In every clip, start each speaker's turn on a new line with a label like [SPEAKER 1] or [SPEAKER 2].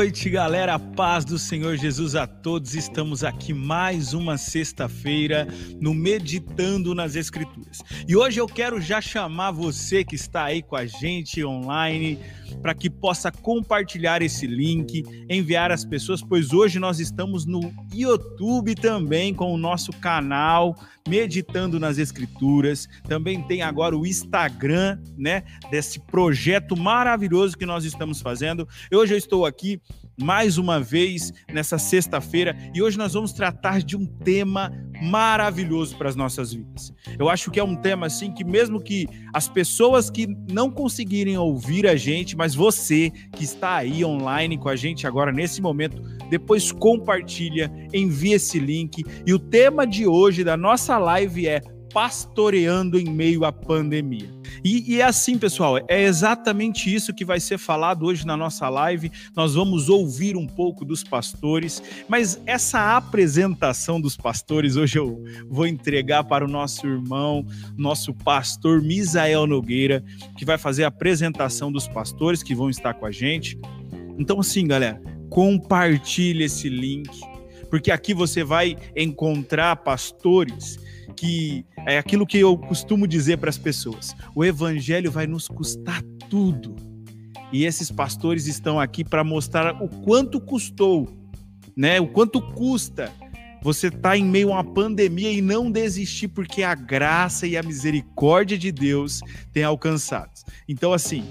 [SPEAKER 1] Noite, galera. Paz do Senhor Jesus a todos. Estamos aqui mais uma sexta-feira no Meditando nas Escrituras. E hoje eu quero já chamar você que está aí com a gente online para que possa compartilhar esse link, enviar às pessoas, pois hoje nós estamos no YouTube também com o nosso canal Meditando nas Escrituras. Também tem agora o Instagram, né, desse projeto maravilhoso que nós estamos fazendo. Hoje eu estou aqui mais uma vez nessa sexta-feira e hoje nós vamos tratar de um tema maravilhoso para as nossas vidas. Eu acho que é um tema assim que mesmo que as pessoas que não conseguirem ouvir a gente, mas você que está aí online com a gente agora nesse momento, depois compartilha, envia esse link e o tema de hoje da nossa live é pastoreando em meio à pandemia. E, e, é assim, pessoal, é exatamente isso que vai ser falado hoje na nossa live. Nós vamos ouvir um pouco dos pastores, mas essa apresentação dos pastores hoje eu vou entregar para o nosso irmão, nosso pastor Misael Nogueira, que vai fazer a apresentação dos pastores que vão estar com a gente. Então, assim, galera, compartilhe esse link, porque aqui você vai encontrar pastores que é aquilo que eu costumo dizer para as pessoas: o evangelho vai nos custar tudo. E esses pastores estão aqui para mostrar o quanto custou, né? O quanto custa você estar tá em meio a uma pandemia e não desistir porque a graça e a misericórdia de Deus têm alcançado. Então assim,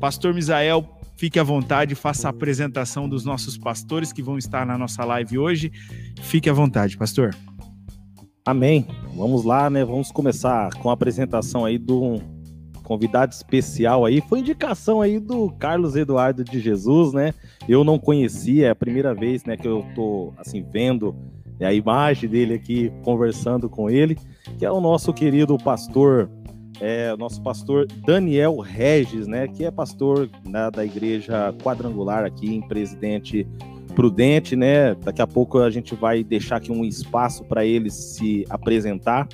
[SPEAKER 1] pastor Misael, fique à vontade, faça a apresentação dos nossos pastores que vão estar na nossa live hoje. Fique à vontade, pastor.
[SPEAKER 2] Amém. Vamos lá, né? Vamos começar com a apresentação aí do convidado especial aí. Foi indicação aí do Carlos Eduardo de Jesus, né? Eu não conhecia, é a primeira vez, né, que eu tô assim vendo a imagem dele aqui conversando com ele, que é o nosso querido pastor, é, nosso pastor Daniel Regis, né, que é pastor né, da igreja quadrangular aqui em Presidente prudente, né? Daqui a pouco a gente vai deixar aqui um espaço para eles se apresentar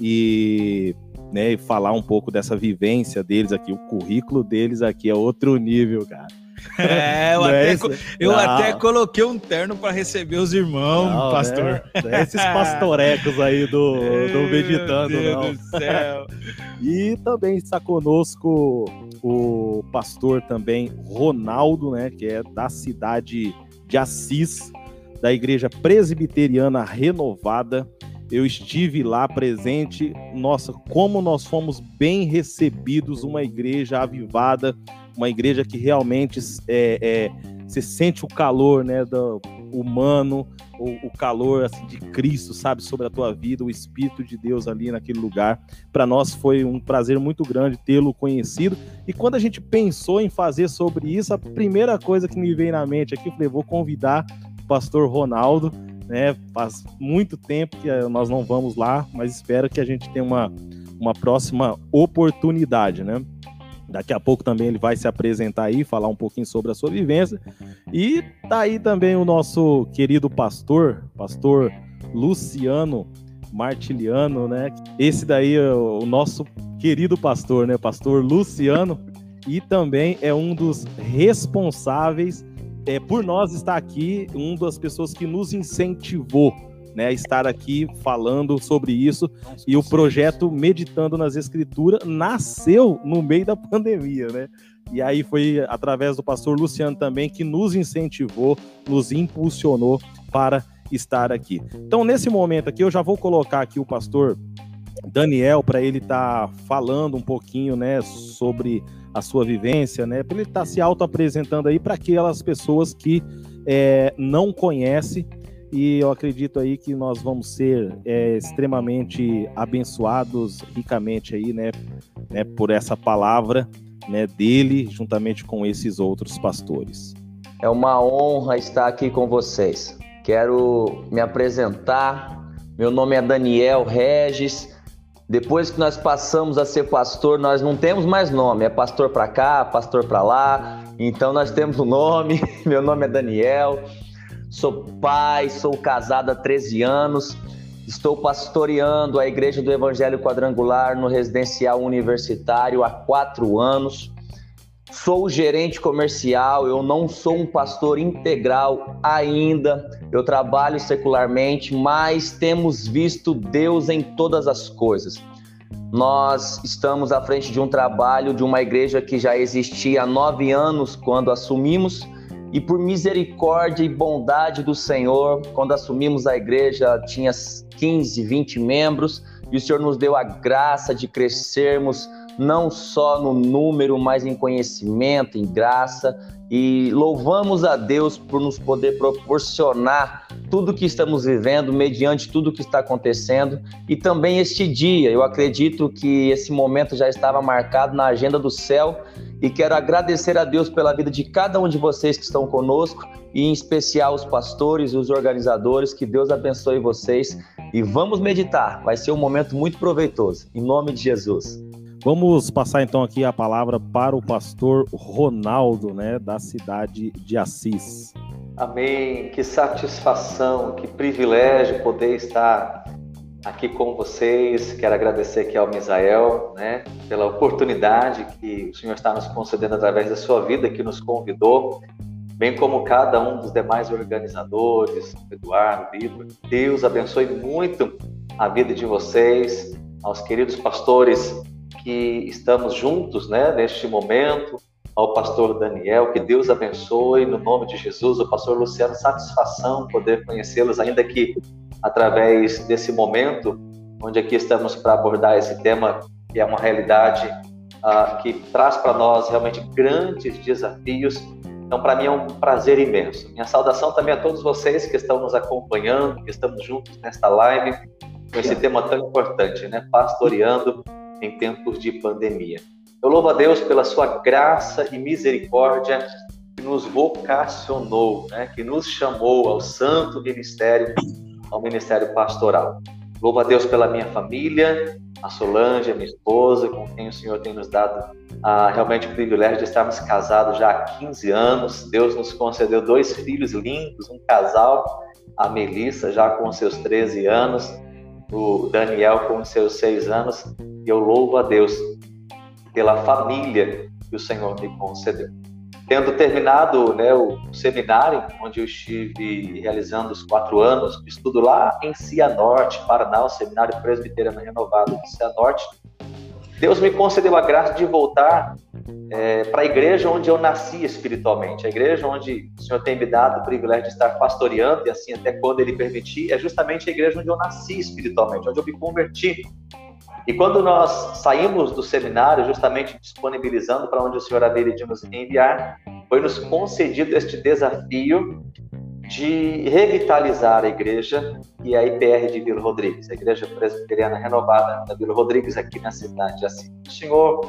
[SPEAKER 2] e, né, falar um pouco dessa vivência deles aqui. O currículo deles aqui é outro nível, cara.
[SPEAKER 1] É, eu, até, é eu até, coloquei um terno para receber os irmãos, não, pastor. Né?
[SPEAKER 2] Não é esses pastorecos aí do, do Meditando, Meu Deus não. Do céu. e também está conosco o pastor também Ronaldo, né, que é da cidade de Assis, da Igreja Presbiteriana Renovada. Eu estive lá presente. Nossa, como nós fomos bem recebidos, uma igreja avivada, uma igreja que realmente é, é, você sente o calor né, do humano, o, o, calor assim, de Cristo, sabe, sobre a tua vida, o Espírito de Deus ali naquele lugar. Para nós foi um prazer muito grande tê-lo conhecido. E quando a gente pensou em fazer sobre isso, a primeira coisa que me veio na mente aqui, eu falei, vou convidar o pastor Ronaldo, né? Faz muito tempo que nós não vamos lá, mas espero que a gente tenha uma, uma próxima oportunidade, né? Daqui a pouco também ele vai se apresentar aí, falar um pouquinho sobre a sua vivência. E tá aí também o nosso querido pastor, pastor Luciano Martiliano, né? Esse daí é o nosso querido pastor, né? Pastor Luciano. E também é um dos responsáveis é, por nós estar aqui, uma das pessoas que nos incentivou né, estar aqui falando sobre isso. E o projeto Meditando nas Escrituras nasceu no meio da pandemia, né? E aí foi através do pastor Luciano também que nos incentivou, nos impulsionou para estar aqui. Então, nesse momento aqui, eu já vou colocar aqui o pastor Daniel para ele estar tá falando um pouquinho, né, sobre a sua vivência, né, para ele estar tá se auto apresentando aí para aquelas pessoas que é, não conhecem e eu acredito aí que nós vamos ser é, extremamente abençoados ricamente aí, né, né, por essa palavra, né, dele juntamente com esses outros pastores.
[SPEAKER 3] É uma honra estar aqui com vocês. Quero me apresentar. Meu nome é Daniel Regis. Depois que nós passamos a ser pastor, nós não temos mais nome. É pastor para cá, pastor para lá. Então nós temos o um nome. Meu nome é Daniel sou pai, sou casado há 13 anos, estou pastoreando a Igreja do Evangelho Quadrangular no residencial universitário há quatro anos. Sou gerente comercial, eu não sou um pastor integral ainda. Eu trabalho secularmente, mas temos visto Deus em todas as coisas. Nós estamos à frente de um trabalho de uma igreja que já existia há nove anos quando assumimos, e por misericórdia e bondade do Senhor, quando assumimos a igreja, tinha 15, 20 membros, e o Senhor nos deu a graça de crescermos não só no número, mas em conhecimento, em graça. E louvamos a Deus por nos poder proporcionar tudo que estamos vivendo, mediante tudo que está acontecendo. E também este dia, eu acredito que esse momento já estava marcado na agenda do céu. E quero agradecer a Deus pela vida de cada um de vocês que estão conosco, e em especial os pastores, os organizadores. Que Deus abençoe vocês. E vamos meditar, vai ser um momento muito proveitoso. Em nome de Jesus.
[SPEAKER 2] Vamos passar então aqui a palavra para o pastor Ronaldo, né, da cidade de Assis.
[SPEAKER 4] Amém. Que satisfação, que privilégio poder estar aqui com vocês. Quero agradecer aqui ao Misael, né, pela oportunidade que o Senhor está nos concedendo através da sua vida, que nos convidou, bem como cada um dos demais organizadores, Eduardo, Vitor. Deus abençoe muito a vida de vocês, aos queridos pastores que estamos juntos, né, neste momento, ao pastor Daniel, que Deus abençoe, no nome de Jesus, o pastor Luciano, satisfação poder conhecê-los, ainda que através desse momento, onde aqui estamos para abordar esse tema, que é uma realidade uh, que traz para nós realmente grandes desafios. Então, para mim é um prazer imenso. Minha saudação também a todos vocês que estão nos acompanhando, que estamos juntos nesta live, com esse tema tão importante, né? Pastoreando em tempos de pandemia. Eu louvo a Deus pela sua graça e misericórdia que nos vocacionou, né, que nos chamou ao santo ministério, ao ministério pastoral. Louvo a Deus pela minha família, a Solange, a minha esposa, com quem o Senhor tem nos dado ah, realmente o privilégio de estarmos casados já há 15 anos. Deus nos concedeu dois filhos lindos, um casal, a Melissa já com seus 13 anos, o Daniel com seus 6 anos, e eu louvo a Deus pela família que o Senhor me concedeu. Tendo terminado né, o seminário, onde eu estive realizando os quatro anos de estudo lá em Cianorte, Paraná, o Seminário Presbiteriano Renovado de Cianorte, Deus me concedeu a graça de voltar é, para a igreja onde eu nasci espiritualmente, a igreja onde o Senhor tem me dado o privilégio de estar pastoreando, e assim até quando Ele permitir, é justamente a igreja onde eu nasci espiritualmente, onde eu me converti. E quando nós saímos do seminário, justamente disponibilizando para onde o Senhor haveria de nos enviar, foi nos concedido este desafio de revitalizar a igreja e a IPR de Vila Rodrigues, a Igreja Presbiteriana Renovada da Vila Rodrigues, aqui na cidade de Assis. O Senhor,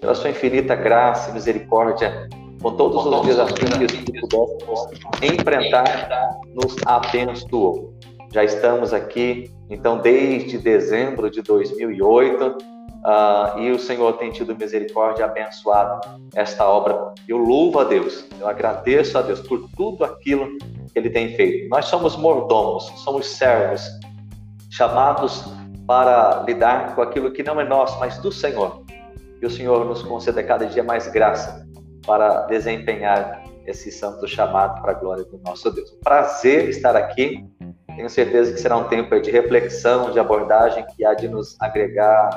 [SPEAKER 4] pela sua infinita graça e misericórdia, com todos os desafios que pudéssemos enfrentar, nos abençoou. Já estamos aqui, então, desde dezembro de 2008, uh, ah, e o Senhor tem tido misericórdia e abençoado esta obra. Eu louvo a Deus, eu agradeço a Deus por tudo aquilo que Ele tem feito. Nós somos mordomos, somos servos, chamados para lidar com aquilo que não é nosso, mas do Senhor. E o Senhor nos conceda cada dia mais graça para desempenhar esse santo chamado para a glória do nosso Deus. Prazer estar aqui tenho certeza que será um tempo de reflexão, de abordagem que há de nos agregar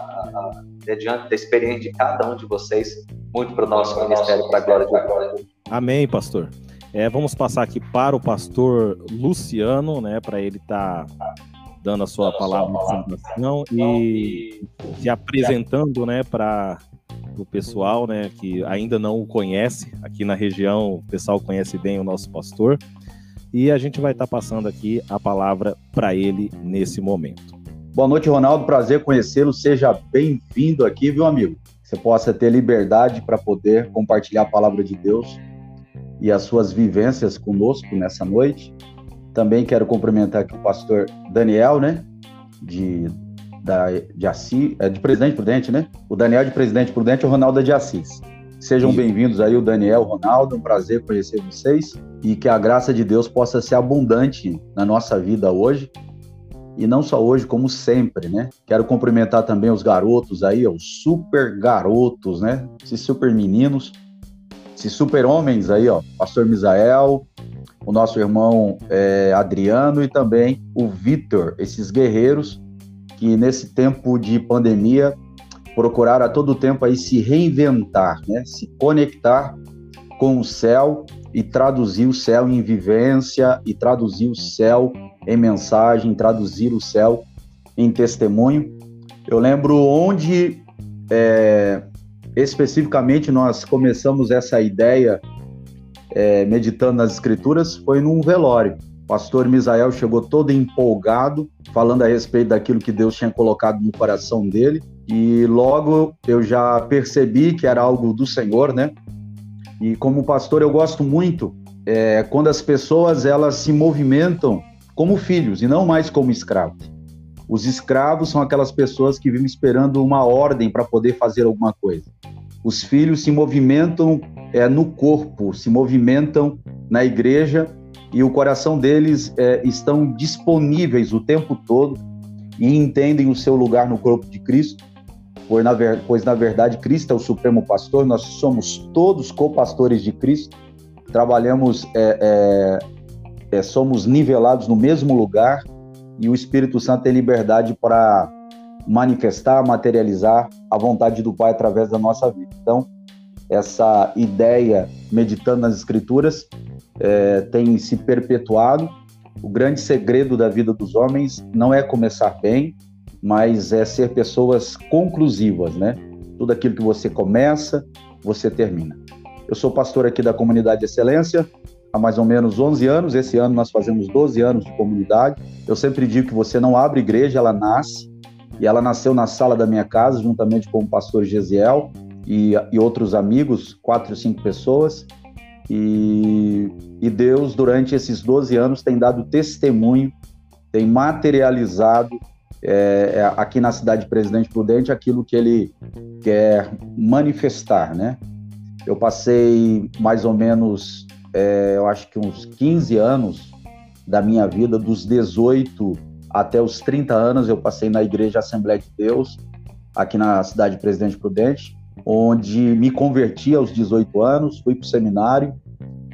[SPEAKER 4] diante da experiência de cada um de vocês muito para o nosso ministério, para a glória de Deus.
[SPEAKER 2] Amém, pastor. É, vamos passar aqui para o pastor Luciano, né, para ele estar tá dando a sua dando palavra de fundação e se apresentando, né, para o pessoal, né, que ainda não o conhece aqui na região. O pessoal conhece bem o nosso pastor e a gente vai estar tá passando aqui a palavra para ele nesse momento.
[SPEAKER 5] Boa noite, Ronaldo. Prazer conhecê-lo. Seja bem-vindo aqui, viu, amigo? Você possa ter liberdade para poder compartilhar a palavra de Deus e as suas vivências conosco nessa noite. Também quero cumprimentar aqui o pastor Daniel, né? De, da, de Assis, é de Presidente Prudente, né? O Daniel de Presidente Prudente e o Ronaldo de Assis. Sejam bem-vindos aí, o Daniel, o Ronaldo, um prazer conhecer vocês e que a graça de Deus possa ser abundante na nossa vida hoje e não só hoje, como sempre, né? Quero cumprimentar também os garotos aí, os super garotos, né? Esses super meninos esses super-homens aí, ó, pastor Misael, o nosso irmão é, Adriano e também o Vitor, esses guerreiros que nesse tempo de pandemia procuraram a todo tempo aí se reinventar, né? se conectar com o céu e traduzir o céu em vivência e traduzir o céu em mensagem, traduzir o céu em testemunho. Eu lembro onde é, especificamente nós começamos essa ideia é, meditando nas escrituras foi num velório. O pastor Misael chegou todo empolgado, falando a respeito daquilo que Deus tinha colocado no coração dele. E logo eu já percebi que era algo do Senhor, né? E como pastor eu gosto muito é, quando as pessoas elas se movimentam como filhos e não mais como escravos. Os escravos são aquelas pessoas que vivem esperando uma ordem para poder fazer alguma coisa. Os filhos se movimentam é, no corpo, se movimentam na igreja e o coração deles é, estão disponíveis o tempo todo e entendem o seu lugar no corpo de Cristo, pois na, verdade Cristo é o supremo pastor, nós somos todos co-pastores de Cristo, trabalhamos, é, é, é somos nivelados no mesmo lugar e o Espírito Santo tem liberdade para manifestar, materializar a vontade do Pai através da nossa vida. Então, essa ideia, meditando nas Escrituras, é, tem se perpetuado. O grande segredo da vida dos homens não é começar bem, mas é ser pessoas conclusivas, né? Tudo aquilo que você começa, você termina. Eu sou pastor aqui da Comunidade Excelência há mais ou menos 11 anos. Esse ano nós fazemos 12 anos de comunidade. Eu sempre digo que você não abre igreja, ela nasce. E ela nasceu na sala da minha casa, juntamente com o pastor Gesiel e, e outros amigos, quatro cinco pessoas. E, e Deus, durante esses 12 anos, tem dado testemunho, tem materializado é, é, aqui na cidade de Presidente Prudente aquilo que ele quer manifestar, né? Eu passei mais ou menos, é, eu acho que uns 15 anos da minha vida, dos 18 até os 30 anos eu passei na Igreja Assembleia de Deus, aqui na cidade de Presidente Prudente, onde me converti aos 18 anos, fui para o seminário.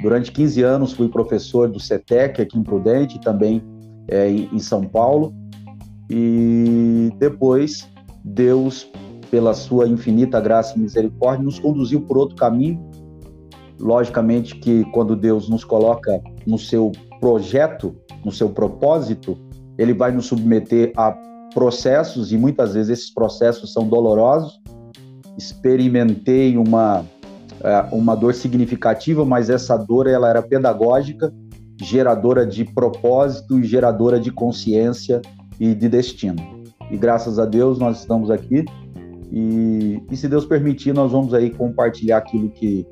[SPEAKER 5] Durante 15 anos fui professor do CETEC aqui em Prudente, também é, em São Paulo. E depois Deus, pela sua infinita graça e misericórdia, nos conduziu por outro caminho. Logicamente que quando Deus nos coloca no seu projeto, no seu propósito, ele vai nos submeter a processos e muitas vezes esses processos são dolorosos. Experimentei uma é, uma dor significativa, mas essa dor ela era pedagógica, geradora de propósito e geradora de consciência e de destino. E graças a Deus nós estamos aqui e, e se Deus permitir nós vamos aí compartilhar aquilo que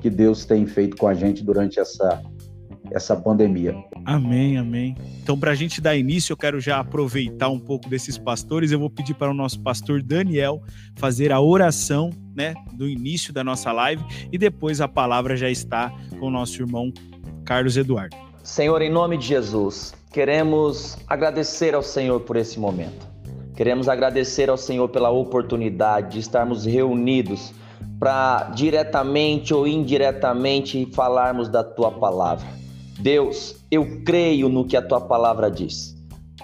[SPEAKER 5] que Deus tem feito com a gente durante essa essa pandemia.
[SPEAKER 1] Amém, amém. Então, para a gente dar início, eu quero já aproveitar um pouco desses pastores. Eu vou pedir para o nosso pastor Daniel fazer a oração, né, do início da nossa live e depois a palavra já está com o nosso irmão Carlos Eduardo.
[SPEAKER 3] Senhor, em nome de Jesus, queremos agradecer ao Senhor por esse momento. Queremos agradecer ao Senhor pela oportunidade de estarmos reunidos para diretamente ou indiretamente falarmos da tua palavra. Deus, eu creio no que a tua palavra diz.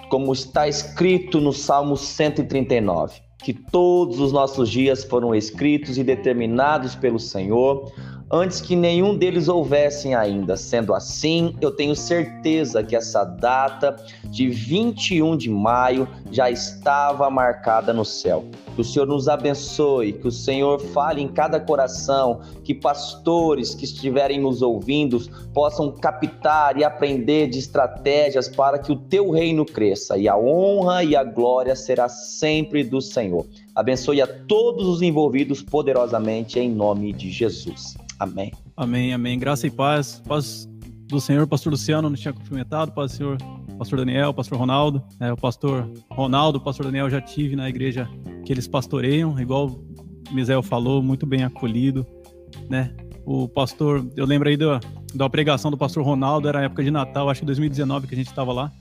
[SPEAKER 3] Como está escrito no Salmo 139, que todos os nossos dias foram escritos e determinados pelo Senhor antes que nenhum deles houvessem ainda. Sendo assim, eu tenho certeza que essa data de 21 de maio já estava marcada no céu. Que o Senhor nos abençoe, que o Senhor fale em cada coração, que pastores que estiverem nos ouvindo possam captar e aprender de estratégias para que o teu reino cresça e a honra e a glória será sempre do Senhor. Abençoe a todos os envolvidos poderosamente em nome de Jesus. Amém.
[SPEAKER 6] Amém, amém. Graça e paz. Paz do Senhor, pastor Luciano não tinha cumprimentado, paz do Senhor, pastor Daniel, pastor Ronaldo. É, o pastor Ronaldo, o pastor Daniel já tive na igreja que eles pastoreiam, igual o Misael falou, muito bem acolhido, né? O pastor, eu lembro aí da, da pregação do pastor Ronaldo, era época de Natal, acho que 2019 que a gente estava lá.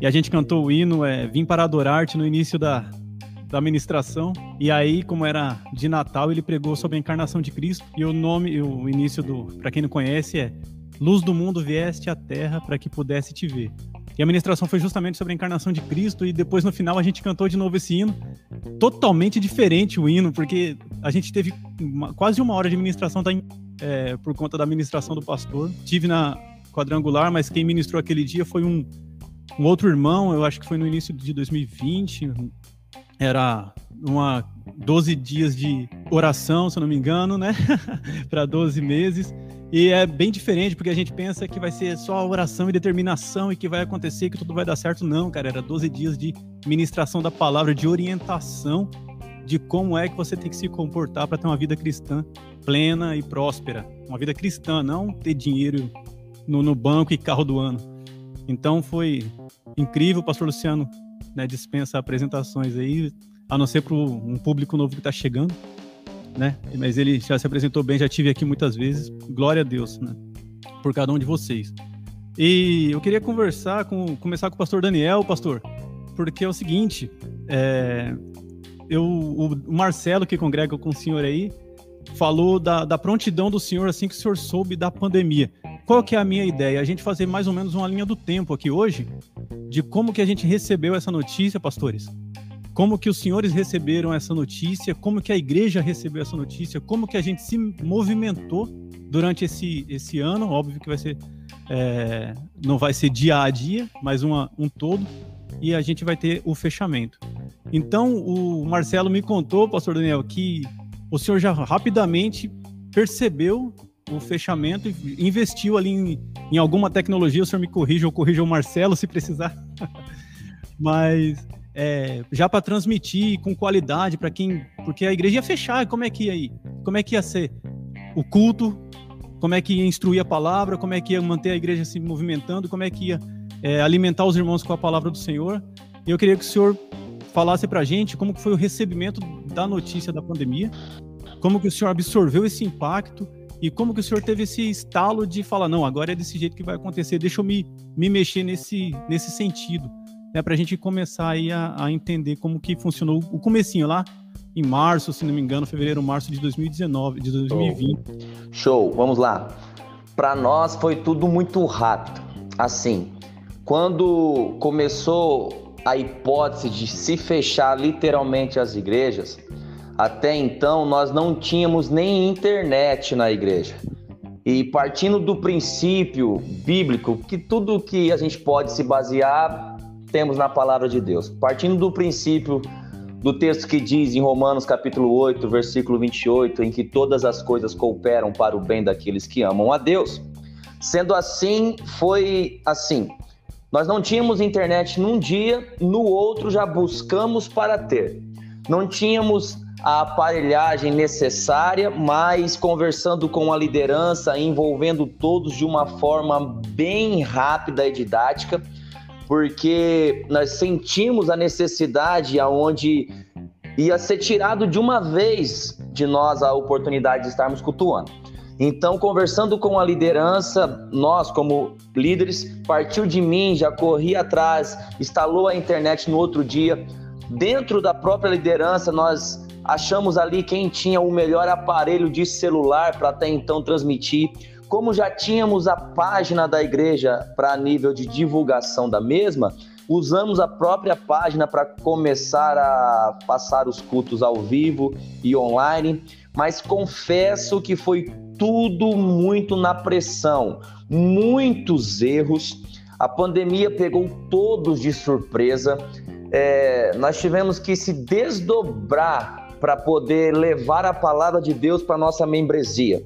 [SPEAKER 6] E a gente cantou o hino é, Vim para adorar-te no início da, da ministração. E aí, como era de Natal, ele pregou sobre a encarnação de Cristo. E o nome, o início do, para quem não conhece, é Luz do mundo vieste à terra para que pudesse te ver. E a ministração foi justamente sobre a encarnação de Cristo, e depois no final a gente cantou de novo esse hino. Totalmente diferente o hino, porque a gente teve uma, quase uma hora de ministração tá, é, por conta da ministração do pastor. Tive na quadrangular, mas quem ministrou aquele dia foi um, um outro irmão, eu acho que foi no início de 2020. Era uma 12 dias de oração, se eu não me engano, né? para 12 meses. E é bem diferente, porque a gente pensa que vai ser só oração e determinação e que vai acontecer, que tudo vai dar certo. Não, cara, era 12 dias de ministração da palavra, de orientação de como é que você tem que se comportar para ter uma vida cristã plena e próspera. Uma vida cristã, não ter dinheiro no, no banco e carro do ano. Então foi incrível, pastor Luciano né, dispensa apresentações aí, a não ser para um público novo que está chegando né? Mas ele já se apresentou bem, já tive aqui muitas vezes. Glória a Deus, né? Por cada um de vocês. E eu queria conversar com, começar com o pastor Daniel, pastor, porque é o seguinte, é, eu, o Marcelo que congrega com o senhor aí falou da, da prontidão do senhor assim que o senhor soube da pandemia. Qual que é a minha ideia? A gente fazer mais ou menos uma linha do tempo aqui hoje de como que a gente recebeu essa notícia, pastores. Como que os senhores receberam essa notícia, como que a igreja recebeu essa notícia, como que a gente se movimentou durante esse, esse ano, óbvio que vai ser é, não vai ser dia a dia, mas uma, um todo, e a gente vai ter o fechamento. Então, o Marcelo me contou, pastor Daniel, que o senhor já rapidamente percebeu o fechamento e investiu ali em, em alguma tecnologia, o senhor me corrija ou corrija o Marcelo se precisar. mas é, já para transmitir com qualidade para quem. Porque a igreja ia fechar, como é que ia ir? Como é que ia ser o culto? Como é que ia instruir a palavra? Como é que ia manter a igreja se movimentando? Como é que ia é, alimentar os irmãos com a palavra do Senhor? E eu queria que o senhor falasse para a gente como que foi o recebimento da notícia da pandemia, como que o senhor absorveu esse impacto e como que o senhor teve esse estalo de falar, não, agora é desse jeito que vai acontecer, deixa eu me, me mexer nesse, nesse sentido né, para a gente começar aí a, a, entender como que funcionou o comecinho lá em março, se não me engano, fevereiro, março de 2019, de 2020.
[SPEAKER 3] Show, vamos lá. Para nós foi tudo muito rápido. Assim, quando começou a hipótese de se fechar literalmente as igrejas, até então nós não tínhamos nem internet na igreja. E partindo do princípio bíblico que tudo que a gente pode se basear temos na palavra de Deus. Partindo do princípio do texto que diz em Romanos capítulo 8, versículo 28, em que todas as coisas cooperam para o bem daqueles que amam a Deus. Sendo assim, foi assim. Nós não tínhamos internet num dia, no outro já buscamos para ter. Não tínhamos a aparelhagem necessária, mas conversando com a liderança, envolvendo todos de uma forma bem rápida e didática, porque nós sentimos a necessidade aonde ia ser tirado de uma vez de nós a oportunidade de estarmos cultuando. Então, conversando com a liderança, nós, como líderes, partiu de mim, já corri atrás, instalou a internet no outro dia. Dentro da própria liderança, nós achamos ali quem tinha o melhor aparelho de celular para até então transmitir como já tínhamos a página da igreja para nível de divulgação da mesma, usamos a própria página para começar a passar os cultos ao vivo e online, mas confesso que foi tudo muito na pressão, muitos erros. A pandemia pegou todos de surpresa. É, nós tivemos que se desdobrar para poder levar a palavra de Deus para nossa membresia.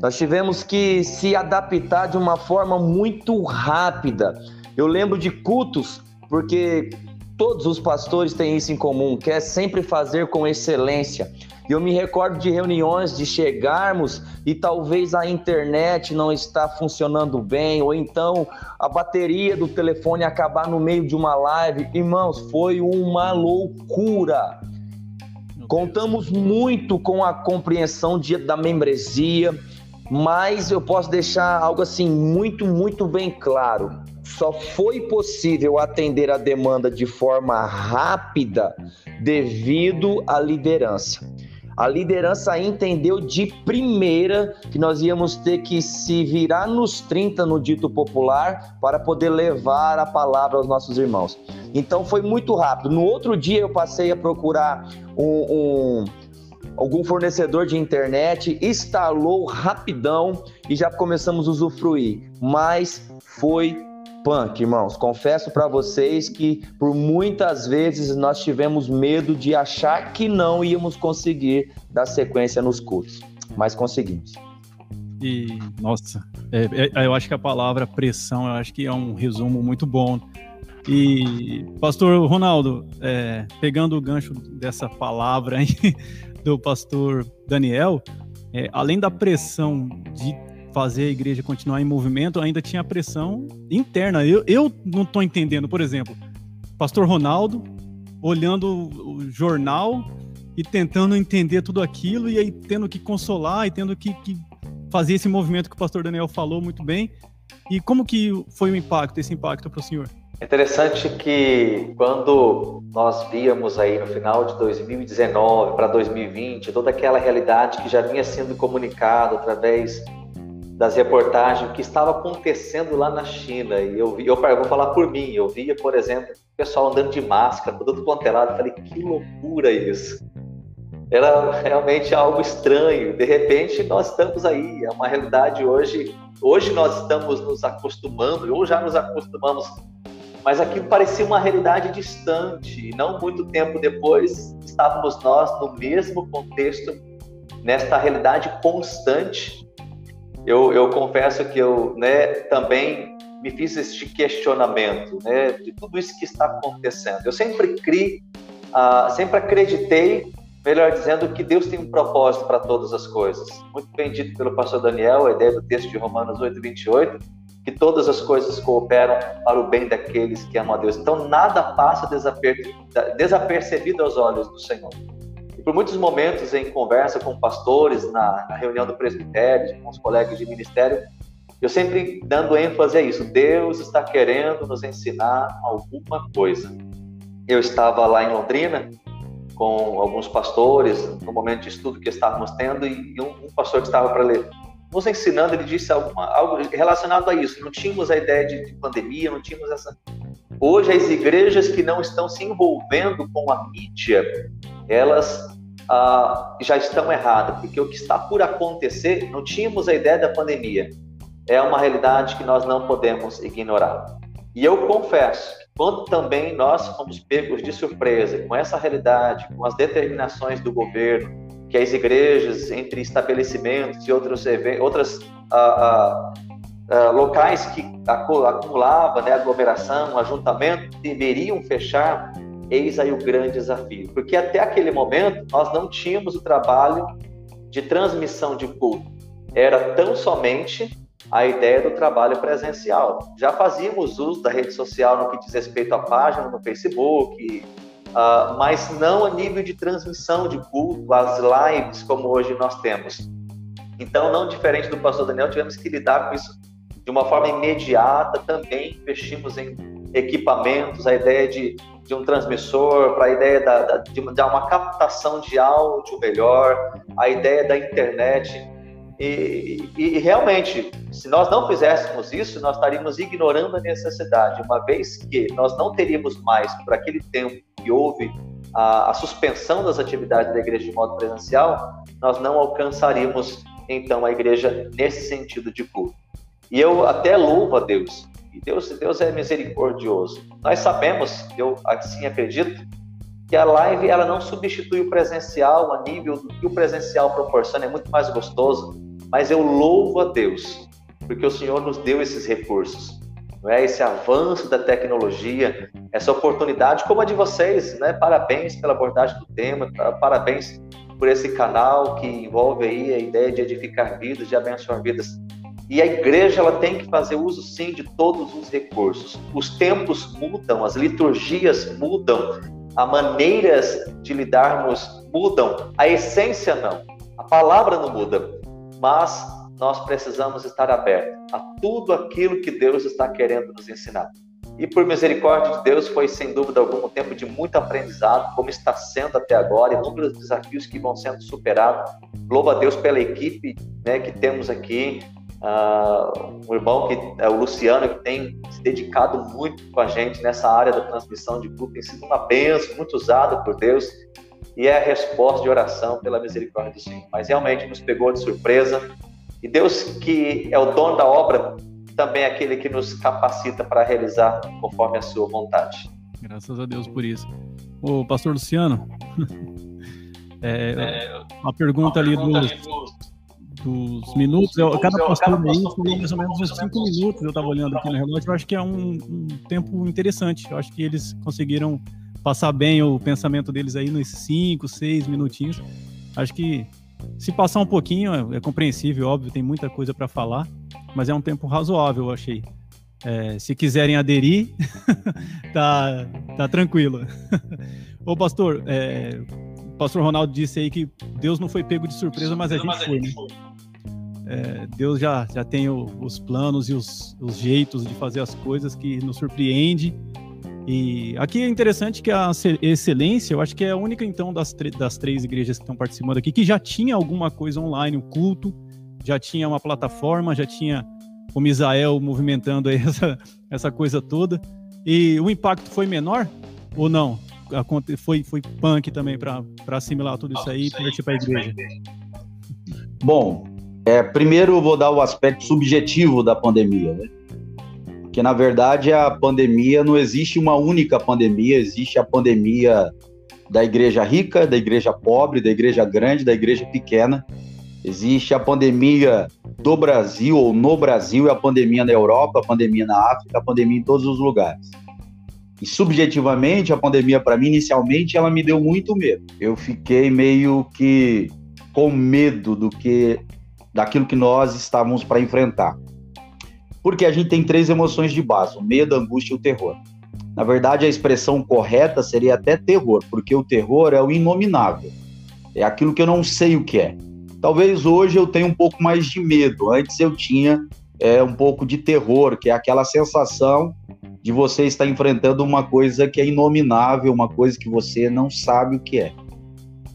[SPEAKER 3] Nós tivemos que se adaptar de uma forma muito rápida. Eu lembro de cultos, porque todos os pastores têm isso em comum, quer sempre fazer com excelência. Eu me recordo de reuniões de chegarmos e talvez a internet não está funcionando bem, ou então a bateria do telefone acabar no meio de uma live. Irmãos, foi uma loucura. Contamos muito com a compreensão de, da membresia, mas eu posso deixar algo assim muito, muito bem claro. Só foi possível atender a demanda de forma rápida devido à liderança. A liderança entendeu de primeira que nós íamos ter que se virar nos 30 no dito popular para poder levar a palavra aos nossos irmãos. Então foi muito rápido. No outro dia eu passei a procurar um, um algum fornecedor de internet, instalou rapidão e já começamos a usufruir. Mas foi punk, irmãos. Confesso para vocês que por muitas vezes nós tivemos medo de achar que não íamos conseguir dar sequência nos cultos, mas conseguimos.
[SPEAKER 6] E, nossa, é, é, eu acho que a palavra pressão, eu acho que é um resumo muito bom. E, pastor Ronaldo, é, pegando o gancho dessa palavra aí do pastor Daniel, é, além da pressão de fazer a igreja continuar em movimento, ainda tinha pressão interna. Eu, eu não estou entendendo, por exemplo, pastor Ronaldo olhando o jornal e tentando entender tudo aquilo e aí tendo que consolar e tendo que, que fazer esse movimento que o pastor Daniel falou muito bem. E como que foi o impacto, esse impacto para o senhor?
[SPEAKER 4] É interessante que quando nós víamos aí no final de 2019 para 2020 toda aquela realidade que já vinha sendo comunicada através das reportagens que estava acontecendo lá na China. E eu, eu, vou falar por mim, eu via, por exemplo, o pessoal andando de máscara, todo quanto é falei, que loucura isso. Era realmente algo estranho. De repente, nós estamos aí. É uma realidade hoje. Hoje nós estamos nos acostumando, ou já nos acostumamos, mas aquilo parecia uma realidade distante. E não muito tempo depois, estávamos nós no mesmo contexto, nesta realidade constante eu, eu confesso que eu né, também me fiz este questionamento né, de tudo isso que está acontecendo. Eu sempre criei, uh, sempre acreditei, melhor dizendo, que Deus tem um propósito para todas as coisas. Muito bem dito pelo pastor Daniel, a ideia do texto de Romanos 8, 28, que todas as coisas cooperam para o bem daqueles que amam a Deus. Então, nada passa desapercebido aos olhos do Senhor por muitos momentos em conversa com pastores, na, na reunião do presbitério, com os colegas de ministério, eu sempre dando ênfase a isso. Deus está querendo nos ensinar alguma coisa. Eu estava lá em Londrina com alguns pastores, no momento de estudo que estávamos tendo, e um, um pastor que estava para ler, nos ensinando, ele disse alguma, algo relacionado a isso. Não tínhamos a ideia de, de pandemia, não tínhamos essa. Hoje, as igrejas que não estão se envolvendo com a mídia, elas ah, já estão erradas, porque o que está por acontecer, não tínhamos a ideia da pandemia, é uma realidade que nós não podemos ignorar. E eu confesso quando também nós fomos pegos de surpresa com essa realidade, com as determinações do governo, que as igrejas, entre estabelecimentos e outros outras ah, ah, locais que acumulava né, aglomeração, ajuntamento, deveriam fechar, Eis aí o grande desafio, porque até aquele momento nós não tínhamos o trabalho de transmissão de culto, era tão somente a ideia do trabalho presencial. Já fazíamos uso da rede social no que diz respeito à página no Facebook, uh, mas não a nível de transmissão de culto, as lives como hoje nós temos. Então, não diferente do pastor Daniel, tivemos que lidar com isso de uma forma imediata, também investimos em equipamentos, a ideia de de um transmissor, para a ideia da, da, de, de uma captação de áudio melhor, a ideia da internet. E, e, e, realmente, se nós não fizéssemos isso, nós estaríamos ignorando a necessidade, uma vez que nós não teríamos mais, por aquele tempo que houve a, a suspensão das atividades da igreja de modo presencial, nós não alcançaríamos então a igreja nesse sentido de culto. E eu até louvo a Deus e Deus, Deus é misericordioso. Nós sabemos, eu assim acredito, que a live ela não substitui o presencial a nível do que o presencial proporciona, é muito mais gostoso. Mas eu louvo a Deus, porque o Senhor nos deu esses recursos. Não é esse avanço da tecnologia, essa oportunidade como a de vocês, né? Parabéns pela abordagem do tema, parabéns por esse canal que envolve aí a ideia de edificar vidas, de abençoar vidas. E a igreja ela tem que fazer uso sim de todos os recursos. Os tempos mudam, as liturgias mudam, as maneiras de lidarmos mudam, a essência não. A palavra não muda, mas nós precisamos estar abertos a tudo aquilo que Deus está querendo nos ensinar. E por misericórdia de Deus, foi sem dúvida algum um tempo de muito aprendizado, como está sendo até agora, inúmeros desafios que vão sendo superados. Louva a Deus pela equipe né, que temos aqui, uh, o irmão que é o Luciano, que tem se dedicado muito com a gente nessa área da transmissão de culto, tem sido uma bênção, muito usado por Deus, e é a resposta de oração pela misericórdia do Senhor. Mas realmente nos pegou de surpresa, e Deus, que é o dono da obra, também é aquele que nos capacita para realizar conforme a sua vontade.
[SPEAKER 6] Graças a Deus por isso. O pastor Luciano, é, é, uma pergunta, uma pergunta ali, dos, ali dos, minutos. Eu, cada pastor aí falou mais ou menos uns cinco minutos. Eu estava olhando aqui no relógio. Eu acho que é um, um, tempo interessante. Eu acho que eles conseguiram passar bem o pensamento deles aí nos cinco, seis minutinhos. Acho que se passar um pouquinho, é, é compreensível, óbvio, tem muita coisa para falar, mas é um tempo razoável, eu achei. É, se quiserem aderir, tá, tá tranquilo. Ô, pastor, é, o pastor Ronaldo disse aí que Deus não foi pego de surpresa, mas a gente foi, né? É, Deus já, já tem o, os planos e os, os jeitos de fazer as coisas que nos surpreende e aqui é interessante que a Excelência, eu acho que é a única, então, das, das três igrejas que estão participando aqui, que já tinha alguma coisa online, o um culto, já tinha uma plataforma, já tinha o Misael movimentando essa, essa coisa toda. E o impacto foi menor ou não? Foi, foi punk também para assimilar tudo isso aí e partir para a igreja?
[SPEAKER 5] Bom, é, primeiro vou dar o aspecto subjetivo da pandemia, né? que na verdade a pandemia não existe uma única pandemia, existe a pandemia da igreja rica, da igreja pobre, da igreja grande, da igreja pequena. Existe a pandemia do Brasil ou no Brasil, e a pandemia na Europa, a pandemia na África, a pandemia em todos os lugares. E subjetivamente, a pandemia para mim inicialmente ela me deu muito medo. Eu fiquei meio que com medo do que daquilo que nós estávamos para enfrentar. Porque a gente tem três emoções de base: o medo, a angústia e o terror. Na verdade, a expressão correta seria até terror, porque o terror é o inominável. É aquilo que eu não sei o que é. Talvez hoje eu tenha um pouco mais de medo. Antes eu tinha é, um pouco de terror, que é aquela sensação de você estar enfrentando uma coisa que é inominável, uma coisa que você não sabe o que é.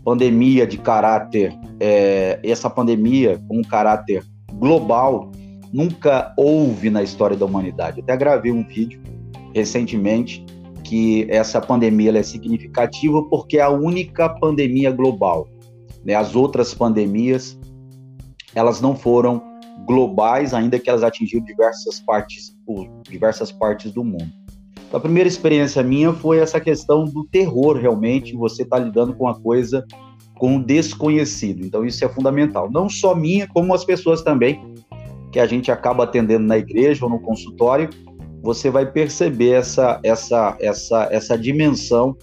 [SPEAKER 5] Pandemia de caráter, é, essa pandemia com um caráter global, nunca houve na história da humanidade. Eu até gravei um vídeo recentemente que essa pandemia é significativa porque é a única pandemia global. Né? As outras pandemias elas não foram globais, ainda que elas atingiram diversas partes, diversas partes do mundo. A primeira experiência minha foi essa questão do terror, realmente, você está lidando com uma coisa com o desconhecido. Então, isso é fundamental. Não só minha, como as pessoas também que a gente acaba atendendo na igreja ou no consultório, você vai perceber essa, essa, essa, essa dimensão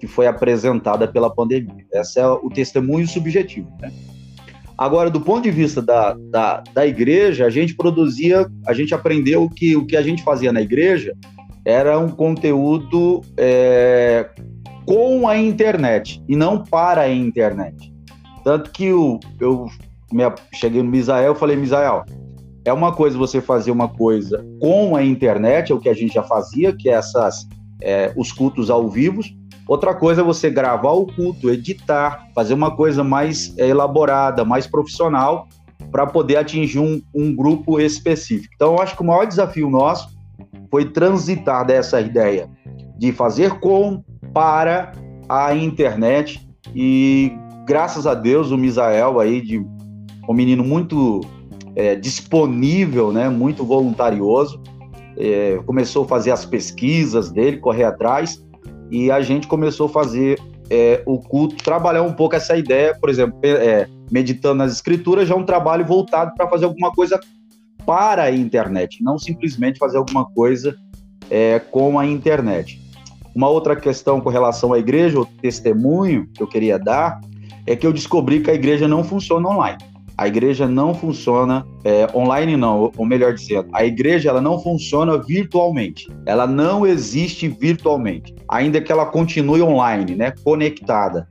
[SPEAKER 5] que foi apresentada pela pandemia. Esse é o testemunho subjetivo. Né? Agora, do ponto de vista da, da, da igreja, a gente produzia, a gente aprendeu que o que a gente fazia na igreja era um conteúdo é, com a internet e não para a internet. Tanto que o, eu cheguei no Misael e falei, Misael, é uma coisa você fazer uma coisa com a internet, é o que a gente já fazia, que é essas, é, os cultos ao vivo. Outra coisa é você gravar o culto, editar, fazer uma coisa mais é, elaborada, mais profissional, para poder atingir um, um grupo específico. Então, eu acho que o maior desafio nosso foi transitar dessa ideia de fazer com, para a internet e graças a Deus o Misael aí de um menino muito é, disponível, né, muito voluntarioso. É, começou a fazer as pesquisas dele, correr atrás, e a gente começou a fazer é, o culto, trabalhar um pouco essa ideia, por exemplo, é, meditando nas escrituras, já é um trabalho voltado para fazer alguma coisa para a internet, não simplesmente fazer alguma coisa é, com a internet. Uma outra questão com relação à igreja, o testemunho que eu queria dar, é que eu descobri que a igreja não funciona online. A igreja não funciona é, online, não, ou melhor dizendo, a igreja ela não funciona virtualmente. Ela não existe virtualmente, ainda que ela continue online, né, conectada,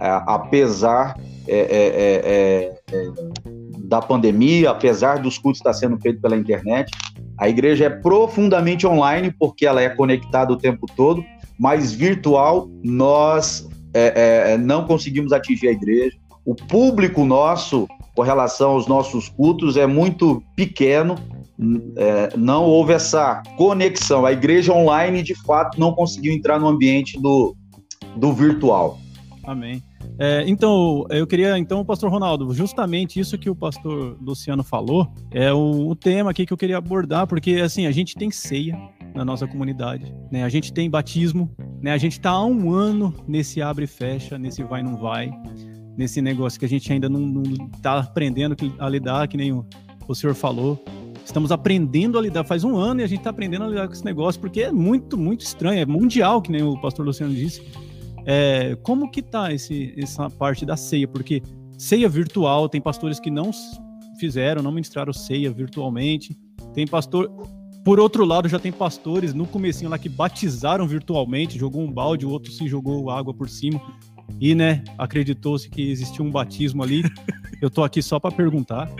[SPEAKER 5] é, apesar é, é, é, é da pandemia, apesar dos cultos estar sendo feitos pela internet. A igreja é profundamente online, porque ela é conectada o tempo todo, mas virtual nós é, é, não conseguimos atingir a igreja. O público nosso, com relação aos nossos cultos, é muito pequeno, é, não houve essa conexão. A igreja online, de fato, não conseguiu entrar no ambiente do, do virtual.
[SPEAKER 6] Amém. É, então, eu queria, então, pastor Ronaldo, justamente isso que o pastor Luciano falou é o, o, tema aqui que eu queria abordar, porque, assim, a gente tem ceia na nossa comunidade, né? A gente tem batismo, né? A gente está há um ano nesse abre e fecha, nesse vai não vai, nesse negócio que a gente ainda não, está aprendendo a lidar, que nem o, o senhor falou. Estamos aprendendo a lidar, faz um ano e a gente está aprendendo a lidar com esse negócio, porque é muito, muito estranho, é mundial, que nem o pastor Luciano disse é, como que tá esse, essa parte da ceia? Porque ceia virtual, tem pastores que não fizeram, não ministraram ceia virtualmente. Tem pastor. Por outro lado, já tem pastores no comecinho lá que batizaram virtualmente, jogou um balde, o outro se jogou água por cima. E, né, acreditou-se que existia um batismo ali. Eu tô aqui só para perguntar,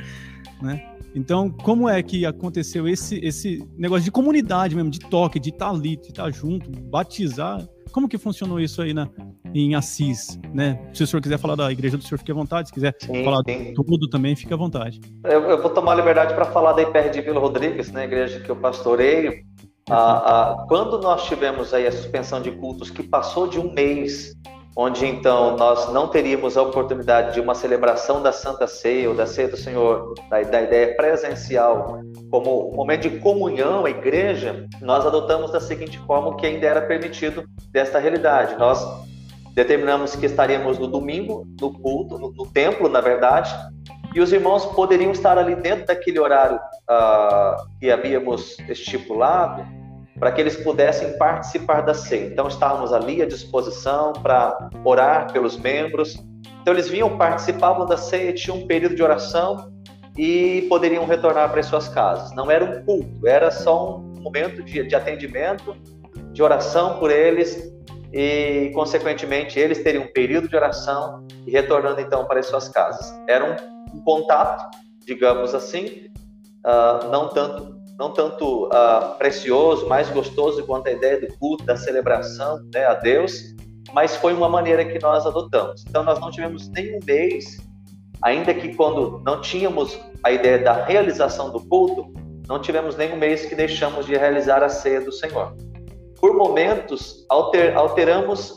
[SPEAKER 6] né? Então, como é que aconteceu esse, esse negócio de comunidade mesmo, de toque, de estar tá ali, de estar tá junto, batizar? Como que funcionou isso aí na, em Assis, né? Se o senhor quiser falar da igreja do senhor, fique à vontade. Se quiser sim, falar sim. tudo também, fique à vontade.
[SPEAKER 4] Eu, eu, vou tomar a liberdade para falar da IPR de Vila Rodrigues, né? igreja que eu pastoreio. Ah, ah, quando nós tivemos aí a suspensão de cultos que passou de um mês onde então nós não teríamos a oportunidade de uma celebração da Santa Ceia ou da Ceia do Senhor, da, da ideia presencial, como um momento de comunhão, a igreja, nós adotamos da seguinte forma o que ainda era permitido desta realidade. Nós determinamos que estaríamos no domingo, no culto, no, no templo, na verdade, e os irmãos poderiam estar ali dentro daquele horário uh, que havíamos estipulado, para que eles pudessem participar da ceia. Então, estávamos ali à disposição para orar pelos membros. Então, eles vinham, participavam da ceia, tinham um período de oração e poderiam retornar para as suas casas. Não era um culto, era só um momento de, de atendimento, de oração por eles e, consequentemente, eles teriam um período de oração e retornando então para as suas casas. Era um, um contato, digamos assim, uh, não tanto não tanto uh, precioso, mais gostoso quanto a ideia do culto, da celebração né, a Deus, mas foi uma maneira que nós adotamos. Então, nós não tivemos nenhum mês, ainda que quando não tínhamos a ideia da realização do culto, não tivemos nenhum mês que deixamos de realizar a ceia do Senhor. Por momentos, alter, alteramos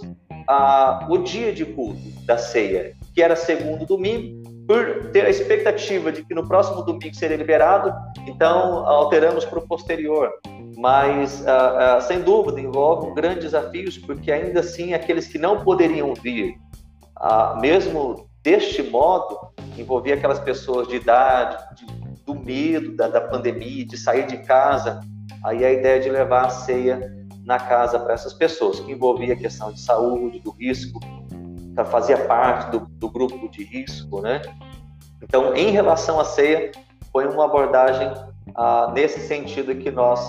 [SPEAKER 4] uh, o dia de culto da ceia, que era segundo domingo, por ter a expectativa de que no próximo domingo seria liberado, então alteramos para o posterior. Mas, uh, uh, sem dúvida, envolve grandes desafios, porque ainda assim aqueles que não poderiam vir, uh, mesmo deste modo, envolvia aquelas pessoas de idade, de, do medo da, da pandemia, de sair de casa. Aí a ideia de levar a ceia na casa para essas pessoas, que envolvia a questão de saúde, do risco fazia parte do, do grupo de risco, né? Então, em relação à ceia, foi uma abordagem ah, nesse sentido que nós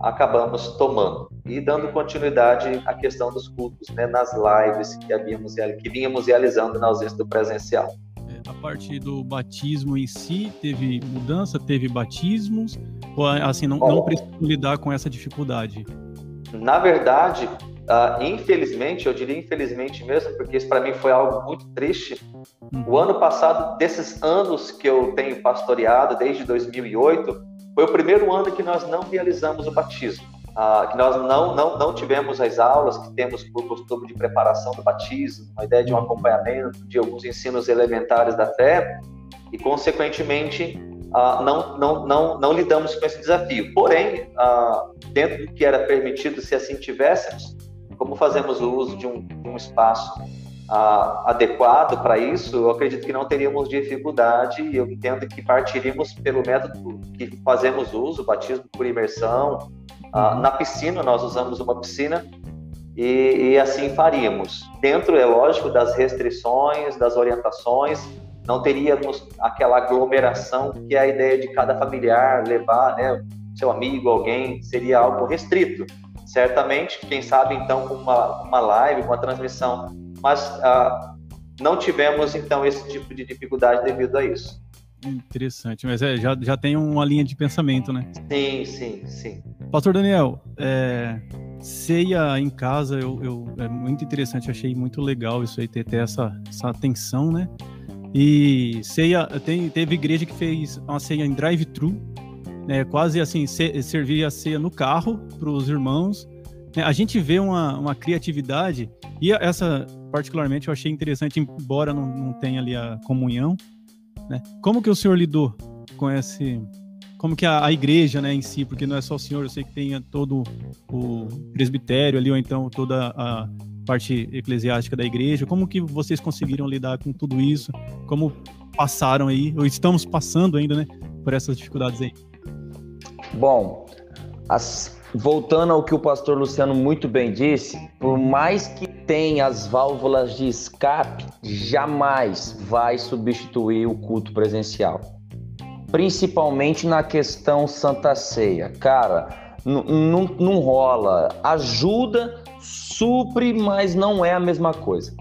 [SPEAKER 4] acabamos tomando e dando continuidade à questão dos cultos, né, nas lives que havíamos que vínhamos realizando na ausência do presencial.
[SPEAKER 6] É, a parte do batismo em si teve mudança, teve batismos ou assim não, não precisam lidar com essa dificuldade?
[SPEAKER 4] Na verdade, Uh, infelizmente, eu diria infelizmente mesmo, porque isso para mim foi algo muito triste. O ano passado, desses anos que eu tenho pastoreado, desde 2008, foi o primeiro ano que nós não realizamos o batismo. Uh, que nós não, não, não tivemos as aulas que temos por costume de preparação do batismo, a ideia de um acompanhamento, de alguns ensinos elementares da fé, e, consequentemente, uh, não, não, não, não lidamos com esse desafio. Porém, dentro do que era permitido, se assim tivéssemos, como fazemos o uso de um, um espaço ah, adequado para isso, eu acredito que não teríamos dificuldade e eu entendo que partiríamos pelo método que fazemos uso, batismo por imersão. Ah, na piscina, nós usamos uma piscina e, e, assim faríamos. Dentro, é lógico, das restrições, das orientações, não teríamos aquela aglomeração que é a ideia de cada familiar levar, né, seu amigo, alguém, seria algo restrito certamente, quem sabe então com uma, uma live, uma transmissão, mas ah, não tivemos então esse tipo de dificuldade devido a isso.
[SPEAKER 6] Interessante, mas é, já, já tem uma linha de pensamento, né?
[SPEAKER 4] Sim, sim, sim.
[SPEAKER 6] Pastor Daniel, é, ceia em casa, eu, eu, é muito interessante, achei muito legal isso aí, ter, ter essa, essa atenção, né? E ceia, tem, teve igreja que fez uma ceia em drive-thru, né? Quase assim, se, servir a ceia no carro para os irmãos. É, a gente vê uma, uma criatividade, e essa, particularmente, eu achei interessante, embora não, não tenha ali a comunhão, né? Como que o senhor lidou com esse, como que a, a, igreja, né, em si, porque não é só o senhor, eu sei que tem todo o presbitério ali, ou então toda a parte eclesiástica da igreja, como que vocês conseguiram lidar com tudo isso, como passaram aí, ou estamos passando ainda, né, por essas dificuldades aí?
[SPEAKER 3] Bom, as, voltando ao que o pastor Luciano muito bem disse, por mais que tenha as válvulas de escape, jamais vai substituir o culto presencial. Principalmente na questão Santa Ceia. Cara, não rola. Ajuda, supre, mas não é a mesma coisa.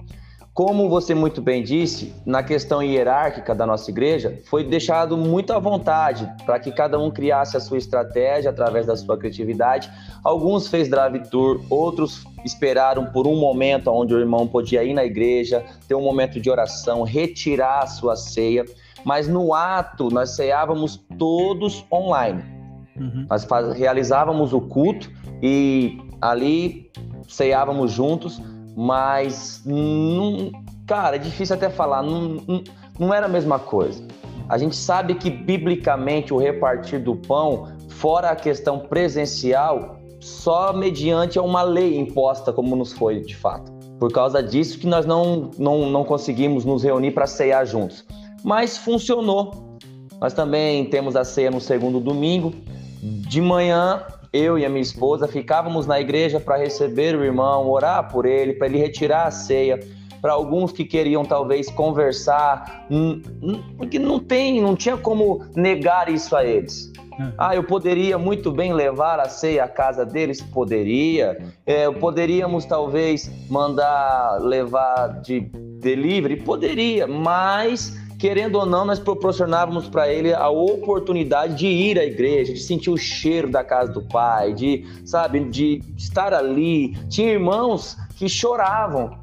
[SPEAKER 3] Como você muito bem disse, na questão hierárquica da nossa igreja, foi deixado muito à vontade para que cada um criasse a sua estratégia através da sua criatividade. Alguns fez drive tour, outros esperaram por um momento onde o irmão podia ir na igreja, ter um momento de oração, retirar a sua ceia. Mas no ato, nós ceávamos todos online. Uhum. Nós realizávamos o culto e ali ceávamos juntos mas, não, cara, é difícil até falar, não, não, não era a mesma coisa. A gente sabe que, biblicamente, o repartir do pão, fora a questão presencial, só mediante uma lei imposta, como nos foi de fato. Por causa disso que nós não, não, não conseguimos nos reunir para ceiar juntos. Mas funcionou. Nós também temos a ceia no segundo domingo. De manhã, eu e a minha esposa ficávamos na igreja para receber o irmão, orar por ele, para ele retirar a ceia. Para alguns que queriam talvez conversar, porque não tem, não tinha como negar isso a eles. Uhum. Ah, eu poderia muito bem levar a ceia à casa deles? Poderia. É, poderíamos talvez mandar levar de delivery? Poderia, mas querendo ou não, nós proporcionávamos para ele a oportunidade de ir à igreja, de sentir o cheiro da casa do pai, de, sabe, de estar ali. Tinha irmãos que choravam.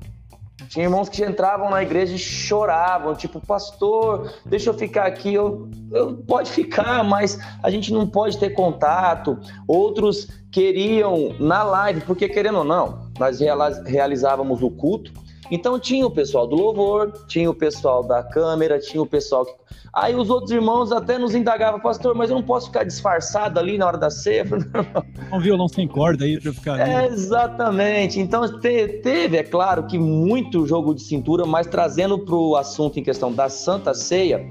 [SPEAKER 3] Tinha irmãos que entravam na igreja e choravam, tipo, pastor, deixa eu ficar aqui, eu, eu pode ficar, mas a gente não pode ter contato. Outros queriam na live, porque querendo ou não, nós realizávamos o culto então tinha o pessoal do louvor, tinha o pessoal da câmera, tinha o pessoal que. Aí os outros irmãos até nos indagavam, pastor, mas eu não posso ficar disfarçado ali na hora da ceia.
[SPEAKER 6] Um violão sem corda aí para ficar.
[SPEAKER 3] É, exatamente. Então te, teve, é claro, que muito jogo de cintura, mas trazendo para o assunto em questão da Santa Ceia,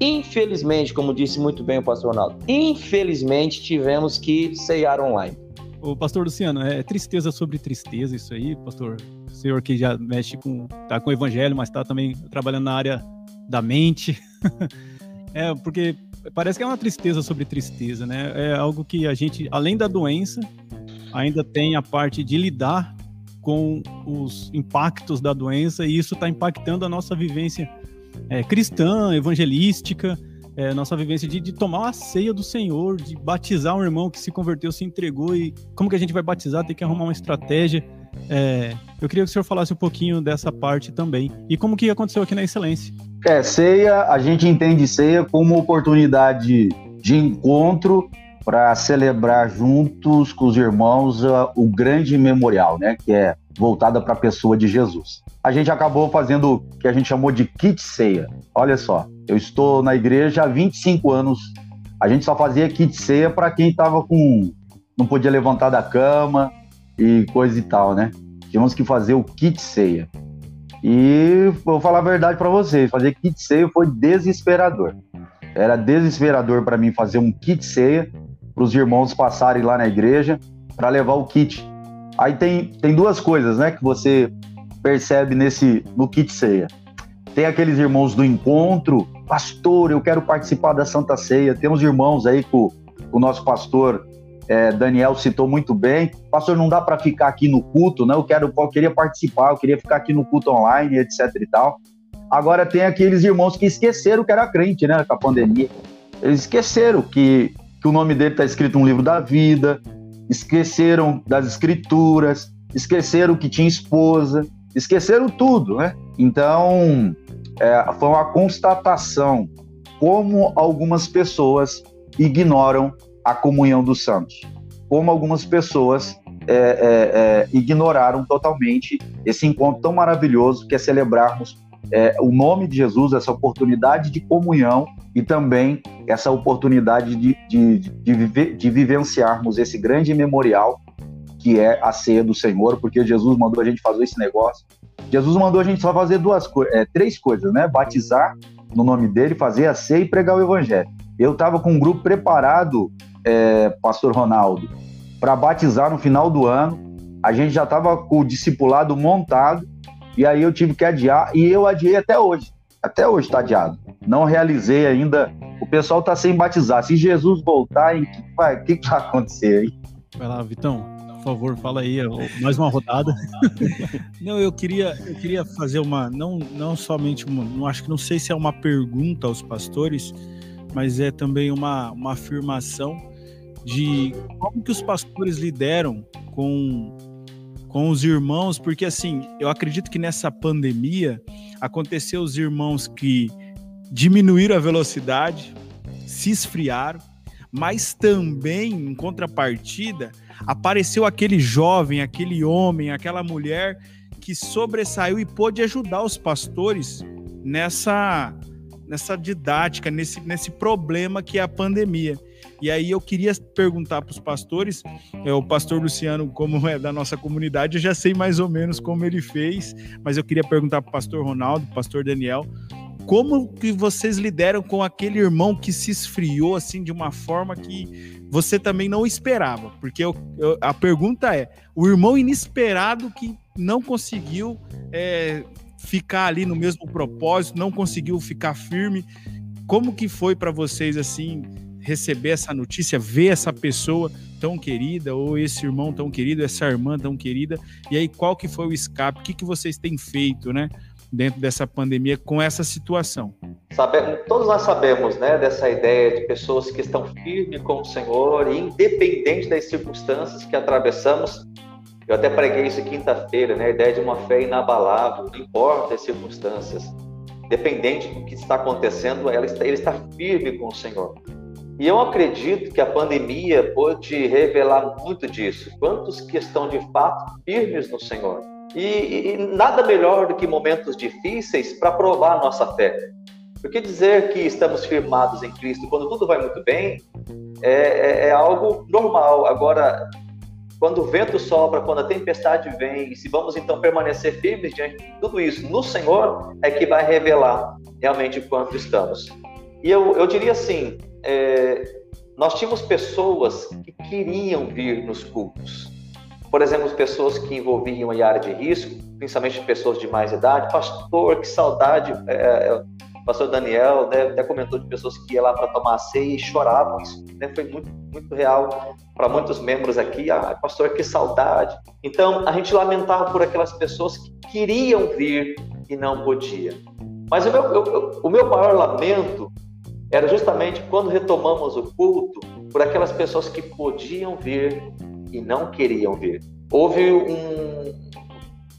[SPEAKER 3] infelizmente, como disse muito bem o pastor Ronaldo, infelizmente tivemos que ceiar online.
[SPEAKER 6] O pastor Luciano, é tristeza sobre tristeza isso aí, pastor? Senhor que já mexe com, tá com o evangelho, mas está também trabalhando na área da mente. é, porque parece que é uma tristeza sobre tristeza, né? É algo que a gente, além da doença, ainda tem a parte de lidar com os impactos da doença e isso está impactando a nossa vivência é, cristã, evangelística, é, nossa vivência de, de, tomar a ceia do Senhor, de batizar um irmão que se converteu, se entregou e como que a gente vai batizar, tem que arrumar uma estratégia. É, eu queria que o senhor falasse um pouquinho dessa parte também e como que aconteceu aqui na Excelência.
[SPEAKER 5] É, ceia, a gente entende ceia como oportunidade de encontro para celebrar juntos com os irmãos uh, o grande memorial, né, que é voltada para a pessoa de Jesus. A gente acabou fazendo o que a gente chamou de kit ceia. Olha só, eu estou na igreja há 25 anos. A gente só fazia kit ceia para quem estava com. não podia levantar da cama e coisa e tal, né? Tínhamos que fazer o kit ceia. E vou falar a verdade para vocês: fazer kit ceia foi desesperador. Era desesperador para mim fazer um kit ceia para os irmãos passarem lá na igreja para levar o kit. Aí tem, tem duas coisas, né, que você percebe nesse no kit ceia. Tem aqueles irmãos do encontro, pastor, eu quero participar da Santa Ceia. Tem uns irmãos aí o, o nosso pastor é, Daniel citou muito bem. Pastor, não dá para ficar aqui no culto, né? Eu quero, eu queria participar, eu queria ficar aqui no culto online, etc e tal. Agora tem aqueles irmãos que esqueceram que era crente, né, com a pandemia. Eles esqueceram que, que o nome dele está escrito no livro da vida, esqueceram das escrituras, esqueceram que tinha esposa, esqueceram tudo, né? Então, é, foi uma constatação como algumas pessoas ignoram a comunhão dos santos, como algumas pessoas é, é, é, ignoraram totalmente esse encontro tão maravilhoso que é celebrarmos é, o nome de Jesus, essa oportunidade de comunhão e também essa oportunidade de, de, de, viver, de vivenciarmos esse grande memorial que é a ceia do Senhor, porque Jesus mandou a gente fazer esse negócio. Jesus mandou a gente só fazer duas é, três coisas, né? Batizar no nome dele, fazer a ceia e pregar o evangelho. Eu estava com um grupo preparado, é, Pastor Ronaldo, para batizar no final do ano. A gente já estava com o discipulado montado e aí eu tive que adiar e eu adiei até hoje. Até hoje está adiado. Não realizei ainda. O pessoal está sem batizar. Se Jesus voltar, o que, vai, que, que vai acontecer aí?
[SPEAKER 6] Vai lá, Vitão. Por favor, fala aí, mais uma rodada.
[SPEAKER 1] não, eu queria, eu queria fazer uma, não, não somente uma, não acho que não sei se é uma pergunta aos pastores, mas é também uma, uma afirmação de como que os pastores lideram com com os irmãos, porque assim, eu acredito que nessa pandemia aconteceu os irmãos que diminuíram a velocidade, se esfriaram, mas também, em contrapartida, apareceu aquele jovem, aquele homem, aquela mulher que sobressaiu e pôde ajudar os pastores nessa nessa didática, nesse, nesse problema que é a pandemia. E aí eu queria perguntar para os pastores, é, o pastor Luciano, como é da nossa comunidade, eu já sei mais ou menos como ele fez, mas eu queria perguntar para o pastor Ronaldo, pastor Daniel, como que vocês lideram com aquele irmão que se esfriou assim de uma forma que você também não esperava? Porque eu, eu, a pergunta é: o irmão inesperado que não conseguiu é, ficar ali no mesmo propósito, não conseguiu ficar firme. Como que foi para vocês assim receber essa notícia, ver essa pessoa tão querida ou esse irmão tão querido, essa irmã tão querida? E aí qual que foi o escape? O que que vocês têm feito, né? Dentro dessa pandemia com essa situação.
[SPEAKER 4] Todos nós sabemos, né, dessa ideia de pessoas que estão firmes com o Senhor, independente das circunstâncias que atravessamos, eu até preguei isso quinta-feira, né? A ideia de uma fé inabalável, não importa as circunstâncias, dependente do que está acontecendo, ela está, ele está firme com o Senhor. E eu acredito que a pandemia pode revelar muito disso. Quantos que estão de fato firmes no Senhor? E, e nada melhor do que momentos difíceis para provar a nossa fé. Porque dizer que estamos firmados em Cristo quando tudo vai muito bem é, é, é algo normal. Agora, quando o vento sopra, quando a tempestade vem, e se vamos então permanecer firmes diante de tudo isso no Senhor, é que vai revelar realmente quanto estamos. E eu, eu diria assim: é, nós tínhamos pessoas que queriam vir nos cultos. Por exemplo, pessoas que envolviam em área de risco, principalmente pessoas de mais idade. Pastor, que saudade! É, é o pastor Daniel né, até comentou de pessoas que iam lá para tomar ceia e choravam. Isso né, foi muito, muito real para muitos membros aqui. Ah, pastor, que saudade. Então, a gente lamentava por aquelas pessoas que queriam vir e não podiam. Mas o meu, eu, o meu maior lamento era justamente quando retomamos o culto por aquelas pessoas que podiam vir e não queriam vir. Houve um.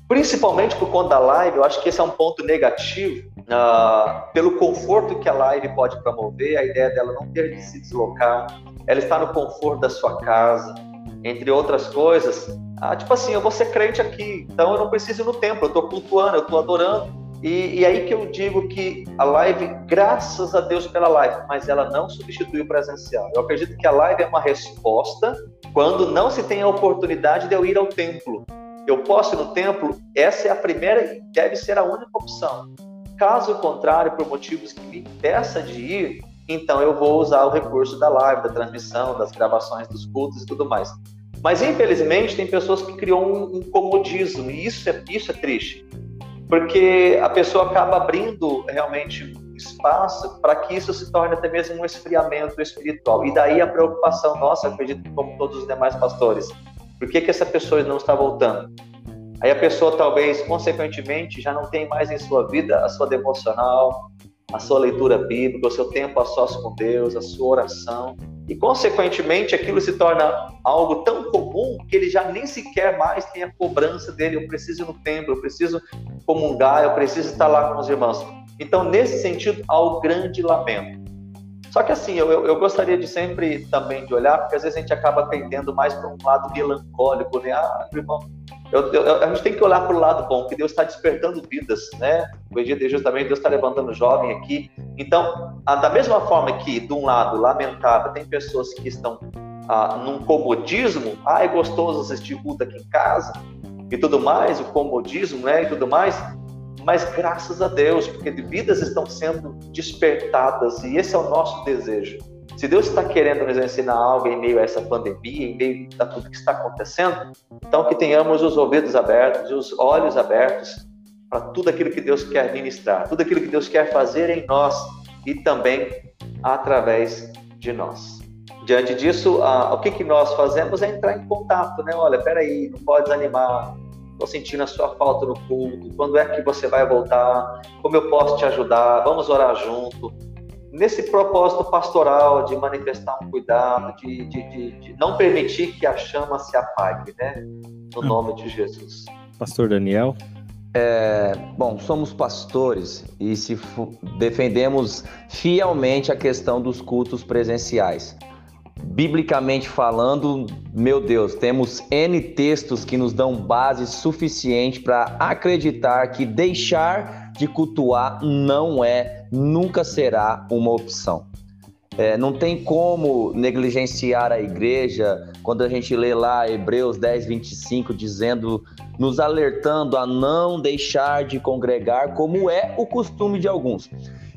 [SPEAKER 4] Principalmente por conta da live, eu acho que esse é um ponto negativo Uh, pelo conforto que a live pode promover, a ideia dela não ter de se deslocar, ela está no conforto da sua casa, entre outras coisas. Ah, tipo assim, eu vou ser crente aqui, então eu não preciso ir no templo, eu estou cultuando, eu estou adorando. E, e aí que eu digo que a live, graças a Deus pela live, mas ela não substitui o presencial. Eu acredito que a live é uma resposta quando não se tem a oportunidade de eu ir ao templo. Eu posso ir no templo, essa é a primeira e deve ser a única opção. Caso contrário, por motivos que me impeça de ir, então eu vou usar o recurso da live, da transmissão, das gravações dos cultos e tudo mais. Mas infelizmente tem pessoas que criam um, um comodismo e isso é, isso é triste, porque a pessoa acaba abrindo realmente espaço para que isso se torne até mesmo um esfriamento espiritual. E daí a preocupação nossa, acredito como todos os demais pastores, por que, que essa pessoa não está voltando? Aí a pessoa talvez, consequentemente, já não tem mais em sua vida a sua devocional, a sua leitura bíblica, o seu tempo a sós com Deus, a sua oração. E, consequentemente, aquilo se torna algo tão comum que ele já nem sequer mais tem a cobrança dele. Eu preciso ir no templo, eu preciso comungar, eu preciso estar lá com os irmãos. Então, nesse sentido, há o grande lamento. Só que assim, eu, eu, gostaria de sempre também de olhar, porque às vezes a gente acaba pendendo mais para um lado melancólico, né? Ah, irmão, eu, eu, a gente tem que olhar para o lado bom, que Deus está despertando vidas, né? O Egito justamente Deus está levantando jovem aqui. Então, a, da mesma forma que, de um lado, lamentável, tem pessoas que estão ah, num comodismo, ah, é gostoso assistir culto aqui em casa e tudo mais, o comodismo, né? E tudo mais. Mas graças a Deus, porque vidas estão sendo despertadas e esse é o nosso desejo se Deus está querendo nos ensinar algo em meio a essa pandemia, em meio a tudo que está acontecendo, então que tenhamos os ouvidos abertos e os olhos abertos para tudo aquilo que Deus quer ministrar, tudo aquilo que Deus quer fazer em nós e também através de nós. Diante disso, o que, que nós fazemos é entrar em contato, né? Olha, peraí, não pode desanimar, estou sentindo a sua falta no culto, quando é que você vai voltar, como eu posso te ajudar, vamos orar junto nesse propósito pastoral de manifestar um cuidado, de, de, de, de, não permitir que a chama se apague, né? No hum. nome de Jesus.
[SPEAKER 2] Pastor Daniel.
[SPEAKER 3] É, bom, somos pastores e se defendemos fielmente a questão dos cultos presenciais. Biblicamente falando, meu Deus, temos N textos que nos dão base suficiente para acreditar que deixar de cultuar não é, nunca será uma opção. É, não tem como negligenciar a igreja quando a gente lê lá Hebreus 10, 25, dizendo, nos alertando a não deixar de congregar, como é o costume de alguns.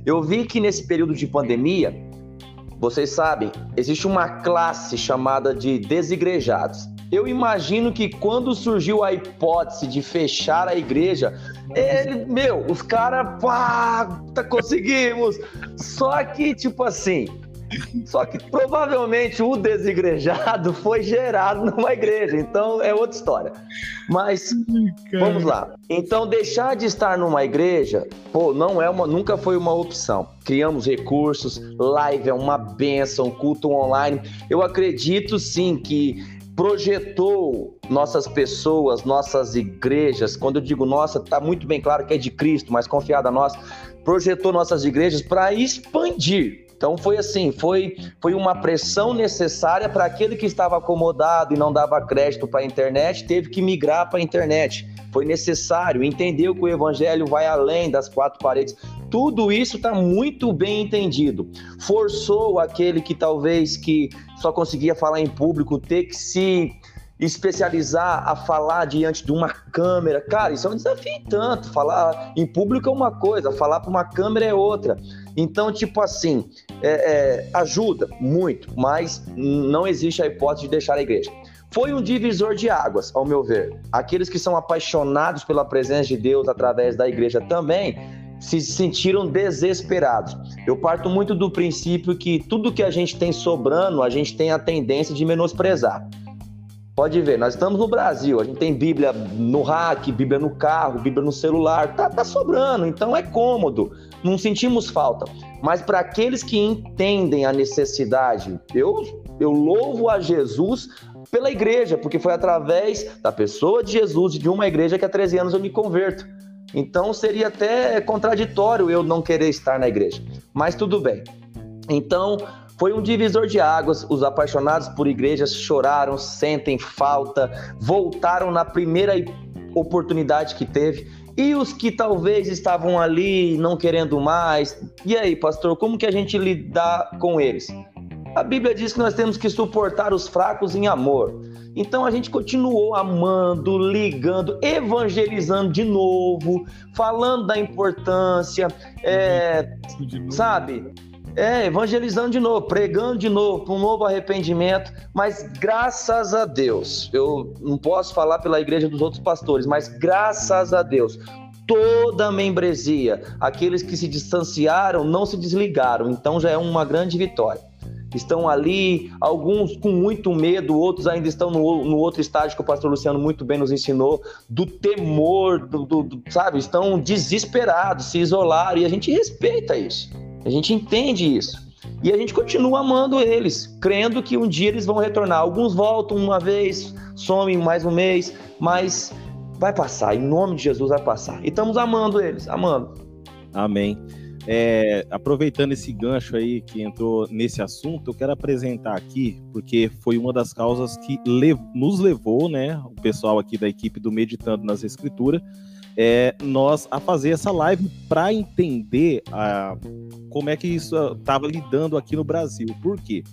[SPEAKER 3] Eu vi que nesse período de pandemia, vocês sabem, existe uma classe chamada de desigrejados. Eu imagino que quando surgiu a hipótese de fechar a igreja, ele, meu, os caras, pá, tá, conseguimos. Só que, tipo assim, só que provavelmente o desigrejado foi gerado numa igreja, então é outra história. Mas vamos lá. Então deixar de estar numa igreja, pô, não é uma, nunca foi uma opção. Criamos recursos, live é uma benção, culto online. Eu acredito sim que projetou nossas pessoas, nossas igrejas. Quando eu digo nossa, está muito bem claro que é de Cristo, mas confiada a nós. Projetou nossas igrejas para expandir. Então foi assim, foi, foi uma pressão necessária para aquele que estava acomodado e não dava crédito para a internet, teve que migrar para a internet. Foi necessário, entendeu que o evangelho vai além das quatro paredes. Tudo isso está muito bem entendido. Forçou aquele que talvez que só conseguia falar em público ter que se especializar a falar diante de uma câmera. Cara, isso é um desafio tanto. Falar em público é uma coisa, falar para uma câmera é outra. Então, tipo assim, é, é, ajuda muito, mas não existe a hipótese de deixar a igreja. Foi um divisor de águas, ao meu ver. Aqueles que são apaixonados pela presença de Deus através da igreja também se sentiram desesperados. Eu parto muito do princípio que tudo que a gente tem sobrando, a gente tem a tendência de menosprezar. Pode ver, nós estamos no Brasil, a gente tem Bíblia no rack, Bíblia no carro, Bíblia no celular, tá, tá sobrando, então é cômodo, não sentimos falta. Mas para aqueles que entendem a necessidade, eu, eu louvo a Jesus pela igreja, porque foi através da pessoa de Jesus e de uma igreja que há 13 anos eu me converto. Então seria até contraditório eu não querer estar na igreja. Mas tudo bem. Então, foi um divisor de águas. Os apaixonados por igrejas choraram, sentem falta, voltaram na primeira oportunidade que teve. E os que talvez estavam ali não querendo mais. E aí, pastor, como que a gente lidar com eles? A Bíblia diz que nós temos que suportar os fracos em amor. Então a gente continuou amando, ligando, evangelizando de novo, falando da importância, é, sabe? É, evangelizando de novo, pregando de novo, com um novo arrependimento, mas graças a Deus, eu não posso falar pela igreja dos outros pastores, mas graças a Deus, toda a membresia, aqueles que se distanciaram não se desligaram, então já é uma grande vitória. Estão ali, alguns com muito medo, outros ainda estão no, no outro estágio que o pastor Luciano muito bem nos ensinou, do temor, do, do, do, sabe? Estão desesperados, se isolaram, e a gente respeita isso, a gente entende isso. E a gente continua amando eles, crendo que um dia eles vão retornar. Alguns voltam uma vez, somem mais um mês, mas vai passar, em nome de Jesus vai passar. E estamos amando eles, amando.
[SPEAKER 2] Amém. É, aproveitando esse gancho aí que entrou nesse assunto, eu quero apresentar aqui, porque foi uma das causas que lev nos levou, né, o pessoal aqui da equipe do Meditando nas Escrituras, é, nós a fazer essa live para entender a, como é que isso estava lidando aqui no Brasil. Por quê?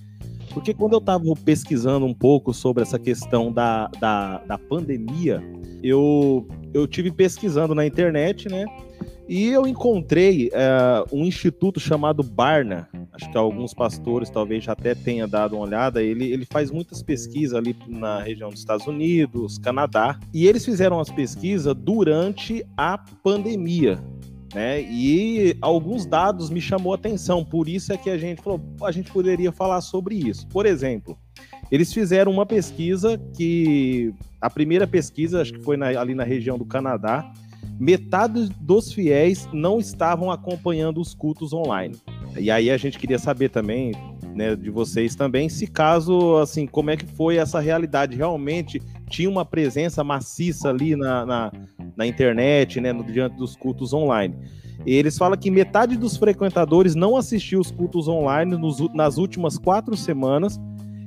[SPEAKER 2] Porque quando eu estava pesquisando um pouco sobre essa questão da, da, da pandemia, eu, eu tive pesquisando na internet, né? E eu encontrei uh, um instituto chamado Barna. Acho que alguns pastores talvez já até tenham dado uma olhada. Ele, ele faz muitas pesquisas ali na região dos Estados Unidos, Canadá. E eles fizeram as pesquisas durante a pandemia. Né? E alguns dados me chamou a atenção, por isso é que a gente falou, a gente poderia falar sobre isso. Por exemplo, eles fizeram uma pesquisa que a primeira pesquisa, acho que foi na, ali na região do Canadá, metade dos fiéis não estavam acompanhando os cultos online. E aí a gente queria saber também, né, de vocês também, se caso, assim, como é que foi essa realidade? Realmente tinha uma presença maciça ali na, na, na internet, né, no, diante dos cultos online. E eles falam que metade dos frequentadores não assistiu os cultos online nos, nas últimas quatro semanas,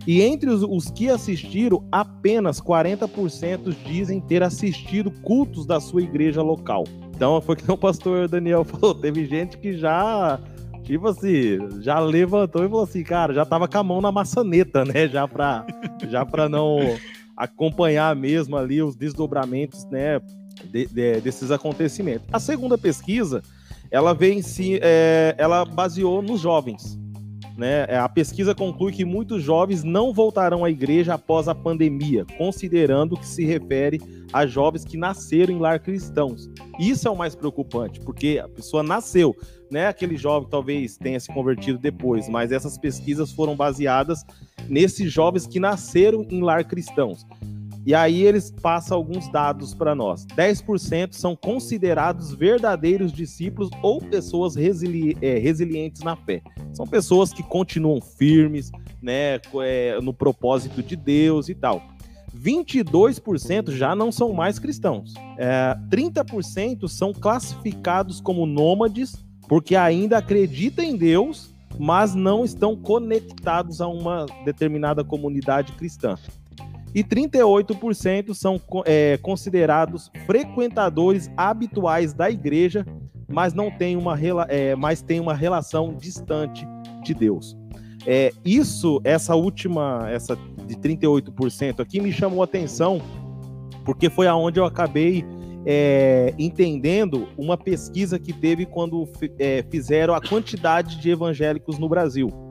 [SPEAKER 2] e entre os, os que assistiram, apenas 40% dizem ter assistido cultos da sua igreja local. Então foi que o pastor Daniel falou, teve gente que já tipo assim, já levantou e falou assim, cara, já tava com a mão na maçaneta, né? Já pra, já pra não acompanhar mesmo ali os desdobramentos, né? De, de, desses acontecimentos. A segunda pesquisa, ela vem se, é, ela baseou nos jovens. Né? É, a pesquisa conclui que muitos jovens não voltarão à igreja após a pandemia, considerando que se refere a jovens que nasceram em lar cristãos. Isso é o mais preocupante, porque a pessoa nasceu, né? Aquele jovem talvez tenha se convertido depois, mas essas pesquisas foram baseadas nesses jovens que nasceram em lar cristãos. E aí eles passam alguns dados para nós. 10% são considerados verdadeiros discípulos ou pessoas resili é, resilientes na fé. São pessoas que continuam firmes, né, é, no propósito de Deus e tal. 22% já não são mais cristãos. É, 30% são classificados como nômades porque ainda acreditam em Deus, mas não estão conectados a uma determinada comunidade cristã e 38% são é, considerados frequentadores habituais da igreja, mas não tem uma, é, mas tem uma relação distante de Deus. É, isso, essa última, essa de 38% aqui me chamou a atenção, porque foi aonde eu acabei é, entendendo uma pesquisa que teve quando é, fizeram a quantidade de evangélicos no Brasil.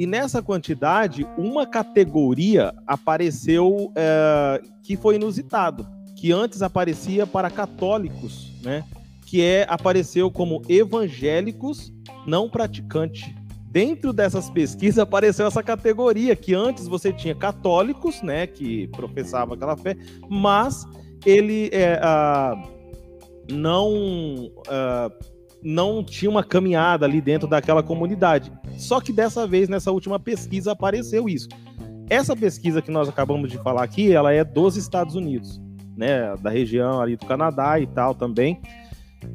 [SPEAKER 2] E nessa quantidade, uma categoria apareceu é, que foi inusitado, que antes aparecia para católicos, né? Que é apareceu como evangélicos não praticantes. Dentro dessas pesquisas apareceu essa categoria que antes você tinha católicos, né, que professavam aquela fé, mas ele é, uh, não uh, não tinha uma caminhada ali dentro daquela comunidade. Só que dessa vez, nessa última pesquisa, apareceu isso. Essa pesquisa que nós acabamos de falar aqui, ela é dos Estados Unidos, né, da região ali do Canadá e tal também.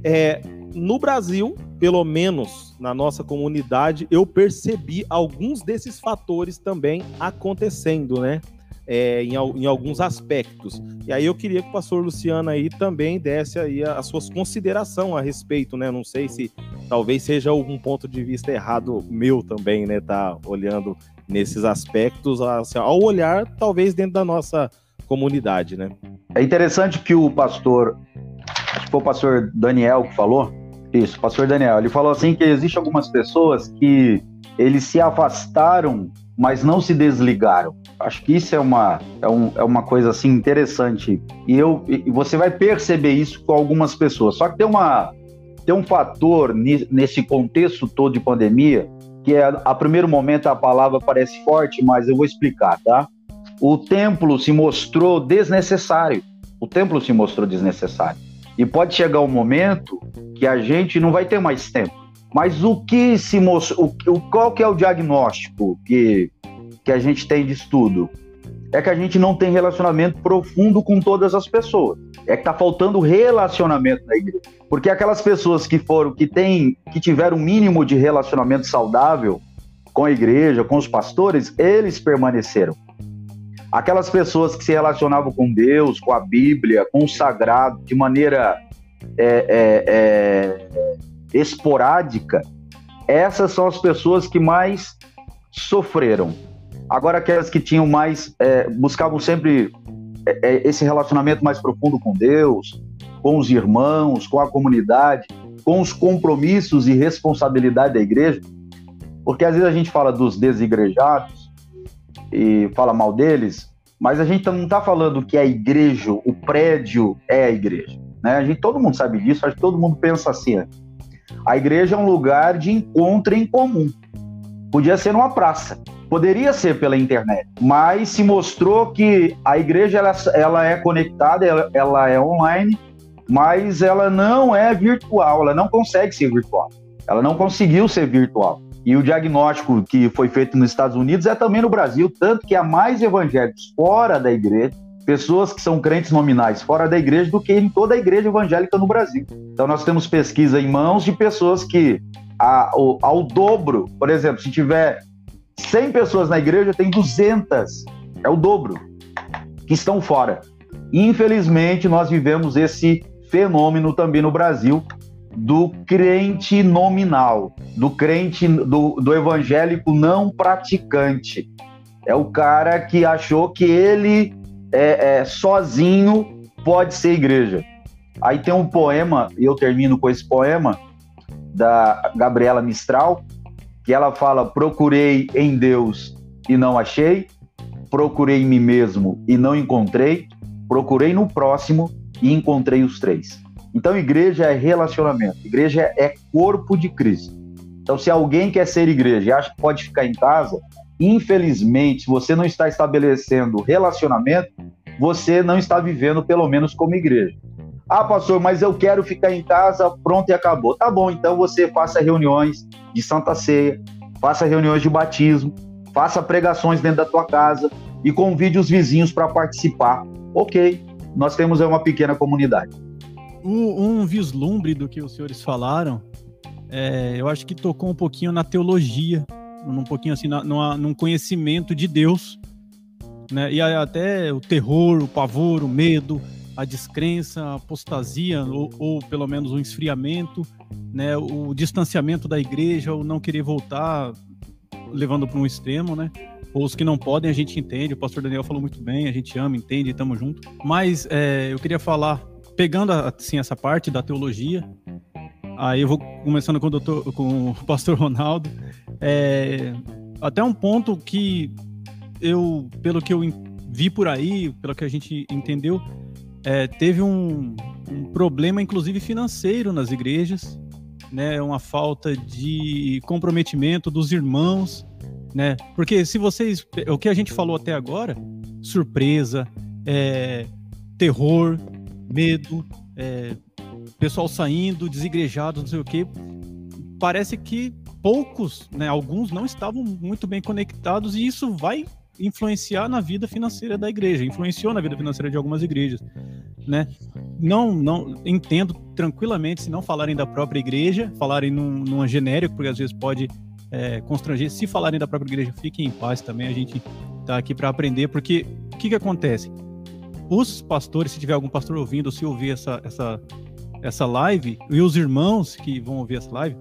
[SPEAKER 2] É, no Brasil, pelo menos na nossa comunidade, eu percebi alguns desses fatores também acontecendo, né? É, em, em, alguns aspectos. E aí eu queria que o pastor Luciano aí também desse aí as suas considerações a respeito, né? Não sei se talvez seja algum ponto de vista errado meu também, né? Tá olhando nesses aspectos, assim, ao olhar talvez dentro da nossa comunidade, né?
[SPEAKER 5] É interessante que o pastor, acho que foi o pastor Daniel que falou, isso, pastor Daniel, ele falou assim que existe algumas pessoas que eles se afastaram mas não se desligaram. Acho que isso é uma, é, um, é uma coisa assim interessante. E, eu, e você vai perceber isso com algumas pessoas. Só que tem, uma, tem um fator nesse contexto todo de pandemia que é, a primeiro momento a palavra parece forte, mas eu vou explicar, tá? O templo se mostrou desnecessário. O templo se mostrou desnecessário. E pode chegar um momento que a gente não vai ter mais tempo. Mas o que se mostrou, o, qual que é o diagnóstico que, que a gente tem de estudo? É que a gente não tem relacionamento profundo com todas as pessoas. É que tá faltando relacionamento na igreja. Porque aquelas pessoas que foram, que têm, que tiveram um mínimo de relacionamento saudável com a igreja, com os pastores, eles permaneceram. Aquelas pessoas que se relacionavam com Deus, com a Bíblia, com o sagrado, de maneira é, é, é, esporádica, essas são as pessoas que mais sofreram. Agora, aquelas que tinham mais, é, buscavam sempre é, é, esse relacionamento mais profundo com Deus, com os irmãos, com a comunidade, com os compromissos e responsabilidade da igreja, porque às vezes a gente fala dos desigrejados, e fala mal deles, mas a gente não está falando que a igreja, o prédio é a igreja. Né? A gente, todo mundo sabe disso, acho que todo mundo pensa assim. A igreja é um lugar de encontro em comum. Podia ser numa praça, poderia ser pela internet, mas se mostrou que a igreja ela, ela é conectada, ela, ela é online, mas ela não é virtual, ela não consegue ser virtual. Ela não conseguiu ser virtual. E o diagnóstico que foi feito nos Estados Unidos é também no Brasil, tanto que há mais evangélicos fora da igreja, pessoas que são crentes nominais fora da igreja, do que em toda a igreja evangélica no Brasil. Então nós temos pesquisa em mãos de pessoas que, ao, ao dobro, por exemplo, se tiver 100 pessoas na igreja, tem 200, é o dobro, que estão fora. Infelizmente, nós vivemos esse fenômeno também no Brasil, do crente nominal, do crente do, do evangélico não praticante. É o cara que achou que ele é, é, sozinho pode ser igreja. Aí tem um poema, e eu termino com esse poema, da Gabriela Mistral, que ela fala: Procurei em Deus e não achei, procurei em mim mesmo e não encontrei, procurei no próximo e encontrei os três. Então, igreja é relacionamento, igreja é corpo de Cristo. Então, se alguém quer ser igreja e acha que pode ficar em casa, infelizmente, você não está estabelecendo relacionamento, você não está vivendo, pelo menos, como igreja. Ah, pastor, mas eu quero ficar em casa, pronto e acabou. Tá bom, então você faça reuniões de Santa Ceia, faça reuniões de batismo, faça pregações dentro da tua casa e convide os vizinhos para participar. Ok, nós temos uma pequena comunidade
[SPEAKER 6] um, um vislumbre do que os senhores falaram, é, eu acho que tocou um pouquinho na teologia, um pouquinho assim, na, numa, num conhecimento de Deus, né? E até o terror, o pavor, o medo, a descrença, a apostasia, ou, ou pelo menos o esfriamento, né? O distanciamento da igreja, o não querer voltar, levando para um extremo, né? Ou os que não podem, a gente entende. O pastor Daniel falou muito bem, a gente ama, entende, estamos juntos. Mas é, eu queria falar pegando assim essa parte da teologia, aí eu vou começando com o, doutor, com o pastor Ronaldo, é, até um ponto que eu, pelo que eu vi por aí, pelo que a gente entendeu, é, teve um, um, problema, inclusive financeiro, nas igrejas, né? Uma falta de comprometimento dos irmãos, né? Porque se vocês, o que a gente falou até agora, surpresa, é, terror, medo, é, pessoal saindo, desigrejados, não sei o quê. Parece que poucos, né, alguns não estavam muito bem conectados e isso vai influenciar na vida financeira da igreja, influenciou na vida financeira de algumas igrejas, né? Não, não entendo tranquilamente se não falarem da própria igreja, falarem num, numa genérico, porque às vezes pode é, constranger. Se falarem da própria igreja, fiquem em paz também. A gente tá aqui para aprender, porque o que que acontece? os pastores, se tiver algum pastor ouvindo, se ouvir essa, essa, essa live, e os irmãos que vão ouvir essa live,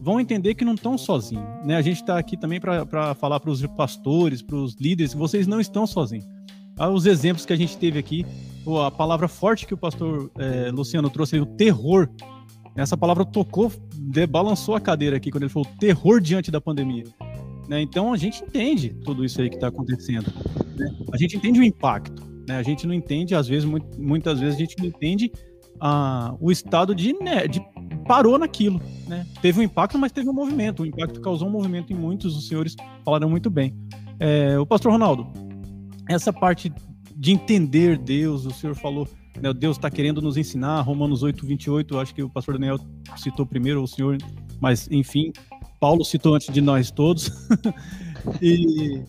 [SPEAKER 6] vão entender que não estão sozinhos. Né? A gente está aqui também para falar para os pastores, para os líderes, vocês não estão sozinhos. Ah, os exemplos que a gente teve aqui, a palavra forte que o pastor é, Luciano trouxe, o terror. Essa palavra tocou, balançou a cadeira aqui quando ele falou terror diante da pandemia. Né? Então a gente entende tudo isso aí que está acontecendo. Né? A gente entende o impacto. Né? A gente não entende, às vezes, muitas vezes a gente não entende ah, o estado de, né, de parou naquilo, né? Teve um impacto, mas teve um movimento. O impacto causou um movimento em muitos, os senhores falaram muito bem. É, o pastor Ronaldo, essa parte de entender Deus, o senhor falou, né, Deus está querendo nos ensinar, Romanos 8, 28, acho que o pastor Daniel citou primeiro, o senhor, mas enfim, Paulo citou antes de nós todos. e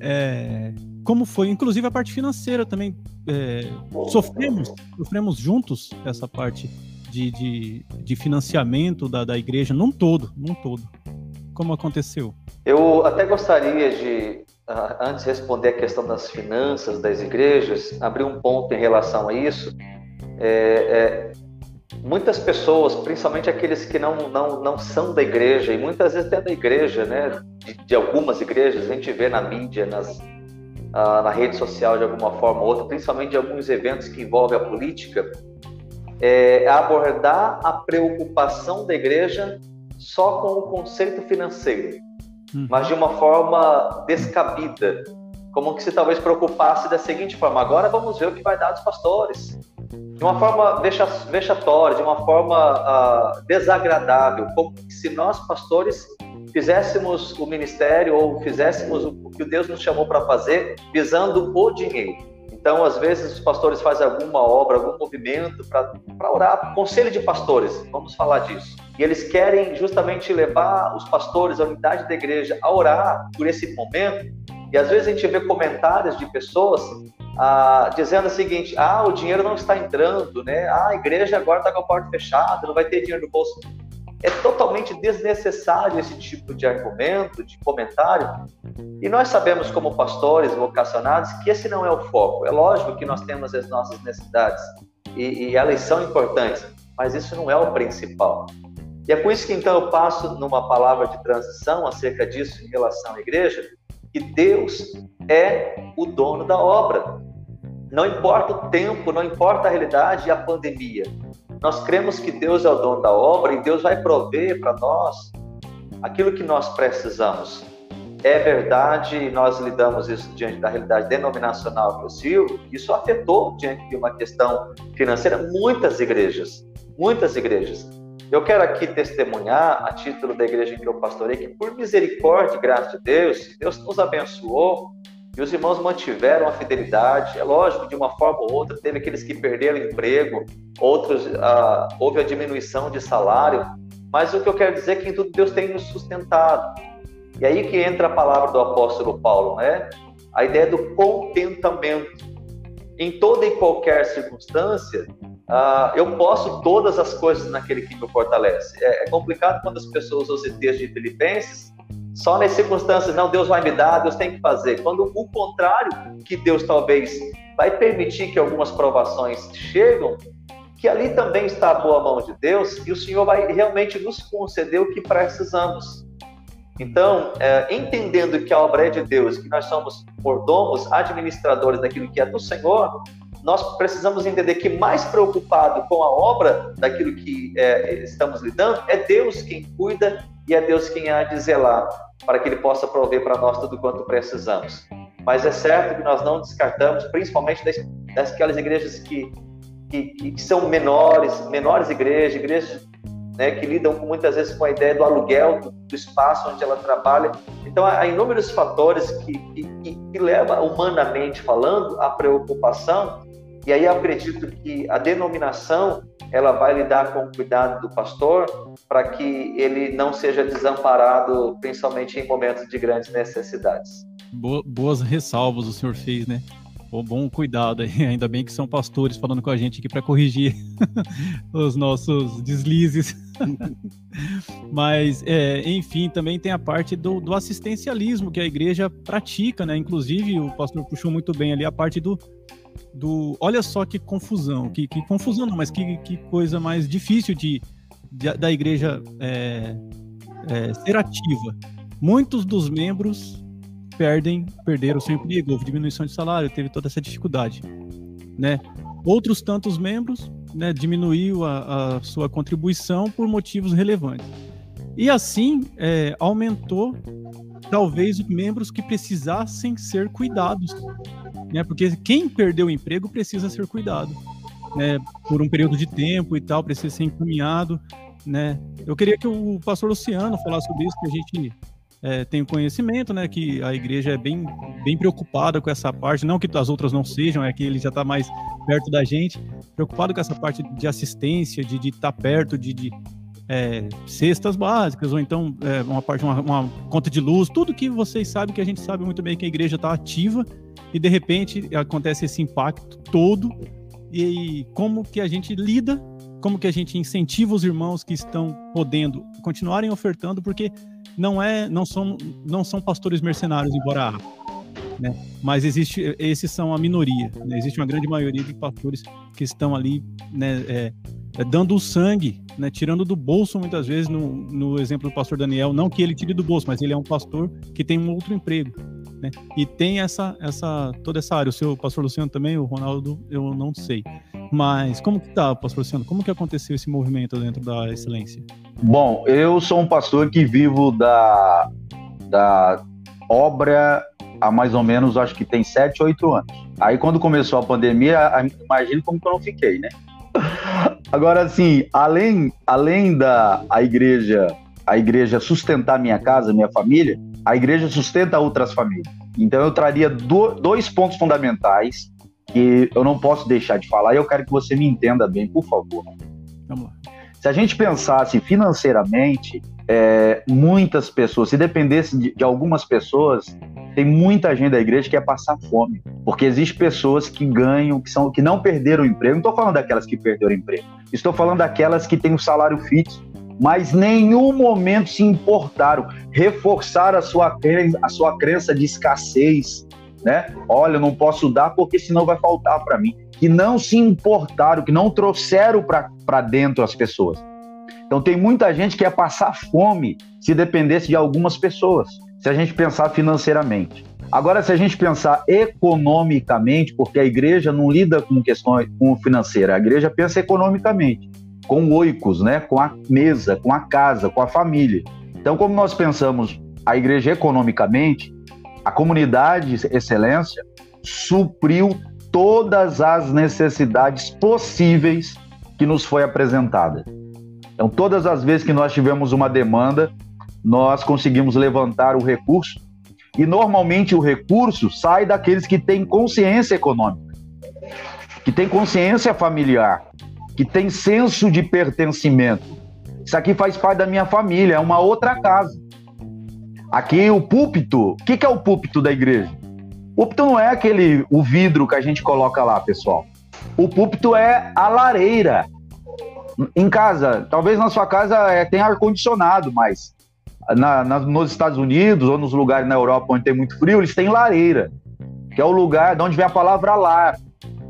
[SPEAKER 6] é, como foi, inclusive a parte financeira também, é, sofremos, sofremos juntos essa parte de, de, de financiamento da, da igreja, num todo, num todo. Como aconteceu?
[SPEAKER 4] Eu até gostaria de, ah, antes de responder a questão das finanças das igrejas, abrir um ponto em relação a isso. É, é, muitas pessoas, principalmente aqueles que não, não, não são da igreja, e muitas vezes até da igreja, né, de, de algumas igrejas, a gente vê na mídia, nas, ah, na rede social de alguma forma ou outra, principalmente de alguns eventos que envolvem a política, é, abordar a preocupação da igreja só com o conceito financeiro, uhum. mas de uma forma descabida, como que se talvez preocupasse da seguinte forma: agora vamos ver o que vai dar dos pastores, de uma forma vexatória, de uma forma uh, desagradável, como se nós pastores fizéssemos o ministério ou fizéssemos o que Deus nos chamou para fazer visando o dinheiro. Então, às vezes, os pastores fazem alguma obra, algum movimento para orar, conselho de pastores, vamos falar disso. E eles querem justamente levar os pastores, a unidade da igreja, a orar por esse momento. E às vezes a gente vê comentários de pessoas ah, dizendo o seguinte: ah, o dinheiro não está entrando, né? Ah, a igreja agora está com a porta fechada, não vai ter dinheiro no bolso. É totalmente desnecessário esse tipo de argumento, de comentário. E nós sabemos, como pastores vocacionados, que esse não é o foco. É lógico que nós temos as nossas necessidades e, e elas são importantes, mas isso não é o principal. E é por isso que então eu passo numa palavra de transição acerca disso em relação à igreja, que Deus é o dono da obra. Não importa o tempo, não importa a realidade e a pandemia. Nós cremos que Deus é o dono da obra e Deus vai prover para nós aquilo que nós precisamos. É verdade, nós lidamos isso diante da realidade denominacional que eu sirvo, isso afetou diante de uma questão financeira muitas igrejas, muitas igrejas. Eu quero aqui testemunhar, a título da igreja em que eu pastorei, que por misericórdia e graça de Deus, Deus nos abençoou e os irmãos mantiveram a fidelidade. É lógico, de uma forma ou outra, teve aqueles que perderam emprego, outros ah, houve a diminuição de salário. Mas o que eu quero dizer é que em tudo Deus tem nos sustentado. E aí que entra a palavra do apóstolo Paulo, né? A ideia do contentamento. Em toda e qualquer circunstância, ah, eu posso todas as coisas naquele que me fortalece. É, é complicado quando as pessoas usam esse texto de Filipenses só nas circunstâncias, não, Deus vai me dar, Deus tem que fazer. Quando o contrário, que Deus talvez vai permitir que algumas provações chegam, que ali também está a boa mão de Deus e o Senhor vai realmente nos conceder o que precisamos. Então, é, entendendo que a obra é de Deus, que nós somos mordomos, administradores daquilo que é do Senhor, nós precisamos entender que mais preocupado com a obra daquilo que é, estamos lidando é Deus quem cuida e é Deus quem há de zelar para que Ele possa prover para nós tudo quanto precisamos. Mas é certo que nós não descartamos, principalmente das, daquelas igrejas que, que, que são menores, menores igrejas, igrejas né, que lidam muitas vezes com a ideia do aluguel do, do espaço onde ela trabalha. Então, há inúmeros fatores que, que, que levam, humanamente falando, à preocupação. E aí acredito que a denominação ela vai lidar com o cuidado do pastor para que ele não seja desamparado, principalmente em momentos de grandes necessidades.
[SPEAKER 6] Boas ressalvas o senhor fez, né? bom cuidado aí. Ainda bem que são pastores falando com a gente aqui para corrigir os nossos deslizes. Mas, é, enfim, também tem a parte do, do, assistencialismo que a igreja pratica, né? Inclusive, o pastor puxou muito bem ali a parte do, do. Olha só que confusão, que, que confusão não, mas que, que coisa mais difícil de, de da igreja é, é, ser ativa. Muitos dos membros perdem, perderam seu emprego, houve diminuição de salário, teve toda essa dificuldade, né? Outros tantos membros, né, diminuiu a, a sua contribuição por motivos relevantes. E assim, é, aumentou talvez os membros que precisassem ser cuidados, né? Porque quem perdeu o emprego precisa ser cuidado, né? Por um período de tempo e tal, precisa ser encaminhado. né? Eu queria que o pastor Luciano falasse sobre isso, que a gente é, tem conhecimento, né? Que a igreja é bem, bem preocupada com essa parte, não que as outras não sejam, é que ele já está mais perto da gente, preocupado com essa parte de assistência, de estar tá perto, de, de é, cestas básicas, ou então é, uma parte, uma, uma, conta de luz, tudo que vocês sabem, que a gente sabe muito bem que a igreja está ativa e de repente acontece esse impacto todo e como que a gente lida, como que a gente incentiva os irmãos que estão podendo continuarem ofertando, porque não é, não são, não são pastores mercenários, embora há, né? Mas existe, esses são a minoria. Né? Existe uma grande maioria de pastores que estão ali, né, é, dando o sangue, né, tirando do bolso muitas vezes, no, no exemplo do pastor Daniel, não que ele tire do bolso, mas ele é um pastor que tem um outro emprego. Né? E tem essa, essa, toda essa área. O seu pastor Luciano também, o Ronaldo, eu não sei. Mas como que tá, pastor Luciano? Como que aconteceu esse movimento dentro da excelência?
[SPEAKER 5] Bom, eu sou um pastor que vivo da, da obra há mais ou menos, acho que tem 7, 8 anos. Aí quando começou a pandemia, imagine como que eu não fiquei, né? Agora, assim, além, além da a igreja, a igreja sustentar minha casa, minha família, a igreja sustenta outras famílias. Então eu traria do, dois pontos fundamentais que eu não posso deixar de falar e eu quero que você me entenda bem, por favor. Vamos lá. Se a gente pensasse financeiramente, é, muitas pessoas, se dependesse de, de, algumas pessoas, tem muita gente da igreja que quer passar fome, porque existem pessoas que ganham, que são que não perderam o emprego. Não estou falando daquelas que perderam o emprego, estou falando daquelas que têm um salário fixo, mas nenhum momento se importaram, reforçar a sua, a sua crença de escassez, né? Olha, eu não posso dar porque senão vai faltar para mim. Que não se importaram, que não trouxeram para dentro as pessoas. Então tem muita gente que ia passar fome se dependesse de algumas pessoas, se a gente pensar financeiramente. Agora, se a gente pensar economicamente, porque a igreja não lida com questões com financeira, a igreja pensa economicamente com oicos, né? com a mesa, com a casa, com a família. Então, como nós pensamos a igreja economicamente, a comunidade excelência supriu todas as necessidades possíveis que nos foi apresentada. Então, todas as vezes que nós tivemos uma demanda, nós conseguimos levantar o recurso e normalmente o recurso sai daqueles que têm consciência econômica, que têm consciência familiar, que tem senso de pertencimento. Isso aqui faz parte da minha família, é uma outra casa. Aqui o púlpito, o que, que é o púlpito da igreja? O púlpito não é aquele o vidro que a gente coloca lá, pessoal. O púlpito é a lareira. Em casa, talvez na sua casa é, tenha ar-condicionado, mas na, na, nos Estados Unidos ou nos lugares na Europa onde tem muito frio, eles têm lareira, que é o lugar de onde vem a palavra lar.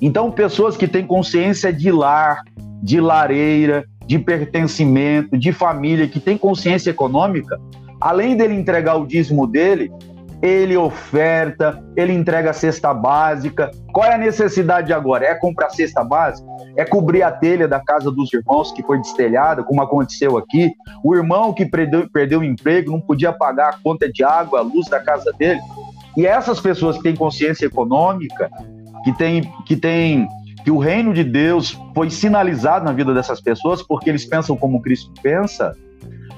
[SPEAKER 5] Então, pessoas que têm consciência de lar, de lareira, de pertencimento, de família, que têm consciência econômica, além dele entregar o dízimo dele, ele oferta, ele entrega a cesta básica. Qual é a necessidade agora? É comprar cesta básica? É cobrir a telha da casa dos irmãos que foi destelhada, como aconteceu aqui? O irmão que perdeu, perdeu o emprego não podia pagar a conta de água, a luz da casa dele? E essas pessoas que têm consciência econômica, que têm, que têm que o reino de Deus foi sinalizado na vida dessas pessoas porque eles pensam como Cristo pensa,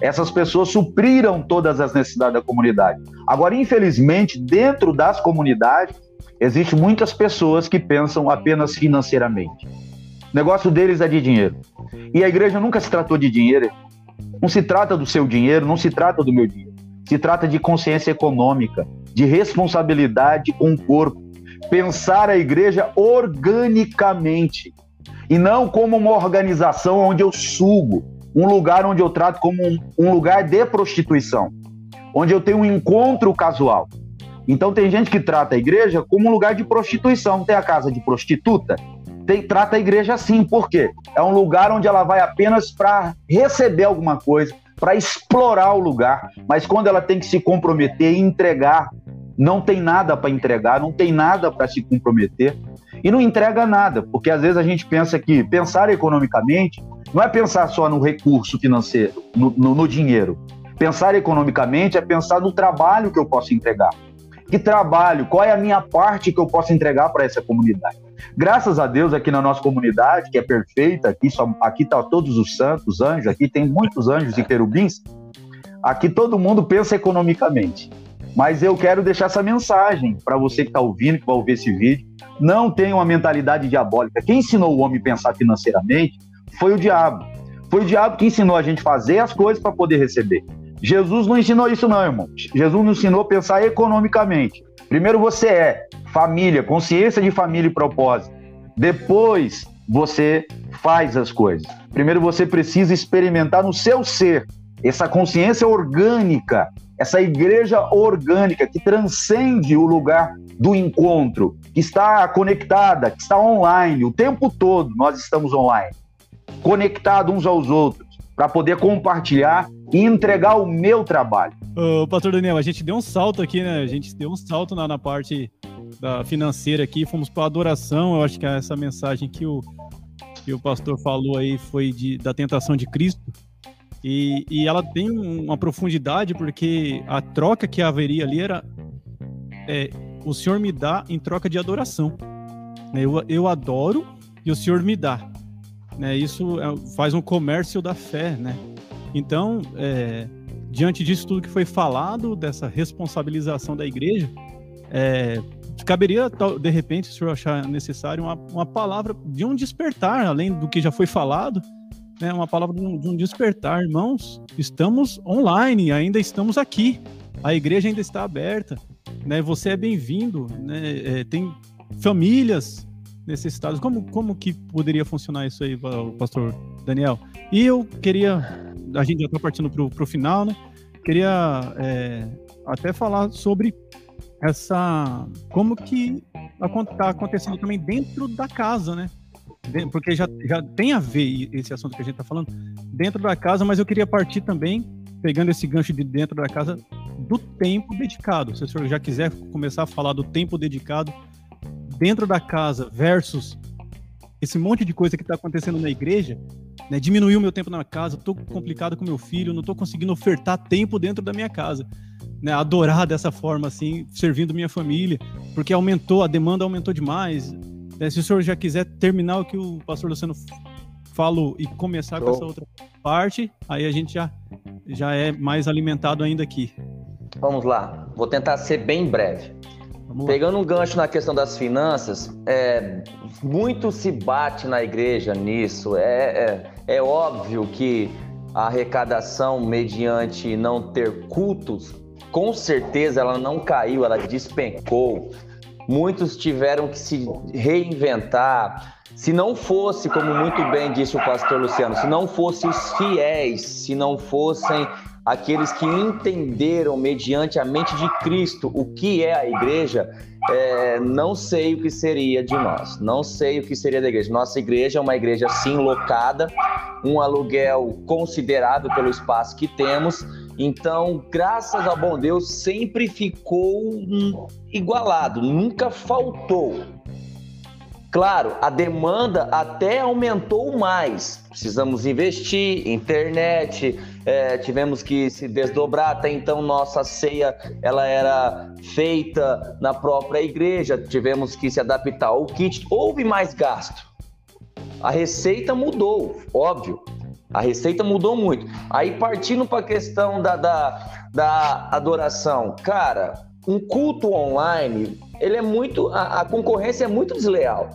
[SPEAKER 5] essas pessoas supriram todas as necessidades da comunidade. Agora, infelizmente, dentro das comunidades, existem muitas pessoas que pensam apenas financeiramente. O negócio deles é de dinheiro. E a igreja nunca se tratou de dinheiro. Não se trata do seu dinheiro, não se trata do meu dinheiro. Se trata de consciência econômica, de responsabilidade com o corpo, pensar a igreja organicamente e não como uma organização onde eu sugo, um lugar onde eu trato como um, um lugar de prostituição, onde eu tenho um encontro casual. Então tem gente que trata a igreja como um lugar de prostituição. Tem a casa de prostituta? Tem, trata a igreja assim, por quê? É um lugar onde ela vai apenas para receber alguma coisa, para explorar o lugar, mas quando ela tem que se comprometer e entregar não tem nada para entregar, não tem nada para se comprometer e não entrega nada, porque às vezes a gente pensa que pensar economicamente não é pensar só no recurso financeiro, no, no, no dinheiro. Pensar economicamente é pensar no trabalho que eu posso entregar. Que trabalho? Qual é a minha parte que eu posso entregar para essa comunidade? Graças a Deus, aqui na nossa comunidade, que é perfeita, aqui só, aqui tá todos os santos, anjos, aqui tem muitos anjos e querubins. Aqui todo mundo pensa economicamente. Mas eu quero deixar essa mensagem para você que está ouvindo, que vai ouvir esse vídeo. Não tenha uma mentalidade diabólica. Quem ensinou o homem a pensar financeiramente foi o diabo. Foi o diabo que ensinou a gente fazer as coisas para poder receber. Jesus não ensinou isso, não, irmão. Jesus nos ensinou a pensar economicamente. Primeiro você é família, consciência de família e propósito. Depois você faz as coisas. Primeiro você precisa experimentar no seu ser essa consciência orgânica, essa igreja orgânica que transcende o lugar do encontro, que está conectada, que está online o tempo todo. Nós estamos online, conectados uns aos outros, para poder compartilhar e entregar o meu trabalho.
[SPEAKER 6] Ô, Pastor Daniel, a gente deu um salto aqui, né? A gente deu um salto na, na parte da financeira aqui, fomos para adoração. Eu acho que essa mensagem que o, que o pastor falou aí foi de, da tentação de Cristo. E, e ela tem uma profundidade, porque a troca que haveria ali era é, o Senhor me dá em troca de adoração. Eu, eu adoro e o Senhor me dá. Né? Isso é, faz um comércio da fé, né? Então, é, diante disso tudo que foi falado, dessa responsabilização da igreja, é, caberia, de repente, se senhor achar necessário, uma, uma palavra de um despertar, além do que já foi falado, né, uma palavra de um, de um despertar. Irmãos, estamos online, ainda estamos aqui, a igreja ainda está aberta, né, você é bem-vindo, né, é, tem famílias necessitadas. Como, como que poderia funcionar isso aí, pastor Daniel? E eu queria a gente já está partindo para o final, né? Queria é, até falar sobre essa. como que está acontecendo também dentro da casa, né? Porque já, já tem a ver esse assunto que a gente está falando dentro da casa, mas eu queria partir também, pegando esse gancho de dentro da casa, do tempo dedicado. Se o senhor já quiser começar a falar do tempo dedicado dentro da casa versus esse monte de coisa que está acontecendo na igreja, né, diminuiu meu tempo na casa, tô complicado com meu filho, não tô conseguindo ofertar tempo dentro da minha casa. Né, adorar dessa forma, assim, servindo minha família, porque aumentou, a demanda aumentou demais. Né, se o senhor já quiser terminar o que o pastor Luciano falou e começar com essa outra parte, aí a gente já, já é mais alimentado ainda aqui.
[SPEAKER 3] Vamos lá, vou tentar ser bem breve. Pegando um gancho na questão das finanças, é, muito se bate na igreja nisso. É, é, é óbvio que a arrecadação mediante não ter cultos, com certeza ela não caiu, ela despencou. Muitos tiveram que se reinventar. Se não fosse, como muito bem disse o pastor Luciano, se não fossem os fiéis, se não fossem aqueles que entenderam mediante a mente de Cristo o que é a igreja, é, não sei o que seria de nós, não sei o que seria da igreja. Nossa igreja é uma igreja sim locada, um aluguel considerável pelo espaço que temos. Então, graças ao bom Deus, sempre ficou igualado, nunca faltou. Claro, a demanda até aumentou mais. Precisamos investir, internet, é, tivemos que se desdobrar. Até então, nossa ceia ela era feita na própria igreja, tivemos que se adaptar ao kit. Houve mais gasto. A receita mudou, óbvio. A receita mudou muito. Aí, partindo para a questão da, da, da adoração, cara, um culto online, ele é muito. A, a, concorrência é muito desleal.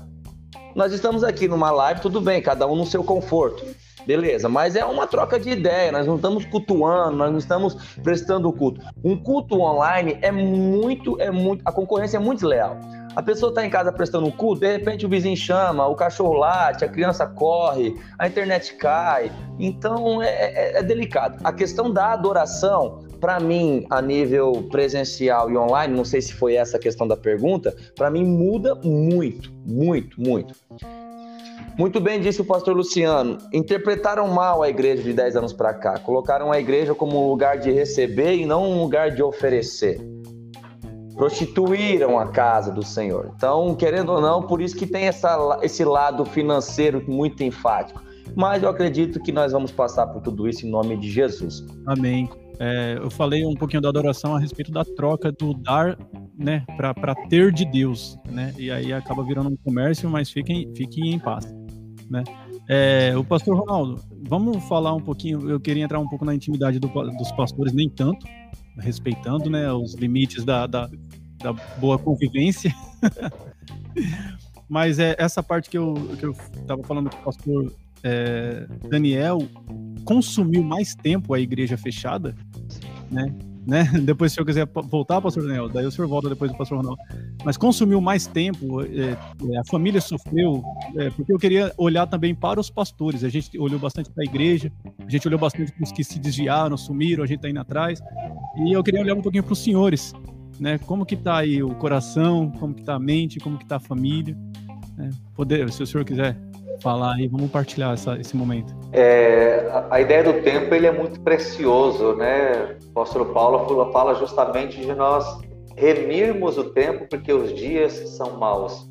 [SPEAKER 3] Nós estamos aqui numa live, tudo bem, cada um no seu conforto. Beleza, mas é uma troca de ideia, nós não estamos cultuando, nós não estamos prestando culto. Um culto online é muito, é muito, a concorrência é muito desleal. A pessoa está em casa prestando um culto, de repente o vizinho chama, o cachorro late, a criança corre, a internet cai. Então é, é, é delicado. A questão da adoração, para mim, a nível presencial e online, não sei se foi essa a questão da pergunta, para mim muda muito, muito, muito. Muito bem disse o pastor Luciano. Interpretaram mal a igreja de 10 anos para cá. Colocaram a igreja como um lugar de receber e não um lugar de oferecer. Prostituíram a casa do Senhor. Então, querendo ou não, por isso que tem essa, esse lado financeiro muito enfático. Mas eu acredito que nós vamos passar por tudo isso em nome de Jesus.
[SPEAKER 6] Amém. É, eu falei um pouquinho da adoração a respeito da troca do dar né, para ter de Deus, né? E aí acaba virando um comércio, mas fiquem, fiquem em paz, né? É, o pastor Ronaldo, vamos falar um pouquinho. Eu queria entrar um pouco na intimidade do, dos pastores, nem tanto, respeitando, né, os limites da, da, da boa convivência. mas é essa parte que eu estava falando com o pastor é, Daniel consumiu mais tempo a igreja fechada, né? Né? Depois, se eu quiser voltar, pastor Daniel, daí o senhor volta depois do pastor Ronaldo. Mas consumiu mais tempo, é, é, a família sofreu, é, porque eu queria olhar também para os pastores. A gente olhou bastante para a igreja, a gente olhou bastante para os que se desviaram, sumiram, a gente está indo atrás. E eu queria olhar um pouquinho para os senhores, né? Como que está aí o coração, como que está a mente, como que está a família. Né? Poder, se o senhor quiser falar aí, vamos partilhar essa, esse momento.
[SPEAKER 4] É, a, a, ideia do tempo ele é muito precioso, né? O apóstolo Paulo fala justamente de nós remirmos o tempo porque os dias são maus.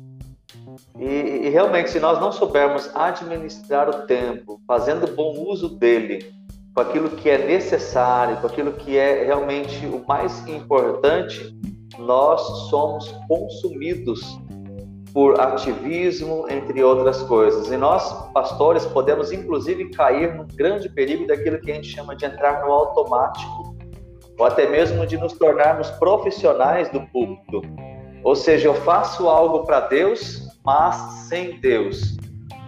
[SPEAKER 4] E, e realmente, se nós não soubermos administrar o tempo, fazendo bom uso dele, com aquilo que é necessário, com aquilo que é realmente o mais importante, nós somos consumidos por ativismo, entre outras coisas. E nós, pastores, podemos inclusive cair num grande perigo daquilo que a gente chama de entrar no automático, ou até mesmo de nos tornarmos profissionais do púlpito. Ou seja, eu faço algo para Deus, mas sem Deus.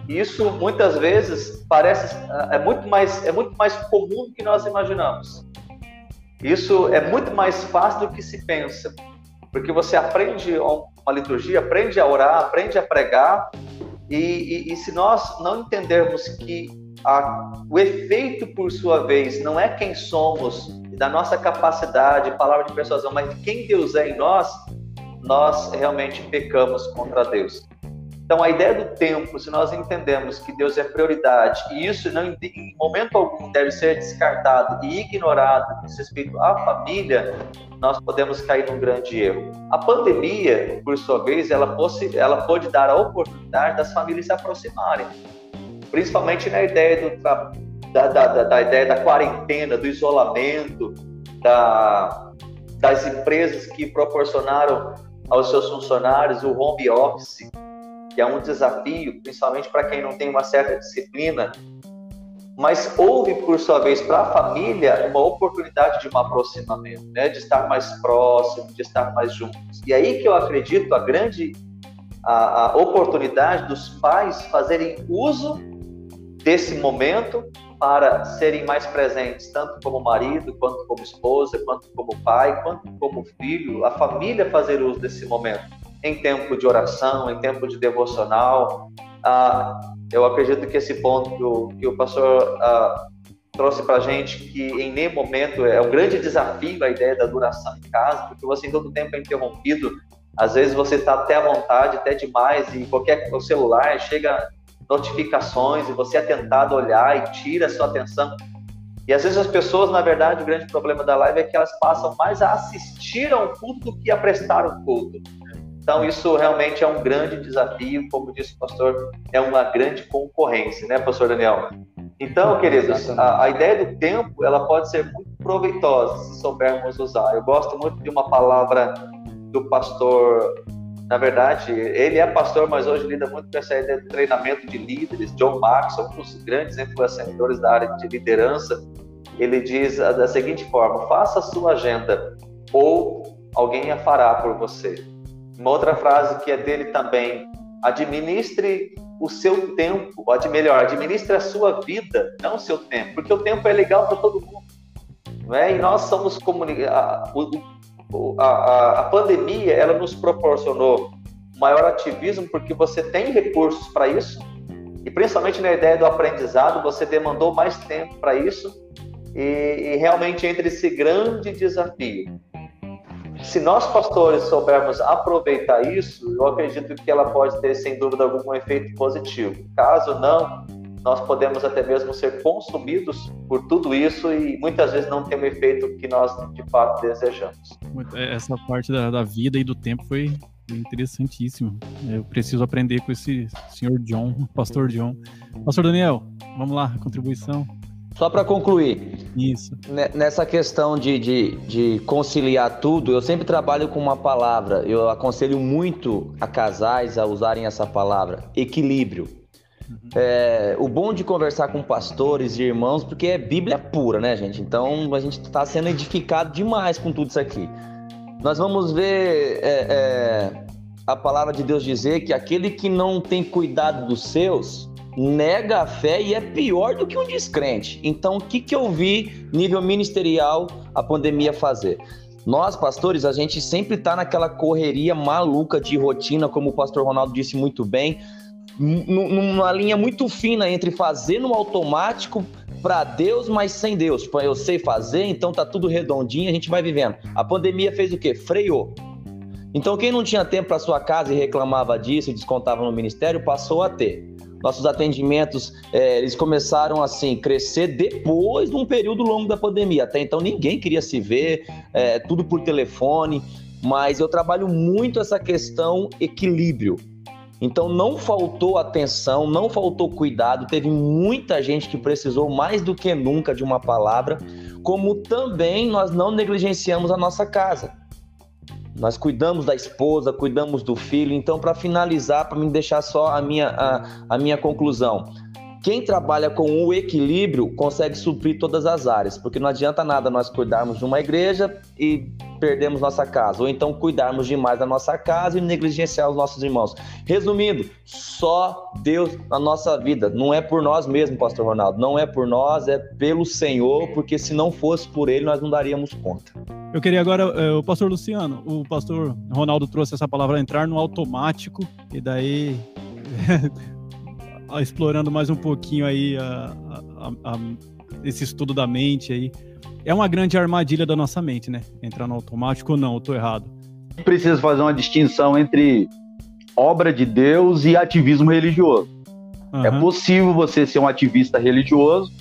[SPEAKER 4] Isso muitas vezes parece é muito mais é muito mais comum do que nós imaginamos. Isso é muito mais fácil do que se pensa, porque você aprende uma liturgia, aprende a orar, aprende a pregar, e, e, e se nós não entendermos que a, o efeito, por sua vez, não é quem somos, da nossa capacidade, palavra de persuasão, mas quem Deus é em nós, nós realmente pecamos contra Deus. Então, a ideia do tempo, se nós entendemos que Deus é prioridade, e isso não, em momento algum deve ser descartado e ignorado com respeito à família, nós podemos cair num grande erro. A pandemia, por sua vez, ela, fosse, ela pode dar a oportunidade das famílias se aproximarem, principalmente na ideia do, da, da, da, da ideia da quarentena, do isolamento, da, das empresas que proporcionaram aos seus funcionários o home office que é um desafio, principalmente para quem não tem uma certa disciplina, mas houve, por sua vez, para a família uma oportunidade de um aproximamento, né? de estar mais próximo, de estar mais juntos. E aí que eu acredito a grande a, a oportunidade dos pais fazerem uso desse momento para serem mais presentes, tanto como marido, quanto como esposa, quanto como pai, quanto como filho, a família fazer uso desse momento em tempo de oração, em tempo de devocional. Ah, eu acredito que esse ponto que o, pastor ah, trouxe para a gente, que em nenhum momento é um grande desafio a ideia da duração em casa, porque você em todo tempo é interrompido. Às vezes você está até à vontade, até demais, e qualquer o celular chega notificações e você é tentado olhar e tira a sua atenção. E às vezes as pessoas, na verdade, o grande problema da live é que elas passam mais a assistir a um culto do que a prestar um culto. Então, isso realmente é um grande desafio, como disse o pastor, é uma grande concorrência, né, pastor Daniel? Então, queridos, a, a, ideia do tempo, ela pode ser muito proveitosa se soubermos usar. Eu gosto muito de uma palavra do pastor, na verdade, ele é pastor, mas hoje lida muito com essa ideia do treinamento de líderes, John Maxwell, um dos grandes influenciadores da área de liderança, ele diz da seguinte forma, faça a sua agenda, ou alguém a fará por você. Uma outra frase que é dele também: administre o seu tempo, ou melhor, administre a sua vida, não o seu tempo, porque o tempo é legal para todo mundo. Não é? E nós somos comunicados. A, a, a pandemia ela nos proporcionou maior ativismo porque você tem recursos para isso e principalmente na ideia do aprendizado você demandou mais tempo para isso e, e realmente entre esse grande desafio se nós pastores soubermos aproveitar isso, eu acredito que ela pode ter, sem dúvida algum, efeito positivo. Caso não, nós podemos até mesmo ser consumidos por tudo isso e muitas vezes não ter o efeito que nós de fato desejamos.
[SPEAKER 6] É, essa parte da, da vida e do tempo foi interessantíssimo. Eu preciso aprender com esse senhor John, pastor John. Pastor Daniel, vamos lá, contribuição.
[SPEAKER 3] Só para concluir.
[SPEAKER 6] Isso.
[SPEAKER 3] Nessa questão de, de, de, conciliar tudo, eu sempre trabalho com uma palavra. Eu aconselho muito a casais a usarem essa palavra: equilíbrio. Uhum. É, o bom de conversar com pastores e irmãos, porque é Bíblia pura, né, gente? Então a gente está sendo edificado demais com tudo isso aqui. Nós vamos ver é, é, a palavra de Deus dizer que aquele que não tem cuidado dos seus, nega a fé e é pior do que um descrente. Então, o que, que eu vi, nível ministerial, a pandemia fazer? Nós, pastores, a gente sempre está naquela correria maluca de rotina, como o pastor Ronaldo disse muito bem, numa linha muito fina entre fazer no automático para Deus, mas sem Deus. Eu sei fazer, então tá tudo redondinho, a gente vai vivendo. A pandemia fez o quê? Freou. Então, quem não tinha tempo para sua casa e reclamava disso e descontava no ministério, passou a ter nossos atendimentos é, eles começaram assim crescer depois de um período longo da pandemia. Até então ninguém queria se ver, é, tudo por telefone. Mas eu trabalho muito essa questão equilíbrio. Então não faltou atenção, não faltou cuidado, teve muita gente que precisou mais do que nunca de uma palavra, como também nós não negligenciamos a nossa casa. Nós cuidamos da esposa, cuidamos do filho. Então, para finalizar, para me deixar só a minha, a, a minha conclusão. Quem trabalha com o equilíbrio consegue suprir todas as áreas, porque não adianta nada nós cuidarmos de uma igreja e perdemos nossa casa, ou então cuidarmos demais da nossa casa e negligenciar os nossos irmãos. Resumindo, só Deus na nossa vida, não é por nós mesmos, pastor Ronaldo, não é por nós, é pelo Senhor, porque se não fosse por ele, nós não daríamos conta.
[SPEAKER 6] Eu queria agora, é, o pastor Luciano, o pastor Ronaldo trouxe essa palavra entrar no automático, e daí, explorando mais um pouquinho aí a, a, a, esse estudo da mente aí, é uma grande armadilha da nossa mente, né? Entrar no automático ou não, eu tô errado.
[SPEAKER 5] Precisa fazer uma distinção entre obra de Deus e ativismo religioso. Uhum. É possível você ser um ativista religioso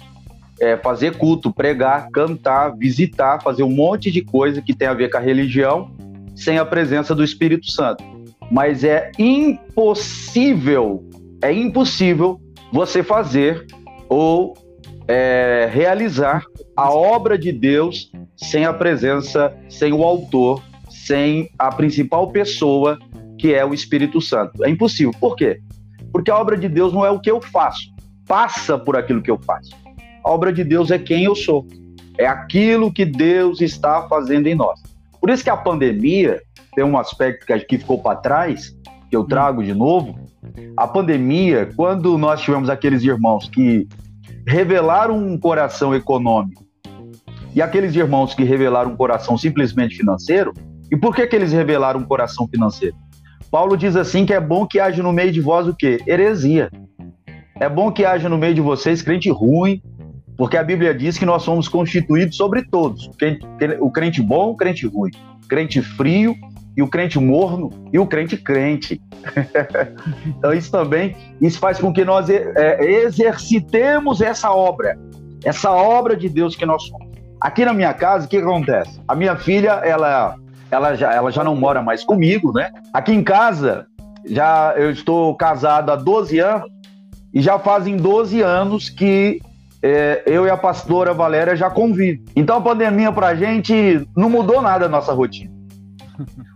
[SPEAKER 5] é, fazer culto, pregar, cantar, visitar, fazer um monte de coisa que tem a ver com a religião sem a presença do Espírito Santo. Mas é impossível, é impossível você fazer ou é, realizar a obra de Deus sem a presença, sem o autor, sem a principal pessoa que é o Espírito Santo. É impossível. Por quê? Porque a obra de Deus não é o que eu faço, passa por aquilo que eu faço. A obra de Deus é quem eu sou. É aquilo que Deus está fazendo em nós. Por isso que a pandemia tem um aspecto que ficou para trás, que eu trago de novo. A pandemia, quando nós tivemos aqueles irmãos que revelaram um coração econômico e aqueles irmãos que revelaram um coração simplesmente financeiro, e por que, que eles revelaram um coração financeiro? Paulo diz assim que é bom que haja no meio de vós o quê? Heresia. É bom que haja no meio de vocês crente ruim, porque a Bíblia diz que nós somos constituídos sobre todos: o crente bom, o crente ruim, o crente frio e o crente morno e o crente crente. então isso também isso faz com que nós é, exercitemos essa obra, essa obra de Deus que nós somos. Aqui na minha casa, o que acontece? A minha filha, ela, ela, já, ela já não mora mais comigo, né? Aqui em casa, já eu estou casado há 12 anos e já fazem 12 anos que é, eu e a pastora Valéria já convivem. Então a pandemia pra gente não mudou nada a nossa rotina.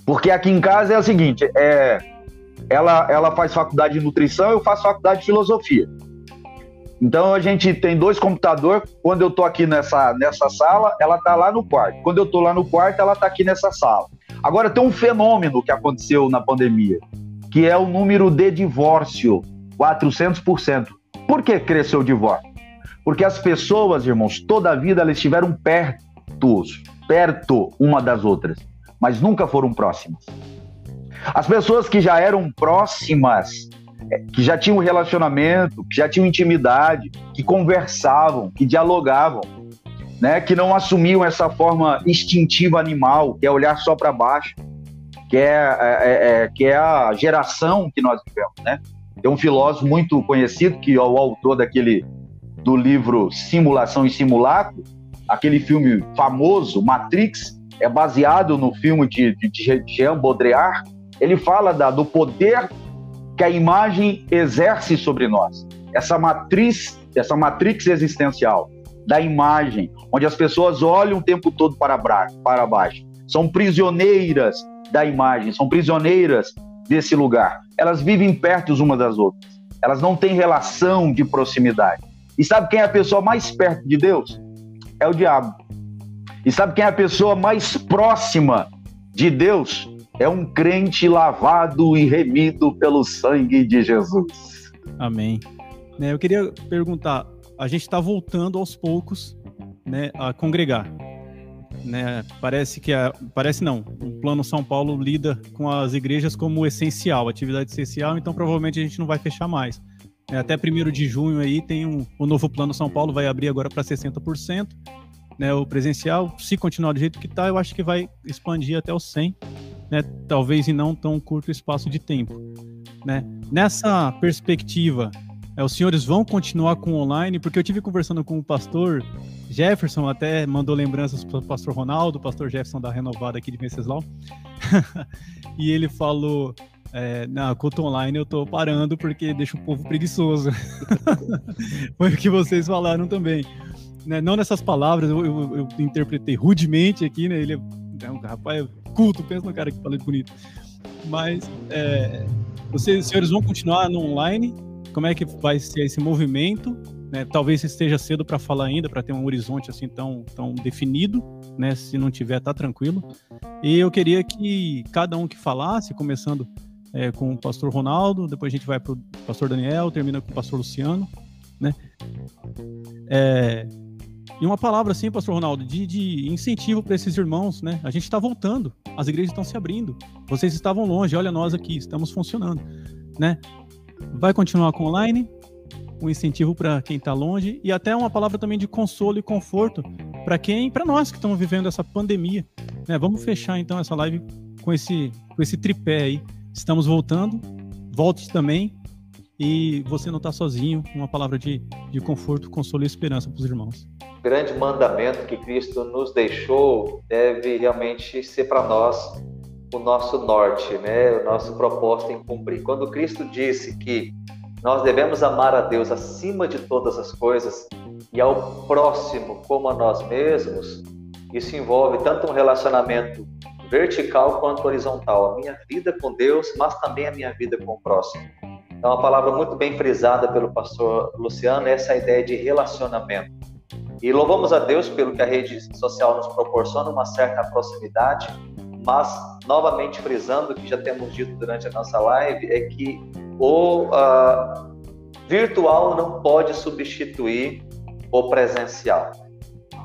[SPEAKER 5] Porque aqui em casa é o seguinte, é, ela, ela faz faculdade de nutrição, eu faço faculdade de filosofia. Então a gente tem dois computadores. Quando eu tô aqui nessa, nessa sala, ela tá lá no quarto. Quando eu tô lá no quarto, ela tá aqui nessa sala. Agora tem um fenômeno que aconteceu na pandemia, que é o número de divórcio, 400%. Por que cresceu o divórcio? Porque as pessoas, irmãos, toda a vida elas estiveram perto, perto uma das outras, mas nunca foram próximas. As pessoas que já eram próximas, é, que já tinham relacionamento, que já tinham intimidade, que conversavam, que dialogavam, né, que não assumiam essa forma instintiva animal, que é olhar só para baixo, que é, é, é, é, que é a geração que nós vivemos, né? Tem um filósofo muito conhecido que é o autor daquele do livro Simulação e Simulacro, aquele filme famoso, Matrix, é baseado no filme de, de, de Jean Baudrillard. Ele fala da, do poder que a imagem exerce sobre nós. Essa matriz, essa matrix existencial. da imagem, onde as pessoas olham o tempo todo para, para baixo. São prisioneiras da imagem, são prisioneiras desse lugar. Elas vivem perto umas das outras. Elas não têm relação de proximidade. E sabe quem é a pessoa mais perto de Deus? É o diabo. E sabe quem é a pessoa mais próxima de Deus? É um crente lavado e remido pelo sangue de Jesus.
[SPEAKER 6] Amém. Né, eu queria perguntar, a gente está voltando aos poucos né, a congregar. Né? Parece que a, parece não. O Plano São Paulo lida com as igrejas como essencial, atividade essencial, então provavelmente a gente não vai fechar mais. É, até 1 de junho aí tem um, o novo Plano São Paulo vai abrir agora para 60%. Né, o presencial, se continuar do jeito que está, eu acho que vai expandir até o 100, né, talvez em não tão curto espaço de tempo. Né? Nessa perspectiva é, os senhores vão continuar com online, porque eu tive conversando com o pastor Jefferson, até mandou lembranças para o pastor Ronaldo, pastor Jefferson da Renovada aqui de Venceslau. e ele falou: é, na culto online eu tô parando porque deixa o povo preguiçoso. Foi o que vocês falaram também. Né? Não nessas palavras, eu, eu, eu, interpretei rudemente aqui, né? Ele é um rapaz culto, pensa no cara que fala bonito. Mas é, vocês, senhores vão continuar no online como é que vai ser esse movimento? Né? Talvez esteja cedo para falar ainda, para ter um horizonte assim tão, tão definido, né? Se não tiver, tá tranquilo. E eu queria que cada um que falasse, começando é, com o pastor Ronaldo, depois a gente vai para o pastor Daniel, termina com o pastor Luciano, né? É, e uma palavra assim, pastor Ronaldo, de, de incentivo para esses irmãos, né? A gente está voltando, as igrejas estão se abrindo, vocês estavam longe, olha nós aqui, estamos funcionando, né? vai continuar com online, um incentivo para quem está longe e até uma palavra também de consolo e conforto para quem, para nós que estamos vivendo essa pandemia. Né? Vamos fechar então essa live com esse, com esse tripé aí. Estamos voltando, volte também e você não está sozinho. Uma palavra de, de conforto, consolo e esperança para os irmãos.
[SPEAKER 4] Grande mandamento que Cristo nos deixou deve realmente ser para nós o nosso norte, né? o nosso propósito em cumprir. Quando Cristo disse que nós devemos amar a Deus acima de todas as coisas e ao próximo como a nós mesmos, isso envolve tanto um relacionamento vertical quanto horizontal, a minha vida com Deus, mas também a minha vida com o próximo. Então, uma palavra muito bem frisada pelo pastor Luciano é essa ideia de relacionamento. E louvamos a Deus pelo que a rede social nos proporciona, uma certa proximidade, mas, novamente frisando o que já temos dito durante a nossa live, é que o uh, virtual não pode substituir o presencial.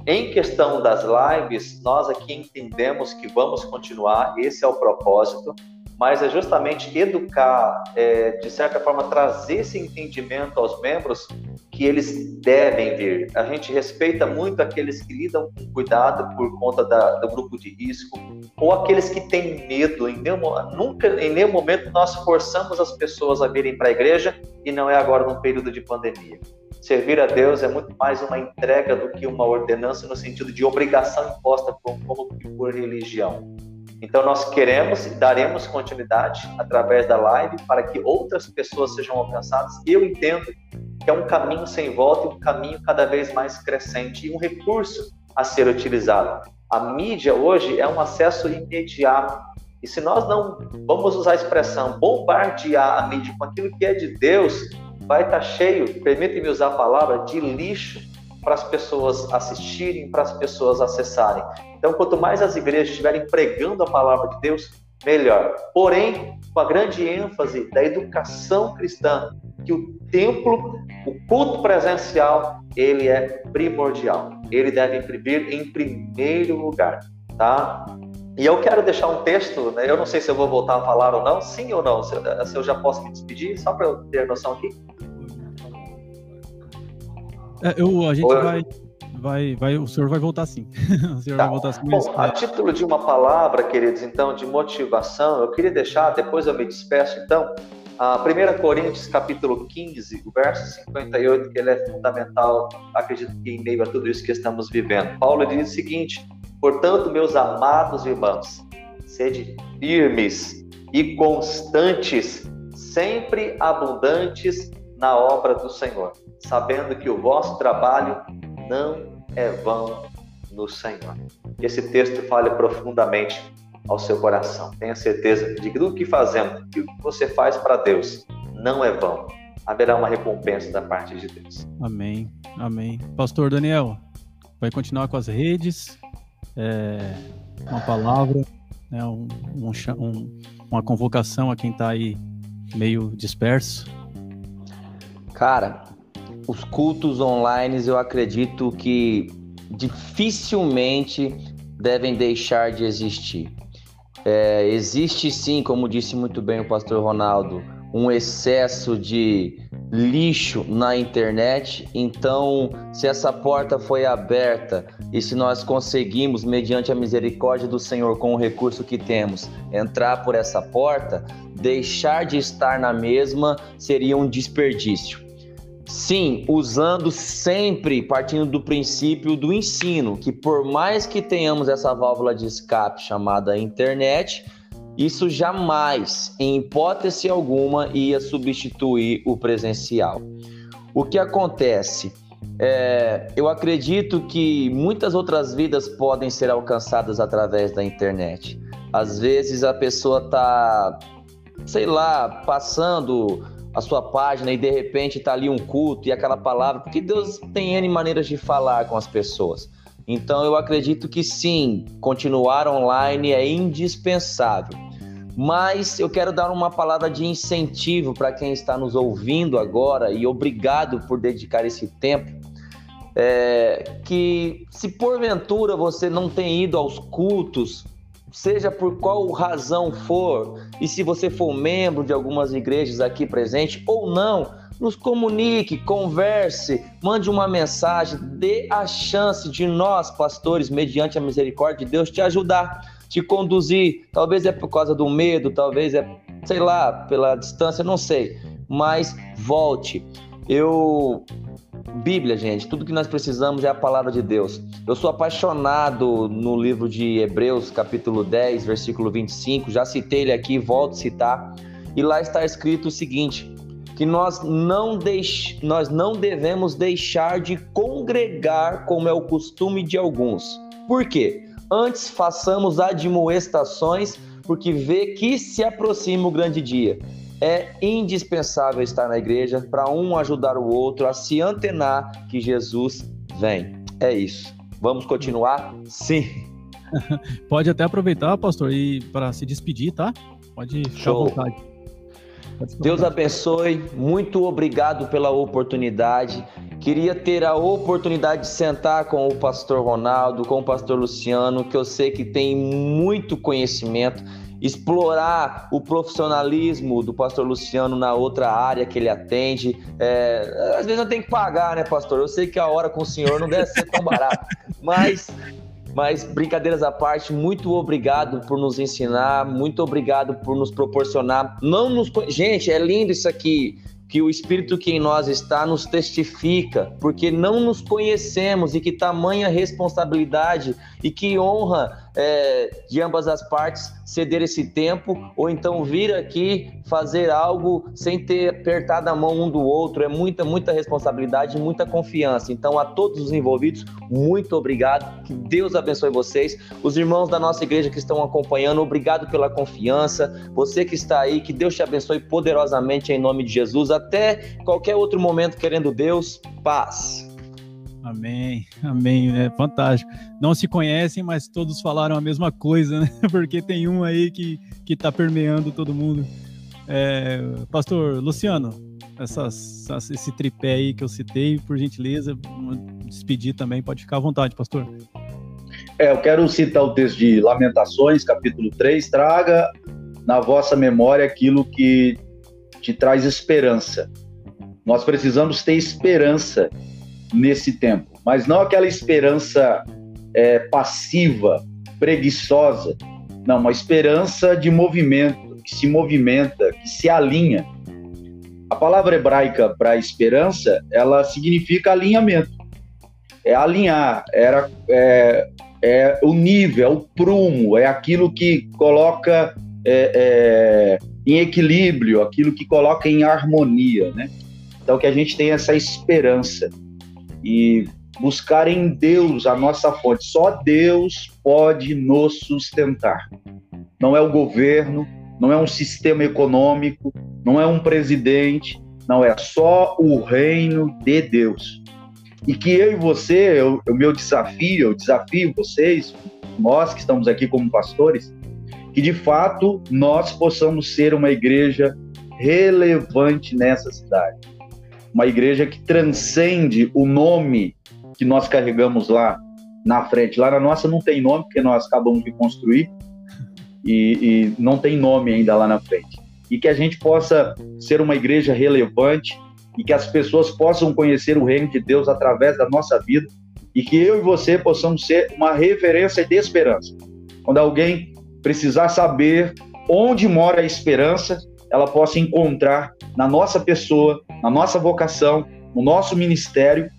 [SPEAKER 4] Em questão das lives, nós aqui entendemos que vamos continuar, esse é o propósito, mas é justamente educar, é, de certa forma, trazer esse entendimento aos membros que eles devem vir. A gente respeita muito aqueles que lidam com cuidado por conta da, do grupo de risco, ou aqueles que têm medo. Em nenhum, nunca, em nenhum momento, nós forçamos as pessoas a virem para a igreja e não é agora num período de pandemia. Servir a Deus é muito mais uma entrega do que uma ordenança no sentido de obrigação imposta por, como por religião. Então, nós queremos e daremos continuidade através da live para que outras pessoas sejam alcançadas. Eu entendo que é um caminho sem volta e um caminho cada vez mais crescente e um recurso a ser utilizado. A mídia hoje é um acesso imediato. E se nós não vamos usar a expressão bombardear a mídia com aquilo que é de Deus, vai estar cheio, permite-me usar a palavra, de lixo para as pessoas assistirem, para as pessoas acessarem. Então, quanto mais as igrejas estiverem pregando a palavra de Deus, melhor. Porém, com a grande ênfase da educação cristã, que o templo, o culto presencial, ele é primordial. Ele deve vir em primeiro lugar, tá? E eu quero deixar um texto, né? eu não sei se eu vou voltar a falar ou não, sim ou não, se eu já posso me despedir, só para eu ter noção aqui.
[SPEAKER 6] É, eu, a gente vai, vai, vai, o senhor vai voltar sim. o senhor
[SPEAKER 4] tá. vai voltar sim. Bom, a título de uma palavra, queridos, então, de motivação, eu queria deixar, depois eu me despeço, então, a 1 Coríntios, capítulo 15, o verso 58, que ele é fundamental, acredito que em meio a tudo isso que estamos vivendo. Paulo diz o seguinte: Portanto, meus amados irmãos, sede firmes e constantes, sempre abundantes na obra do Senhor, sabendo que o vosso trabalho não é vão no Senhor. Que esse texto fale profundamente ao seu coração. Tenha certeza de que tudo que fazemos, que o que você faz para Deus, não é vão. Haverá uma recompensa da parte de Deus.
[SPEAKER 6] Amém. Amém. Pastor Daniel, vai continuar com as redes, é, uma palavra, né, um, um, uma convocação a quem está aí meio disperso.
[SPEAKER 3] Cara, os cultos online eu acredito que dificilmente devem deixar de existir. É, existe sim, como disse muito bem o pastor Ronaldo, um excesso de lixo na internet. Então, se essa porta foi aberta e se nós conseguimos, mediante a misericórdia do Senhor, com o recurso que temos, entrar por essa porta, deixar de estar na mesma seria um desperdício. Sim, usando sempre partindo do princípio do ensino, que por mais que tenhamos essa válvula de escape chamada internet, isso jamais, em hipótese alguma, ia substituir o presencial. O que acontece? É, eu acredito que muitas outras vidas podem ser alcançadas através da internet. Às vezes a pessoa está, sei lá, passando a sua página e de repente está ali um culto e aquela palavra, porque Deus tem N maneiras de falar com as pessoas. Então eu acredito que sim, continuar online é indispensável. Mas eu quero dar uma palavra de incentivo para quem está nos ouvindo agora e obrigado por dedicar esse tempo. É, que se porventura você não tem ido aos cultos, seja por qual razão for, e se você for membro de algumas igrejas aqui presente ou não, nos comunique, converse, mande uma mensagem, dê a chance de nós, pastores, mediante a misericórdia de Deus, te ajudar, te conduzir. Talvez é por causa do medo, talvez é, sei lá, pela distância, não sei. Mas volte. Eu Bíblia, gente, tudo que nós precisamos é a palavra de Deus. Eu sou apaixonado no livro de Hebreus, capítulo 10, versículo 25, já citei ele aqui, volto a citar, e lá está escrito o seguinte: que nós não, deix... nós não devemos deixar de congregar como é o costume de alguns. Por quê? Antes façamos admoestações, porque vê que se aproxima o grande dia. É indispensável estar na igreja para um ajudar o outro a se antenar que Jesus vem. É isso. Vamos continuar? Sim.
[SPEAKER 6] Pode até aproveitar, pastor, e para se despedir, tá? Pode ficar Show. à vontade.
[SPEAKER 3] Deus abençoe, muito obrigado pela oportunidade. Queria ter a oportunidade de sentar com o pastor Ronaldo, com o pastor Luciano, que eu sei que tem muito conhecimento explorar o profissionalismo do pastor Luciano na outra área que ele atende. É, às vezes eu tenho que pagar, né, pastor? Eu sei que a hora com o senhor não deve ser tão barato, mas. Mas brincadeiras à parte, muito obrigado por nos ensinar, muito obrigado por nos proporcionar. Não nos, gente, é lindo isso aqui que o Espírito que em nós está nos testifica, porque não nos conhecemos e que tamanha responsabilidade e que honra é, de ambas as partes ceder esse tempo ou então vir aqui fazer algo sem ter apertado a mão um do outro. É muita, muita responsabilidade e muita confiança. Então, a todos os envolvidos, muito obrigado. Que Deus abençoe vocês. Os irmãos da nossa igreja que estão acompanhando, obrigado pela confiança. Você que está aí, que Deus te abençoe poderosamente em nome de Jesus. Até qualquer outro momento, querendo Deus, paz.
[SPEAKER 6] Amém, amém, é fantástico. Não se conhecem, mas todos falaram a mesma coisa, né? Porque tem um aí que, que tá permeando todo mundo. É, Pastor Luciano, essas, esse tripé aí que eu citei, por gentileza, despedir também, pode ficar à vontade, pastor.
[SPEAKER 5] É, eu quero citar o texto de Lamentações, capítulo 3, traga na vossa memória aquilo que te traz esperança. Nós precisamos ter esperança nesse tempo, mas não aquela esperança é, passiva, preguiçosa, não, uma esperança de movimento, que se movimenta, que se alinha. A palavra hebraica para esperança, ela significa alinhamento. É alinhar, era, é, é o nível, é o prumo, é aquilo que coloca é, é, em equilíbrio, aquilo que coloca em harmonia, né? Então que a gente tem essa esperança. E buscar em Deus a nossa fonte. Só Deus pode nos sustentar. Não é o governo, não é um sistema econômico, não é um presidente, não é só o reino de Deus. E que eu e você, o meu desafio, eu desafio vocês, nós que estamos aqui como pastores, que de fato nós possamos ser uma igreja relevante nessa cidade. Uma igreja que transcende o nome que nós carregamos lá na frente. Lá na nossa não tem nome, porque nós acabamos de construir, e, e não tem nome ainda lá na frente. E que a gente possa ser uma igreja relevante e que as pessoas possam conhecer o reino de Deus através da nossa vida e que eu e você possamos ser uma referência de esperança. Quando alguém precisar saber onde mora a esperança, ela possa encontrar na nossa pessoa, na nossa vocação, no nosso ministério,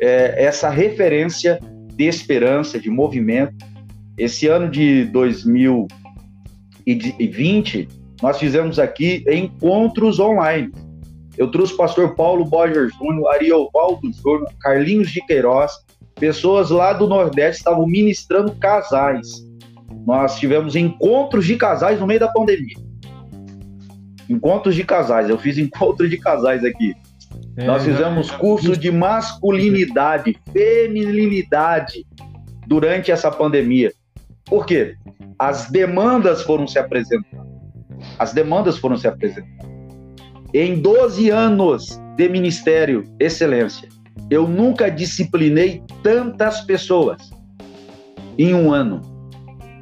[SPEAKER 5] é, essa referência de esperança, de movimento. Esse ano de 2020, nós fizemos aqui encontros online. Eu trouxe o pastor Paulo Borger Júnior, Ariovaldo Júnior, Carlinhos de Queiroz, pessoas lá do Nordeste estavam ministrando casais. Nós tivemos encontros de casais no meio da pandemia. Encontros de casais, eu fiz encontro de casais aqui. É, Nós fizemos curso de masculinidade, feminilidade durante essa pandemia. Por quê? As demandas foram se apresentando. As demandas foram se apresentando. Em 12 anos de ministério, excelência, eu nunca disciplinei tantas pessoas em um ano.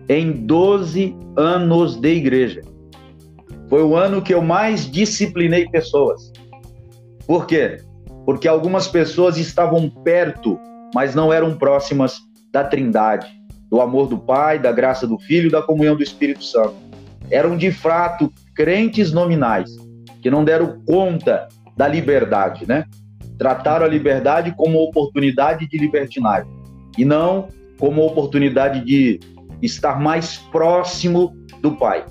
[SPEAKER 5] Em 12 anos de igreja. Foi o ano que eu mais disciplinei pessoas. Por quê? Porque algumas pessoas estavam perto, mas não eram próximas da Trindade, do amor do Pai, da graça do Filho, da comunhão do Espírito Santo. Eram de fato crentes nominais, que não deram conta da liberdade, né? Trataram a liberdade como oportunidade de libertinagem e não como oportunidade de estar mais próximo do Pai,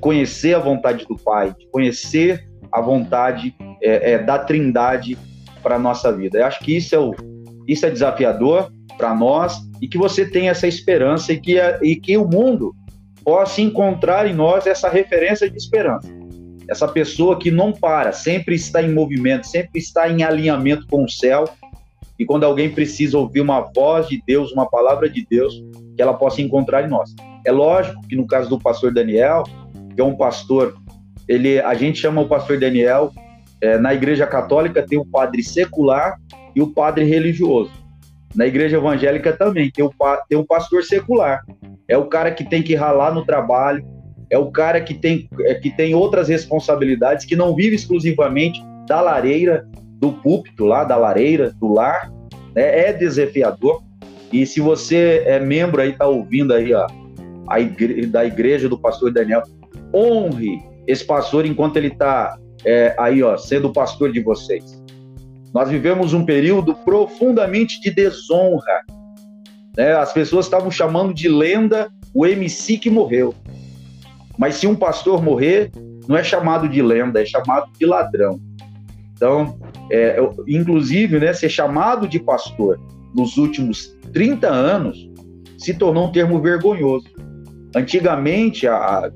[SPEAKER 5] conhecer a vontade do Pai, de conhecer a vontade é, é, da Trindade para a nossa vida. Eu acho que isso é, o, isso é desafiador para nós e que você tenha essa esperança e que, e que o mundo possa encontrar em nós essa referência de esperança. Essa pessoa que não para, sempre está em movimento, sempre está em alinhamento com o céu. E quando alguém precisa ouvir uma voz de Deus, uma palavra de Deus, que ela possa encontrar em nós. É lógico que no caso do pastor Daniel, que é um pastor, ele, a gente chama o pastor Daniel é, na igreja católica tem o padre secular e o padre religioso. Na igreja evangélica também tem o, tem o pastor secular. É o cara que tem que ralar no trabalho, é o cara que tem, é, que tem outras responsabilidades, que não vive exclusivamente da lareira, do púlpito lá, da lareira, do lar. Né? É desafiador. E se você é membro aí, tá ouvindo aí ó, a igre da igreja do pastor Daniel, honre esse pastor enquanto ele está é, aí, ó, sendo pastor de vocês. Nós vivemos um período profundamente de desonra. Né? As pessoas estavam chamando de lenda o MC que morreu. Mas se um pastor morrer, não é chamado de lenda, é chamado de ladrão. Então, é, inclusive, né, ser chamado de pastor nos últimos 30 anos se tornou um termo vergonhoso. Antigamente, há,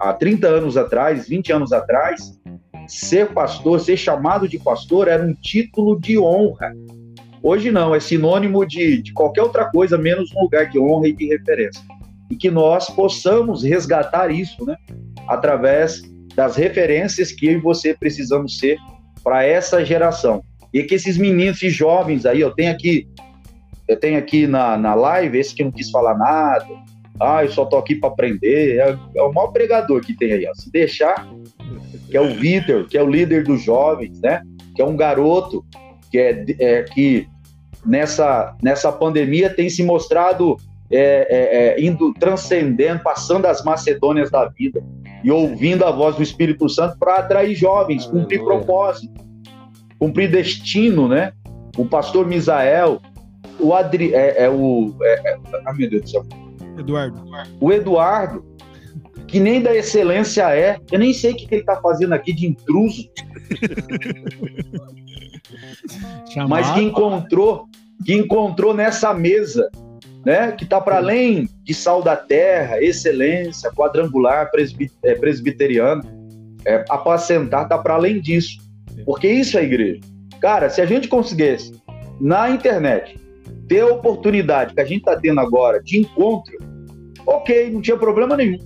[SPEAKER 5] há 30 anos atrás, 20 anos atrás, ser pastor, ser chamado de pastor, era um título de honra. Hoje não, é sinônimo de, de qualquer outra coisa, menos um lugar de honra e de referência. E que nós possamos resgatar isso, né? Através das referências que eu e você precisamos ser para essa geração. E que esses meninos, esses jovens aí, eu tenho aqui, eu tenho aqui na, na live, esse que não quis falar nada, ah, eu só tô aqui para aprender, é, é, o maior pregador que tem aí, ó. Se deixar, que é o Vitor, que é o líder dos jovens, né? Que é um garoto que é, é que nessa, nessa pandemia tem se mostrado é, é, é, indo transcendendo, passando as Macedônias da vida e ouvindo a voz do Espírito Santo para atrair jovens, cumprir propósito, cumprir destino, né? O pastor Misael, o Adri, é, é o, é, é, ah, meu Deus do céu,
[SPEAKER 1] Eduardo.
[SPEAKER 5] O Eduardo, que nem da excelência é. Eu nem sei o que, ele está fazendo aqui de intruso. Mas que encontrou, que encontrou nessa mesa, né, que está para além de sal da terra, excelência, quadrangular, é, presbiteriano, é, apacentar, está para além disso. Porque isso é igreja. Cara, se a gente conseguisse na internet ter a oportunidade que a gente está tendo agora de encontro, ok, não tinha problema nenhum.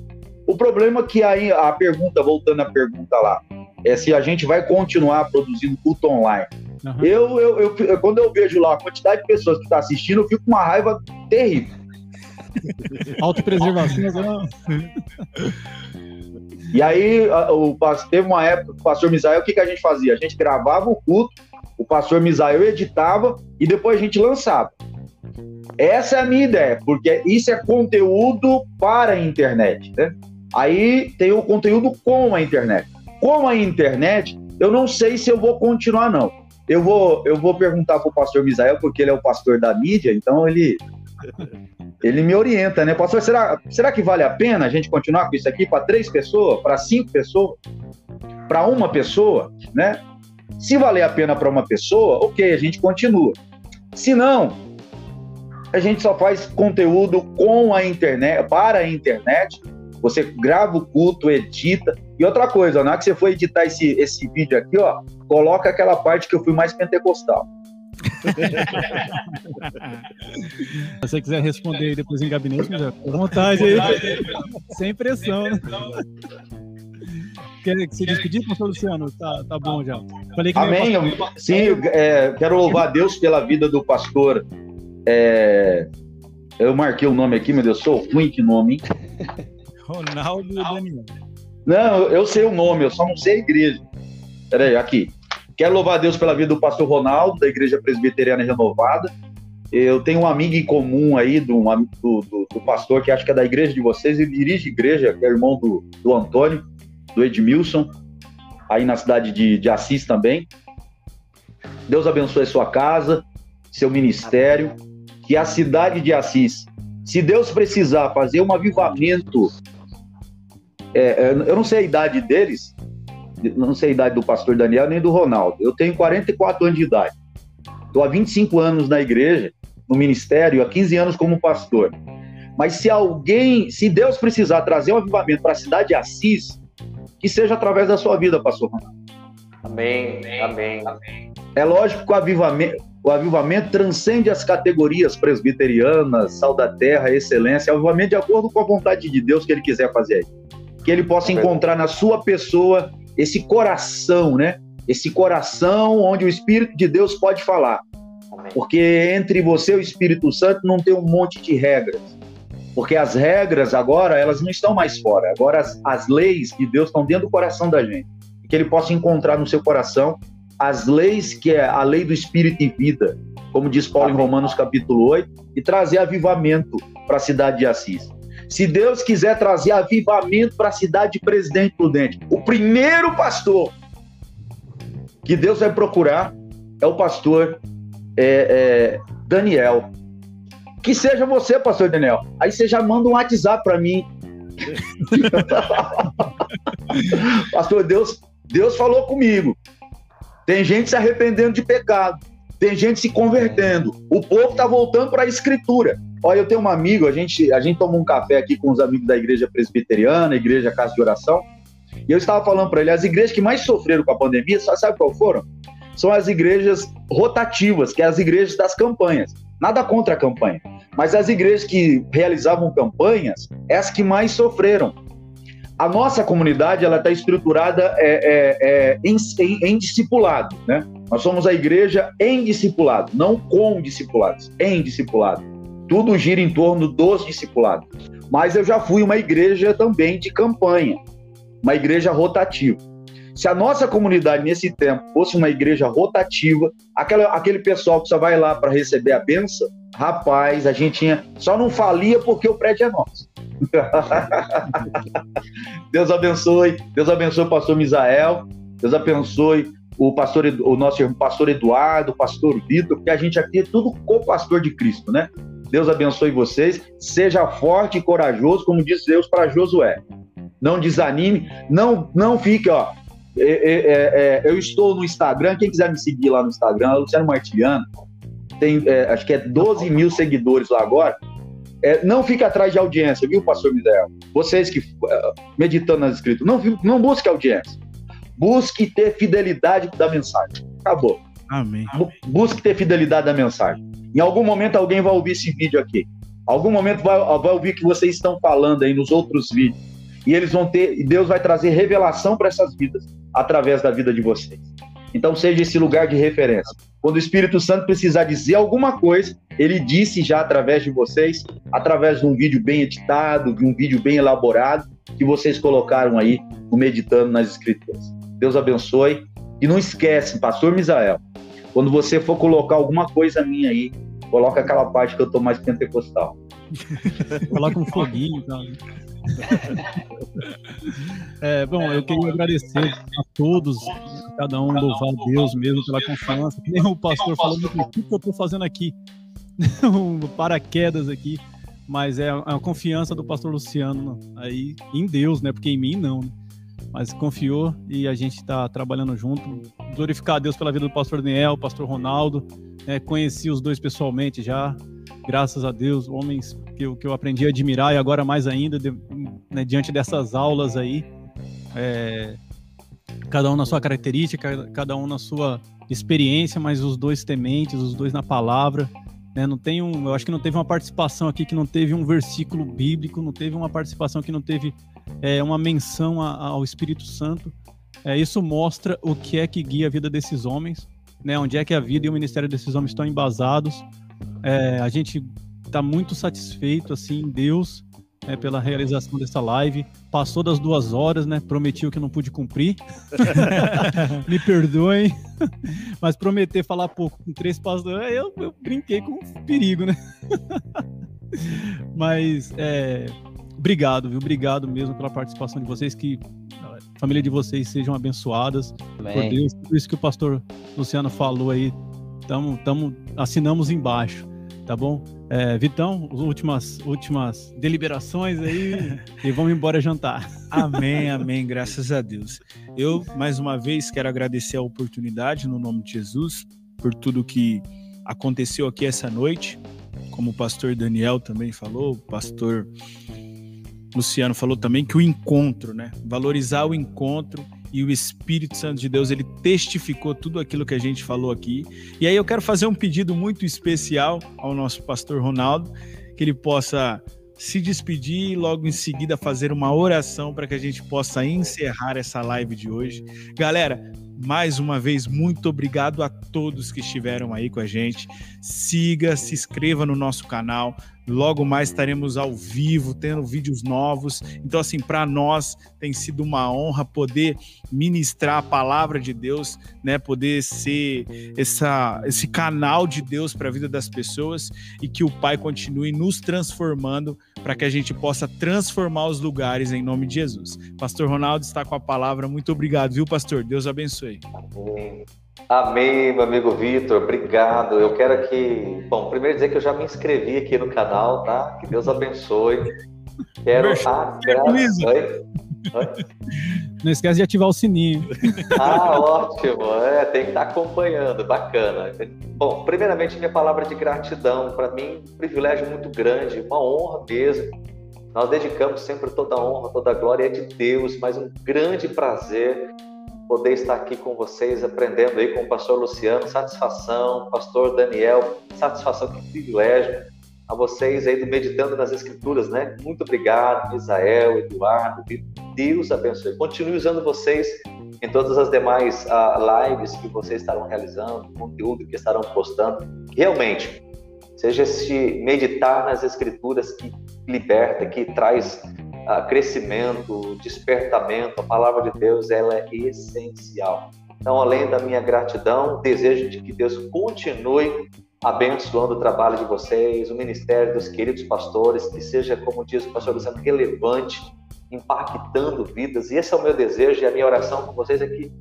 [SPEAKER 5] O problema é que aí a pergunta, voltando à pergunta lá, é se a gente vai continuar produzindo culto online. Uhum. Eu, eu, eu, quando eu vejo lá a quantidade de pessoas que estão tá assistindo, eu fico com uma raiva terrível.
[SPEAKER 6] Autopreservação.
[SPEAKER 5] e aí, o, teve uma época, o pastor Misael, o que, que a gente fazia? A gente gravava o culto, o pastor Misael editava e depois a gente lançava. Essa é a minha ideia, porque isso é conteúdo para a internet, né? Aí tem o conteúdo com a internet. Com a internet, eu não sei se eu vou continuar, não. Eu vou, eu vou perguntar para o pastor Misael, porque ele é o pastor da mídia, então ele, ele me orienta, né? Pastor, será, será que vale a pena a gente continuar com isso aqui para três pessoas, para cinco pessoas, para uma pessoa, né? Se valer a pena para uma pessoa, ok, a gente continua. Se não, a gente só faz conteúdo com a internet, para a internet. Você grava o culto, edita. E outra coisa, na hora que você for editar esse, esse vídeo aqui, ó, coloca aquela parte que eu fui mais pentecostal.
[SPEAKER 6] Se você quiser responder aí depois em gabinete, já à vontade aí. Sem pressão, né? Quer se despedir, pastor Luciano? Tá, tá bom já.
[SPEAKER 5] Falei que Amém. Sim, é, quero louvar a Deus pela vida do pastor é... Eu marquei o nome aqui, meu Deus, sou ruim que nome, hein?
[SPEAKER 1] Ronaldo Daniel.
[SPEAKER 5] Não, eu sei o nome, eu só não sei a igreja. Peraí, aqui. Quero louvar a Deus pela vida do pastor Ronaldo, da Igreja Presbiteriana Renovada. Eu tenho um amigo em comum aí, do, do, do, pastor que acho que é da igreja de vocês, ele dirige igreja, que é irmão do, do Antônio, do Edmilson, aí na cidade de, de Assis também. Deus abençoe sua casa, seu ministério, que a cidade de Assis, se Deus precisar fazer um avivamento, é, é eu não sei a idade deles, não sei a idade do pastor Daniel nem do Ronaldo. Eu tenho 44 anos de idade. Estou há 25 anos na igreja, no ministério, há 15 anos como pastor. Mas se alguém, se Deus precisar trazer um avivamento para a cidade de Assis, que seja através da sua vida, pastor Ronaldo.
[SPEAKER 3] Amém, amém, amém.
[SPEAKER 5] É lógico que o avivamento, o avivamento transcende as categorias presbiterianas, sal da terra, excelência. O avivamento de acordo com a vontade de Deus que ele quiser fazer aí. Que ele possa encontrar na sua pessoa esse coração, né? Esse coração onde o Espírito de Deus pode falar. Porque entre você e o Espírito Santo não tem um monte de regras. Porque as regras agora, elas não estão mais fora. Agora as, as leis de Deus estão dentro do coração da gente. Que ele possa encontrar no seu coração as leis que é a lei do espírito e vida, como diz Paulo em Romanos capítulo 8, e trazer avivamento para a cidade de Assis. Se Deus quiser trazer avivamento para a cidade de Presidente Prudente, o primeiro pastor que Deus vai procurar é o pastor é, é, Daniel. Que seja você, pastor Daniel. Aí você já manda um WhatsApp para mim. pastor, Deus, Deus falou comigo. Tem gente se arrependendo de pecado. Tem gente se convertendo. O povo está voltando para a escritura. Olha, eu tenho um amigo, a gente, a gente tomou um café aqui com os amigos da igreja presbiteriana, igreja Casa de Oração, e eu estava falando para ele, as igrejas que mais sofreram com a pandemia, sabe qual foram? São as igrejas rotativas, que é as igrejas das campanhas. Nada contra a campanha, mas as igrejas que realizavam campanhas, é as que mais sofreram a nossa comunidade ela está estruturada é, é, é, em, em, em, discipulado, né? Nós somos a igreja em discipulado, não com discipulados, em discipulado. Tudo gira em torno dos discipulados. Mas eu já fui uma igreja também de campanha, uma igreja rotativa. Se a nossa comunidade nesse tempo fosse uma igreja rotativa, aquela, aquele pessoal que só vai lá para receber a benção, rapaz, a gente tinha, só não falia porque o prédio é nosso. Deus abençoe, Deus abençoe o pastor Misael, Deus abençoe o pastor, o nosso pastor Eduardo, o pastor Vitor, porque a gente aqui é tudo co-pastor de Cristo, né? Deus abençoe vocês, seja forte e corajoso, como diz Deus para Josué. Não desanime, não, não fique, ó. É, é, é, é, eu estou no Instagram, quem quiser me seguir lá no Instagram, Luciano Martiliano, tem, é, acho que é 12 mil seguidores lá agora. É, não fique atrás de audiência, viu, pastor Misael? Vocês que meditando nas escrituras, não, não busque audiência. Busque ter fidelidade da mensagem. Acabou.
[SPEAKER 1] Amém.
[SPEAKER 5] Busque ter fidelidade da mensagem. Em algum momento alguém vai ouvir esse vídeo aqui. Algum momento vai, vai ouvir que vocês estão falando aí nos outros vídeos. E eles vão ter, e Deus vai trazer revelação para essas vidas através da vida de vocês. Então seja esse lugar de referência. Quando o Espírito Santo precisar dizer alguma coisa, ele disse já através de vocês, através de um vídeo bem editado, de um vídeo bem elaborado, que vocês colocaram aí, meditando nas Escrituras. Deus abençoe. E não esquece, Pastor Misael, quando você for colocar alguma coisa minha aí, coloca aquela parte que eu tô mais pentecostal.
[SPEAKER 6] coloca um foguinho, cara. É, bom, eu queria agradecer a todos, cada um louvar a Deus mesmo pela confiança. Nem o pastor falou o que eu estou fazendo aqui, um paraquedas aqui, mas é a confiança do pastor Luciano aí em Deus, né? Porque em mim não. Né? Mas confiou e a gente está trabalhando junto. Glorificar a Deus pela vida do pastor Daniel, pastor Ronaldo. É, conheci os dois pessoalmente já, graças a Deus, homens que eu, que eu aprendi a admirar e agora mais ainda, de, né, diante dessas aulas aí, é, cada um na sua característica, cada um na sua experiência, mas os dois tementes, os dois na palavra. Né, não tem um, eu acho que não teve uma participação aqui que não teve um versículo bíblico, não teve uma participação que não teve é, uma menção a, ao Espírito Santo. É, isso mostra o que é que guia a vida desses homens, né, onde é que a vida e o ministério desses homens estão embasados. É, a gente está muito satisfeito assim em Deus é, pela realização dessa live. Passou das duas horas, né? Prometi o que não pude cumprir. Me perdoem. Mas prometer falar pouco com três pastores, eu, eu brinquei com perigo, né? Mas é, obrigado, viu? Obrigado mesmo pela participação de vocês. Que a família de vocês sejam abençoadas Amém. por Deus. Tudo isso que o pastor Luciano falou aí, tamo, tamo, assinamos embaixo, tá bom? É, Vitão, últimas, últimas deliberações aí e vamos embora jantar.
[SPEAKER 1] Amém, amém, graças a Deus. Eu, mais uma vez, quero agradecer a oportunidade, no nome de Jesus, por tudo que aconteceu aqui essa noite. Como o pastor Daniel também falou, o pastor Luciano falou também, que o encontro, né? Valorizar o encontro e o Espírito Santo de Deus, ele testificou tudo aquilo que a gente falou aqui. E aí eu quero fazer um pedido muito especial ao nosso pastor Ronaldo, que ele possa se despedir e logo em seguida fazer uma oração para que a gente possa encerrar essa live de hoje. Galera, mais uma vez, muito obrigado a todos que estiveram aí com a gente. Siga, se inscreva no nosso canal. Logo mais estaremos ao vivo, tendo vídeos novos. Então, assim, para nós tem sido uma honra poder ministrar a palavra de Deus, né? Poder ser essa, esse canal de Deus para a vida das pessoas e que o Pai continue nos transformando para que a gente possa transformar os lugares em nome de Jesus. Pastor Ronaldo está com a palavra. Muito obrigado, viu, pastor? Deus abençoe.
[SPEAKER 4] Amém. Amém, meu amigo Vitor, obrigado. Eu quero que, bom, primeiro dizer que eu já me inscrevi aqui no canal, tá? Que Deus abençoe. Quero agradecer.
[SPEAKER 6] Não esquece de ativar o sininho.
[SPEAKER 4] Ah, ótimo. É, tem que estar acompanhando, bacana. Bom, primeiramente, minha palavra de gratidão. Para mim, um privilégio muito grande, uma honra mesmo. Nós dedicamos sempre toda a honra, toda a glória é de Deus, mas um grande prazer poder estar aqui com vocês, aprendendo aí com o pastor Luciano, satisfação, pastor Daniel, satisfação, que privilégio. A vocês aí do Meditando nas Escrituras, né? Muito obrigado, Isael, Eduardo, Deus abençoe. Continue usando vocês em todas as demais uh, lives que vocês estarão realizando, conteúdo que estarão postando. Realmente, seja esse meditar nas Escrituras que liberta, que traz uh, crescimento, despertamento, a palavra de Deus ela é essencial. Então, além da minha gratidão, desejo de que Deus continue abençoando o trabalho de vocês, o ministério dos queridos pastores, que seja, como diz o pastor Luciano, relevante, impactando vidas. E esse é o meu desejo e a minha oração com vocês é que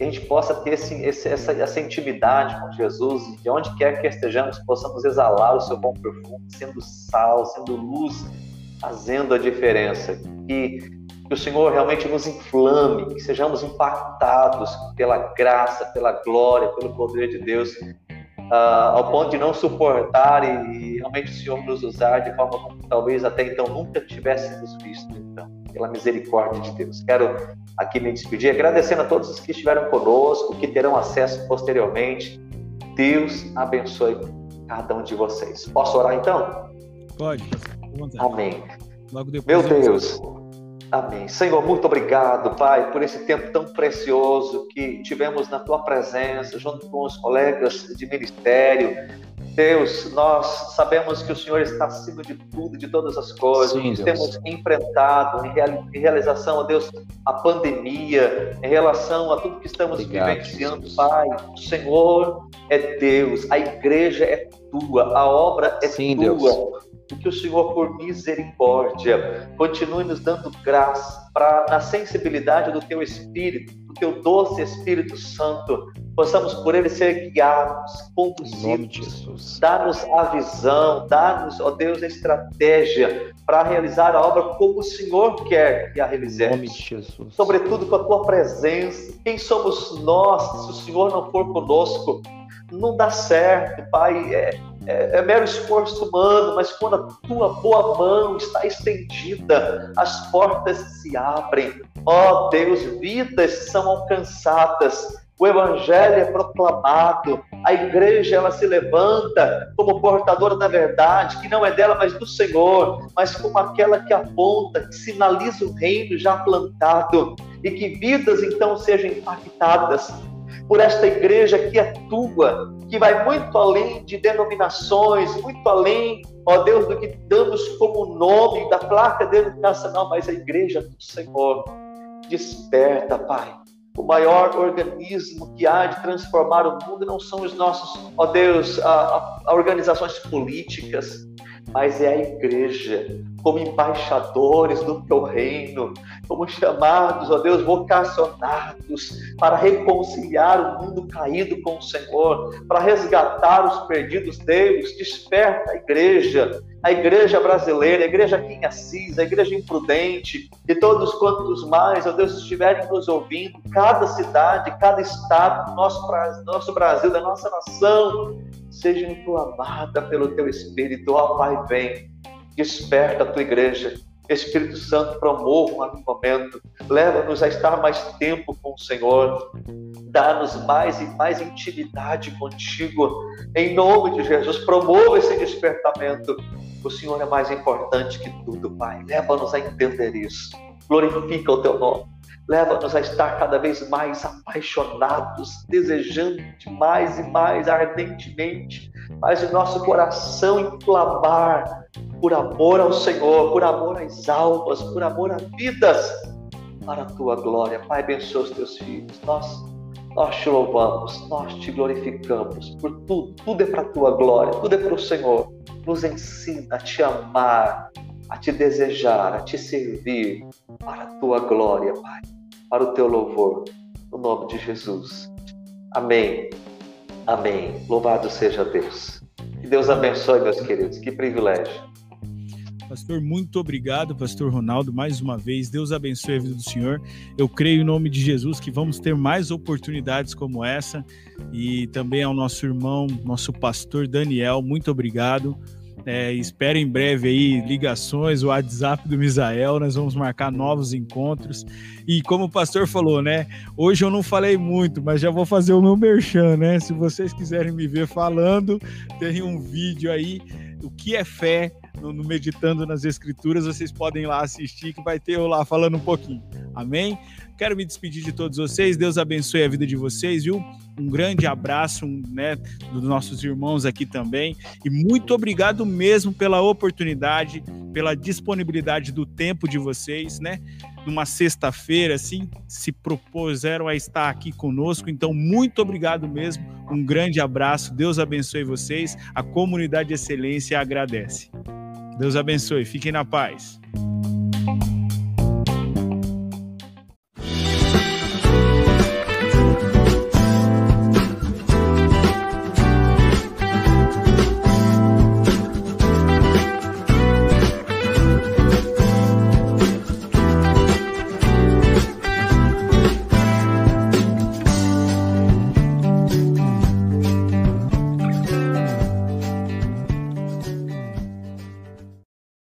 [SPEAKER 4] a gente possa ter esse, esse, essa, essa intimidade com Jesus e de onde quer que estejamos, possamos exalar o seu bom perfume, sendo sal, sendo luz fazendo a diferença. Que, que o Senhor realmente nos inflame, que sejamos impactados pela graça, pela glória, pelo poder de Deus. uh, ao ponto de não suportar e, e realmente o Senhor nos usar de forma como talvez até então nunca tivéssemos visto. Então, pela misericórdia de Deus. Quero aqui me despedir, agradecendo a todos os que estiveram conosco, que terão acesso posteriormente. Deus abençoe cada um de vocês. Posso orar então?
[SPEAKER 1] Pode.
[SPEAKER 4] Amém. Meu Deus. Amém. Senhor, muito obrigado, Pai, por esse tempo tão precioso que tivemos na tua presença, junto com os colegas de ministério. Deus, nós sabemos que o Senhor está acima de tudo, de todas as coisas. Sim, Temos enfrentado em, realização, a Deus, a pandemia, em relação a tudo que estamos Obrigado, vivenciando, Jesus. Pai. O Senhor é Deus, a igreja é tua, a obra é Sim, tua. Deus que o Senhor, por misericórdia, continue nos dando graça para, na sensibilidade do Teu Espírito, do Teu doce Espírito Santo, possamos por Ele ser guiados, conduzidos, dar-nos a visão, dar-nos, ó Deus, a estratégia para realizar a obra como o Senhor quer que a realizemos. Sobretudo com a Tua presença. Quem somos nós se o Senhor não for conosco? Não dá certo, Pai. É, é, é, mero esforço humano, mas quando a tua boa mão está estendida, as portas se abrem. Ó oh, Deus, vidas são alcançadas. O evangelho é proclamado, a igreja ela se levanta como portadora da verdade, que não é dela, mas do Senhor, mas como aquela que aponta, que sinaliza o reino já plantado, e que vidas então sejam impactadas por esta igreja que é tua, que vai muito além de denominações, muito além, ó Deus, do que damos como nome da placa denominacional, mas a igreja do Senhor. Desperta, Pai. O maior organismo que há de transformar o mundo não são os nossos, ó Deus, a, a, a organizações políticas, mas é a igreja, como embaixadores do teu reino, como chamados, ó Deus, vocacionados para reconciliar o mundo caído com o Senhor, para resgatar os perdidos. Deus, desperta a igreja, a igreja brasileira, a igreja aqui em Assis, a igreja imprudente, e todos quantos mais, ó Deus, estiverem nos ouvindo, cada cidade, cada estado do nosso, nosso Brasil, da nossa nação, seja inflamada pelo teu Espírito. Ó Pai, vem, desperta a tua igreja. Espírito Santo, promova um avivamento, leva-nos a estar mais tempo com o Senhor, dá-nos mais e mais intimidade contigo, em nome de Jesus, promova esse despertamento. O Senhor é mais importante que tudo, Pai, leva-nos a entender isso, glorifica o teu nome. Leva-nos a estar cada vez mais apaixonados, desejando de mais e mais ardentemente, mas o nosso coração inflamar por amor ao Senhor, por amor às almas, por amor a vidas, para a tua glória. Pai, abençoa os teus filhos. Nós, nós te louvamos, nós te glorificamos por tudo. Tudo é para a tua glória, tudo é para o Senhor. Nos ensina a te amar, a te desejar, a te servir para a tua glória, Pai para o teu louvor, no nome de Jesus. Amém. Amém. Louvado seja Deus. Que Deus abençoe, meus queridos. Que privilégio.
[SPEAKER 1] Pastor, muito obrigado, Pastor Ronaldo, mais uma vez. Deus abençoe a vida do Senhor. Eu creio em nome de Jesus que vamos ter mais oportunidades como essa. E também ao nosso irmão, nosso pastor Daniel, muito obrigado é, espero em breve aí ligações, o WhatsApp do Misael, nós vamos marcar novos encontros. E como o pastor falou, né? Hoje eu não falei muito, mas já vou fazer o meu merchan, né? Se vocês quiserem me ver falando, tem um vídeo aí, o que é fé, no, no, Meditando nas Escrituras, vocês podem ir lá assistir, que vai ter eu lá falando um pouquinho. Amém? Quero me despedir de todos vocês. Deus abençoe a vida de vocês, viu? Um grande abraço, né, dos nossos irmãos aqui também. E muito obrigado mesmo pela oportunidade, pela disponibilidade do tempo de vocês, né? Numa sexta-feira, assim, se propuseram a estar aqui conosco. Então, muito obrigado mesmo. Um grande abraço. Deus abençoe vocês. A comunidade de excelência agradece. Deus abençoe. Fiquem na paz.